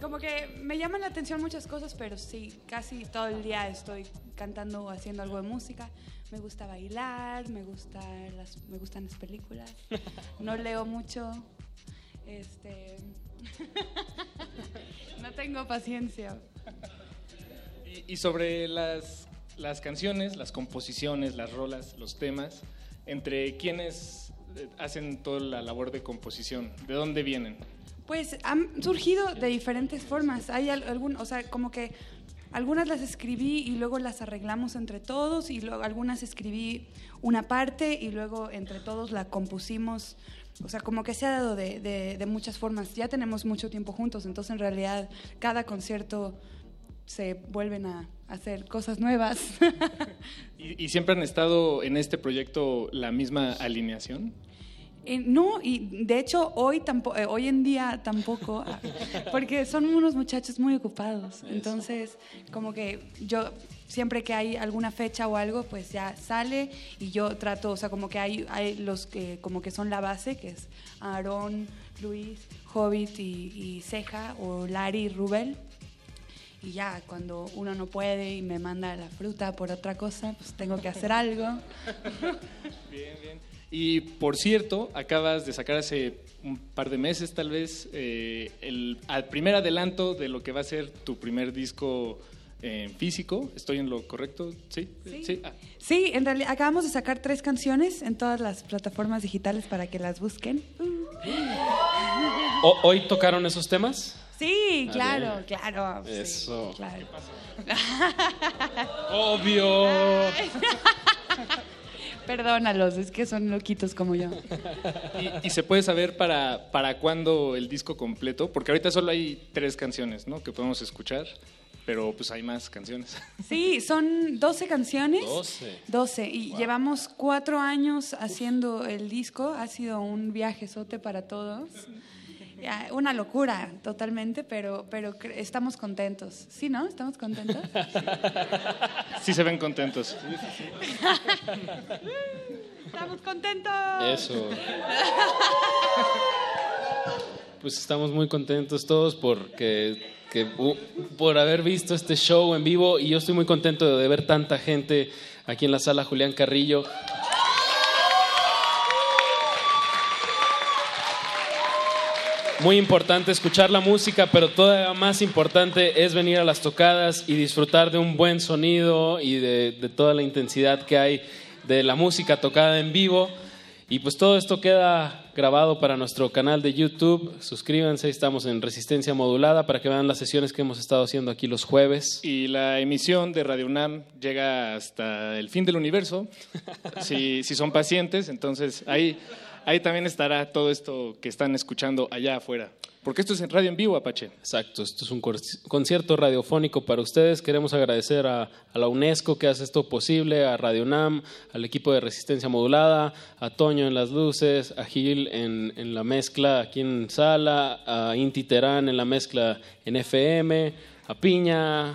como que me llaman la atención muchas cosas, pero sí, casi todo el día estoy cantando o haciendo algo de música. Me gusta bailar, me, gusta las, me gustan las películas. No leo mucho. Este, no tengo paciencia. Y, y sobre las, las canciones, las composiciones, las rolas, los temas, entre quienes eh, hacen toda la labor de composición, ¿de dónde vienen? Pues han surgido de diferentes formas. Hay al- algún, o sea, como que algunas las escribí y luego las arreglamos entre todos y luego algunas escribí una parte y luego entre todos la compusimos. O sea, como que se ha dado de, de- de muchas formas. Ya tenemos mucho tiempo juntos, entonces en realidad cada concierto se vuelven a hacer cosas nuevas. ¿Y, y siempre han estado en este proyecto la misma alineación? Eh, no, y de hecho hoy, tampo- eh, hoy en día tampoco, porque son unos muchachos muy ocupados. Entonces, como que yo siempre que hay alguna fecha o algo, pues ya sale y yo trato, o sea, como que hay, hay los que como que son la base, que es Aarón, Luis, Hobbit y, Ceja, o Lari, Rubel. Y ya, cuando uno no puede y me manda la fruta por otra cosa, pues tengo que hacer algo. Bien, bien. Y por cierto, acabas de sacar hace un par de meses tal vez eh, el primer adelanto de lo que va a ser tu primer disco en físico. ¿Estoy en lo correcto? Sí. Sí. Ah, Sí, en realidad acabamos de sacar tres canciones en todas las plataformas digitales para que las busquen. ¿ho- ¿hoy tocaron esos temas? Sí, claro, claro. sí, Eso. claro. Obvio. Perdónalos, es que son loquitos como yo. ¿Y, y se puede saber para, para cuándo el disco completo? Porque ahorita solo hay tres canciones, ¿no? Que podemos escuchar, pero pues hay más canciones. Sí, son 12 canciones. 12. 12. Y llevamos cuatro años haciendo el disco. Ha sido un viajezote para todos. Una locura, totalmente, pero, pero cre- estamos contentos. ¿Sí, no? ¿Estamos contentos? Sí se ven contentos. ¡Estamos contentos! Eso. Pues estamos muy contentos todos porque que, por haber visto este show en vivo y yo estoy muy contento de ver tanta gente aquí en la sala Julián Carrillo. Muy importante escuchar la música, pero todavía más importante es venir a las tocadas y disfrutar de un buen sonido y de, de toda la intensidad que hay de la música tocada en vivo. Y pues todo esto queda grabado para nuestro canal de YouTube. Suscríbanse, estamos en Resistencia Modulada para que vean las sesiones que hemos estado haciendo aquí los jueves. Y la emisión de Radio UNAM llega hasta el fin del universo, si, si son pacientes, entonces ahí, ahí también estará todo esto que están escuchando allá afuera. Porque esto es en radio en vivo, Apache. Exacto, esto es un concierto radiofónico para ustedes. Queremos agradecer a, a la UNESCO que hace esto posible, a Radio UNAM, al equipo de Resistencia Modulada, a Toño en las luces, a Gil en, en la mezcla aquí en sala, a Inti Terán en la mezcla en FM, a Piña,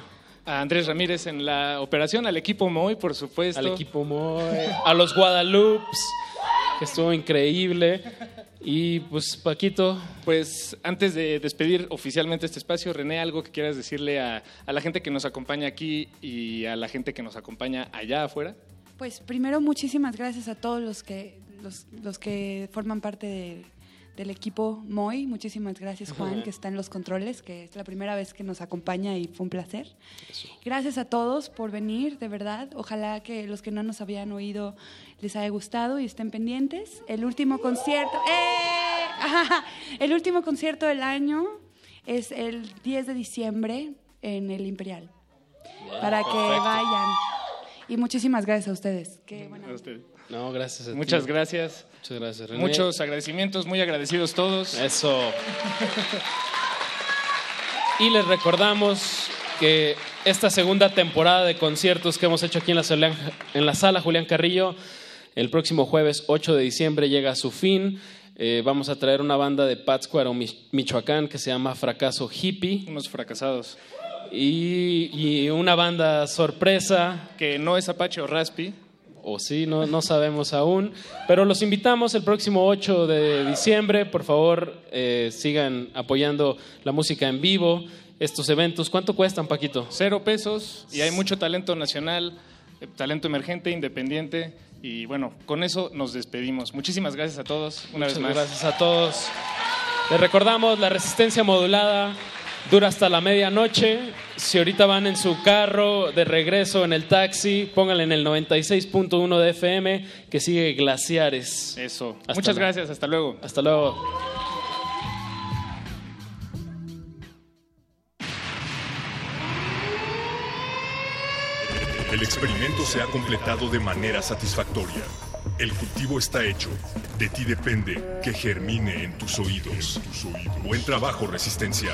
A Andrés Ramírez en la operación, al equipo Moy, por supuesto. al equipo Moy, a los Guadalupes, que estuvo increíble. Y pues Paquito, Pues antes de despedir oficialmente este espacio, René, algo que quieras decirle a, a la gente que nos acompaña aquí y a la gente que nos acompaña allá afuera. Pues primero muchísimas gracias a todos los que los, los que forman parte de- del equipo MOI. Muchísimas gracias Juan, que está en los controles, que es la primera vez que nos acompaña y fue un placer. Gracias a todos por venir, de verdad. Ojalá que los que no nos habían oído les haya gustado y estén pendientes. El último concierto, ¡eh! el último concierto del año es el 10 de diciembre en el Imperial. Para que vayan. Y muchísimas gracias a ustedes. Qué buena A usted. No, gracias a ti. Muchas gracias. Muchas gracias, René. Muchos agradecimientos, muy agradecidos todos. Eso. Y les recordamos que esta segunda temporada de conciertos que hemos hecho aquí en la, sala, en la sala Julián Carrillo, el próximo jueves 8 de diciembre llega a su fin. Eh, vamos a traer una banda de Pátzcuaro, Mi- Michoacán, que se llama Fracaso Hippie. Unos fracasados. Y, y una banda sorpresa. Que no es Apache o Raspi. O sí, no, no sabemos aún. Pero los invitamos el próximo 8 de diciembre. Por favor, eh, sigan apoyando la música en vivo. Estos eventos, ¿cuánto cuestan, Paquito? Cero pesos y hay mucho talento nacional, eh, talento emergente, independiente. Y bueno, con eso nos despedimos. Muchísimas gracias a todos. Una Muchas vez más. gracias a todos. Les recordamos, la resistencia modulada dura hasta la medianoche. Si ahorita van en su carro de regreso en el taxi, pónganle en el 96.1 de FM que sigue Glaciares. Eso. Hasta Muchas la- gracias. Hasta luego. Hasta luego. El experimento se ha completado de manera satisfactoria. El cultivo está hecho. De ti depende que germine en tus oídos. Buen trabajo, resistencia.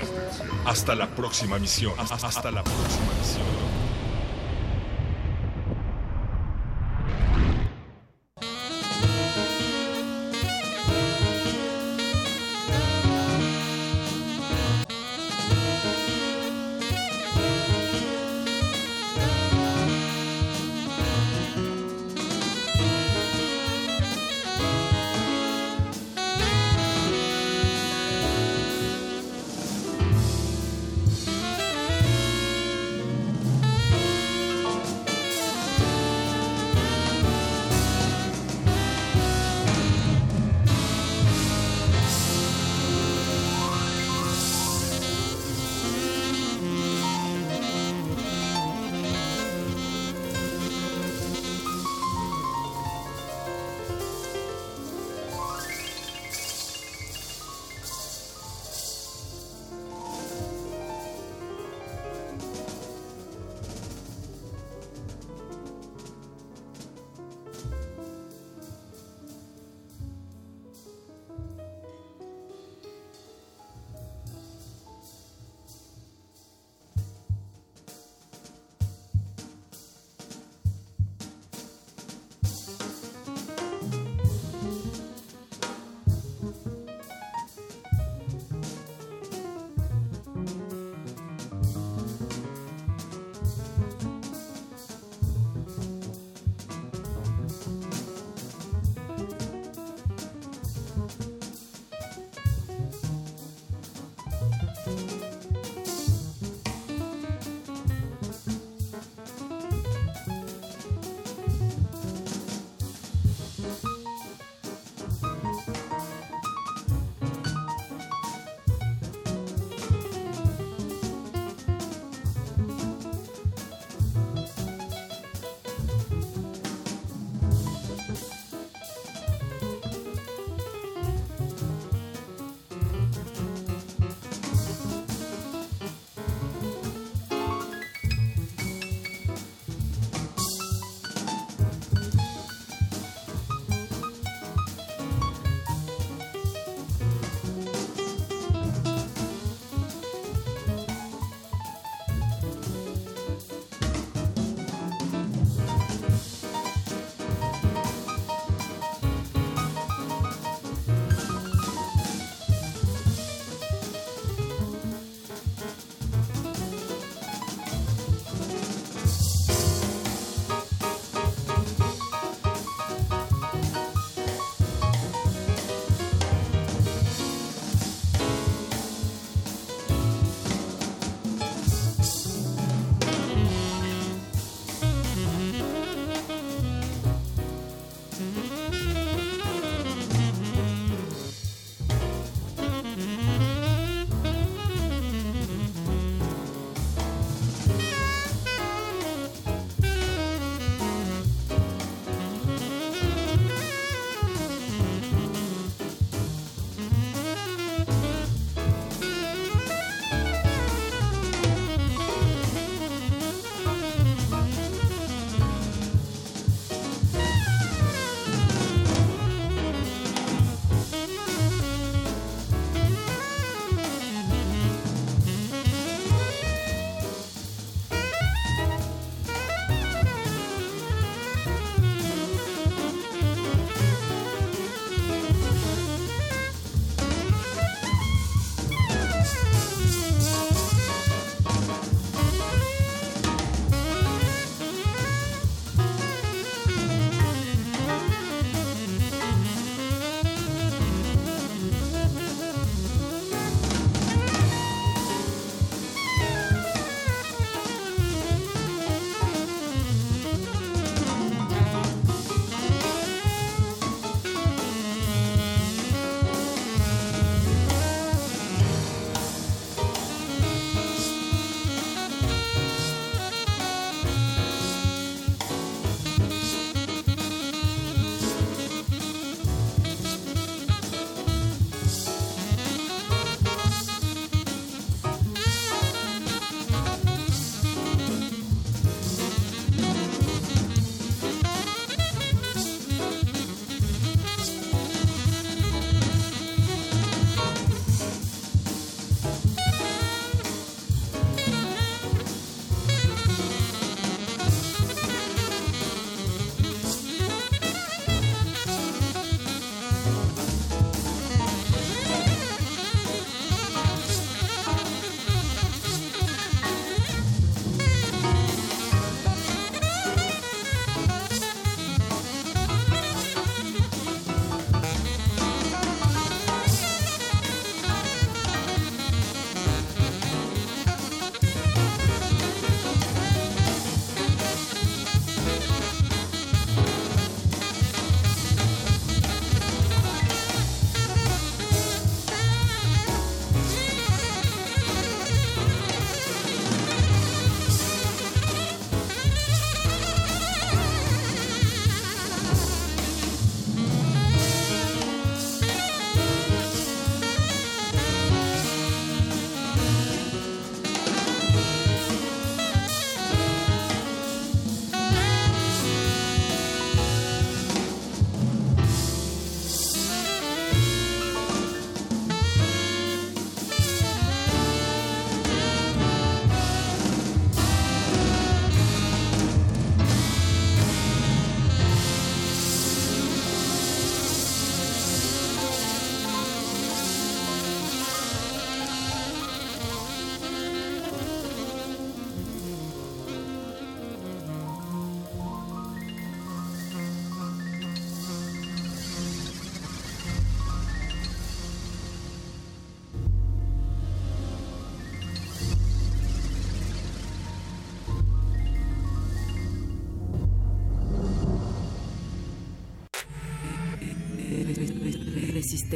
Hasta la próxima misión. Hasta la próxima misión.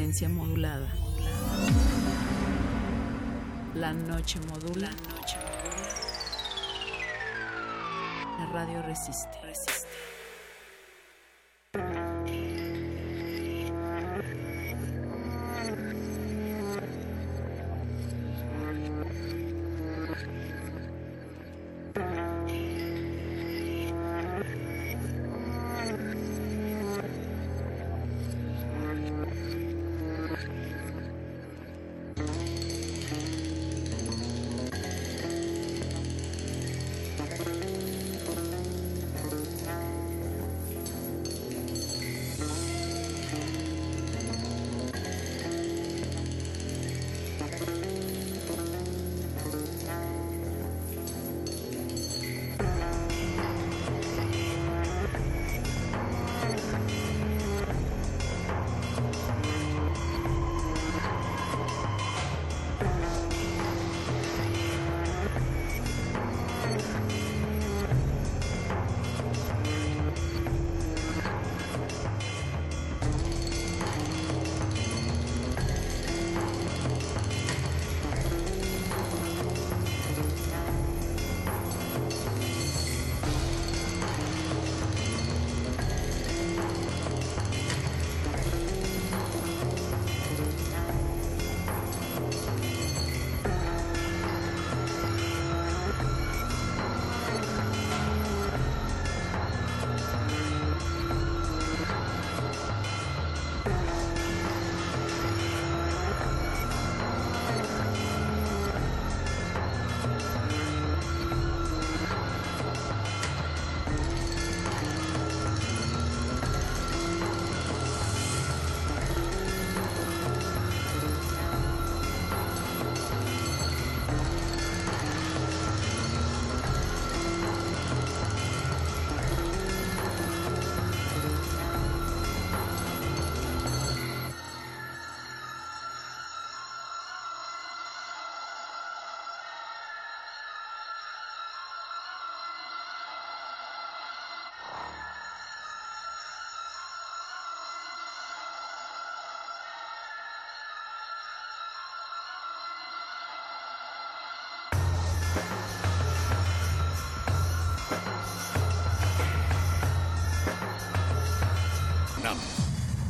Modulada. La noche modula. La radio resiste. resiste.